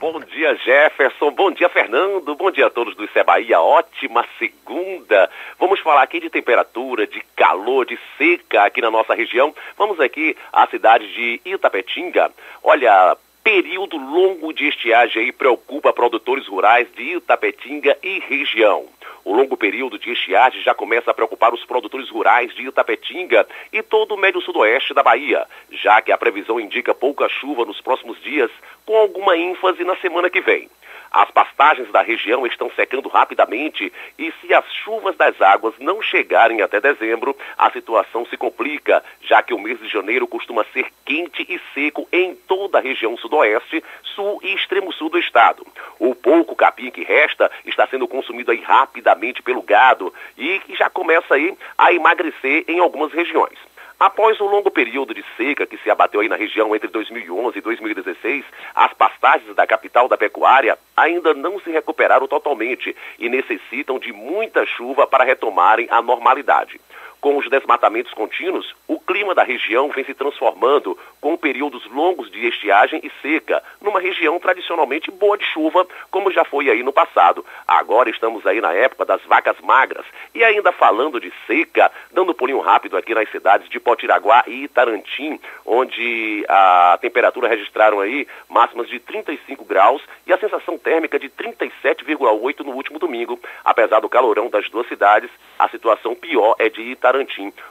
Bom dia, Jefferson. Bom dia, Fernando. Bom dia a todos do Isso Bahia. Ótima segunda. Vamos falar aqui de temperatura, de calor, de seca aqui na nossa região. Vamos aqui à cidade de Itapetinga. Olha, período longo de estiagem aí preocupa produtores rurais de Itapetinga e região. O longo período de estiagem já começa a preocupar os produtores rurais de Itapetinga e todo o médio sudoeste da Bahia, já que a previsão indica pouca chuva nos próximos dias, com alguma ênfase na semana que vem. As pastagens da região estão secando rapidamente e se as chuvas das águas não chegarem até dezembro, a situação se complica, já que o mês de janeiro costuma ser quente e seco em toda a região sudoeste, sul e extremo sul do estado. O pouco capim que resta está sendo consumido aí rapidamente pelo gado e já começa aí a emagrecer em algumas regiões. Após um longo período de seca que se abateu aí na região entre 2011 e 2016, as pastagens da capital da pecuária ainda não se recuperaram totalmente e necessitam de muita chuva para retomarem a normalidade. Com os desmatamentos contínuos, o clima da região vem se transformando com períodos longos de estiagem e seca, numa região tradicionalmente boa de chuva, como já foi aí no passado. Agora estamos aí na época das vacas magras. E ainda falando de seca, dando um pulinho rápido aqui nas cidades de Potiraguá e Itarantim, onde a temperatura registraram aí máximas de 35 graus e a sensação térmica de 37,8 no último domingo. Apesar do calorão das duas cidades, a situação pior é de Itarantim.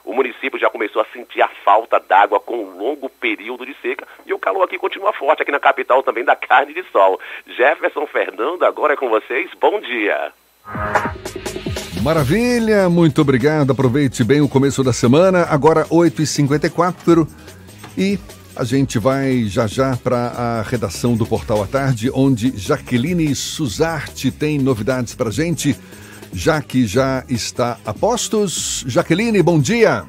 O município já começou a sentir a falta d'água com um longo período de seca e o calor aqui continua forte, aqui na capital também da carne de sol. Jefferson Fernando, agora é com vocês. Bom dia. Maravilha, muito obrigado. Aproveite bem o começo da semana. Agora 8h54 e a gente vai já já para a redação do Portal à Tarde, onde Jaqueline Suzarte tem novidades para gente. Já que já está a postos. Jaqueline, bom dia.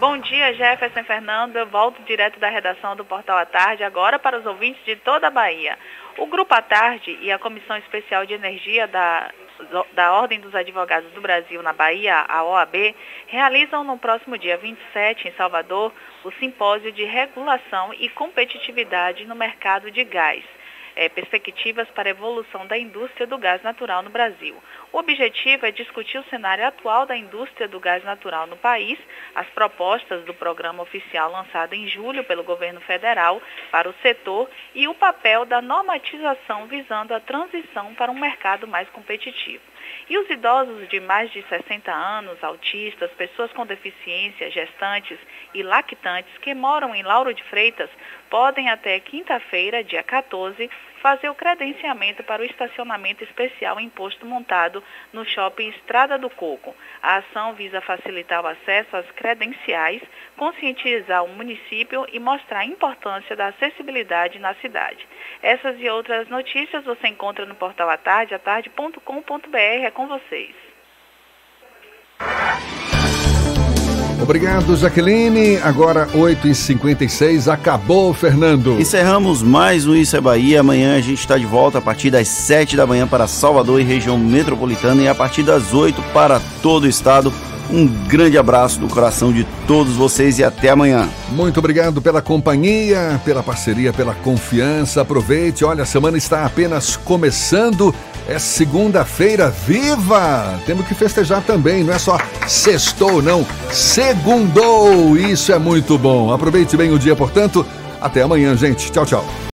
Bom dia, Jefferson Fernando. Eu volto direto da redação do Portal à Tarde, agora para os ouvintes de toda a Bahia. O Grupo à Tarde e a Comissão Especial de Energia da, da Ordem dos Advogados do Brasil na Bahia, a OAB, realizam no próximo dia 27, em Salvador, o Simpósio de Regulação e Competitividade no Mercado de Gás é, perspectivas para a evolução da indústria do gás natural no Brasil. O objetivo é discutir o cenário atual da indústria do gás natural no país, as propostas do programa oficial lançado em julho pelo governo federal para o setor e o papel da normatização visando a transição para um mercado mais competitivo. E os idosos de mais de 60 anos, autistas, pessoas com deficiência, gestantes e lactantes que moram em Lauro de Freitas podem até quinta-feira, dia 14, fazer o credenciamento para o estacionamento especial imposto montado no shopping Estrada do Coco. A ação visa facilitar o acesso às credenciais, conscientizar o município e mostrar a importância da acessibilidade na cidade. Essas e outras notícias você encontra no portal atarde, atarde.com.br. É com vocês. Obrigado, Jaqueline. Agora 8h56. Acabou, Fernando. Encerramos mais um Isso é Bahia. Amanhã a gente está de volta a partir das 7 da manhã para Salvador e região metropolitana e a partir das 8 para todo o estado. Um grande abraço do coração de todos vocês e até amanhã. Muito obrigado pela companhia, pela parceria, pela confiança. Aproveite, olha, a semana está apenas começando. É segunda-feira, viva! Temos que festejar também, não é só sextou, não. Segundou! Isso é muito bom. Aproveite bem o dia, portanto. Até amanhã, gente. Tchau, tchau.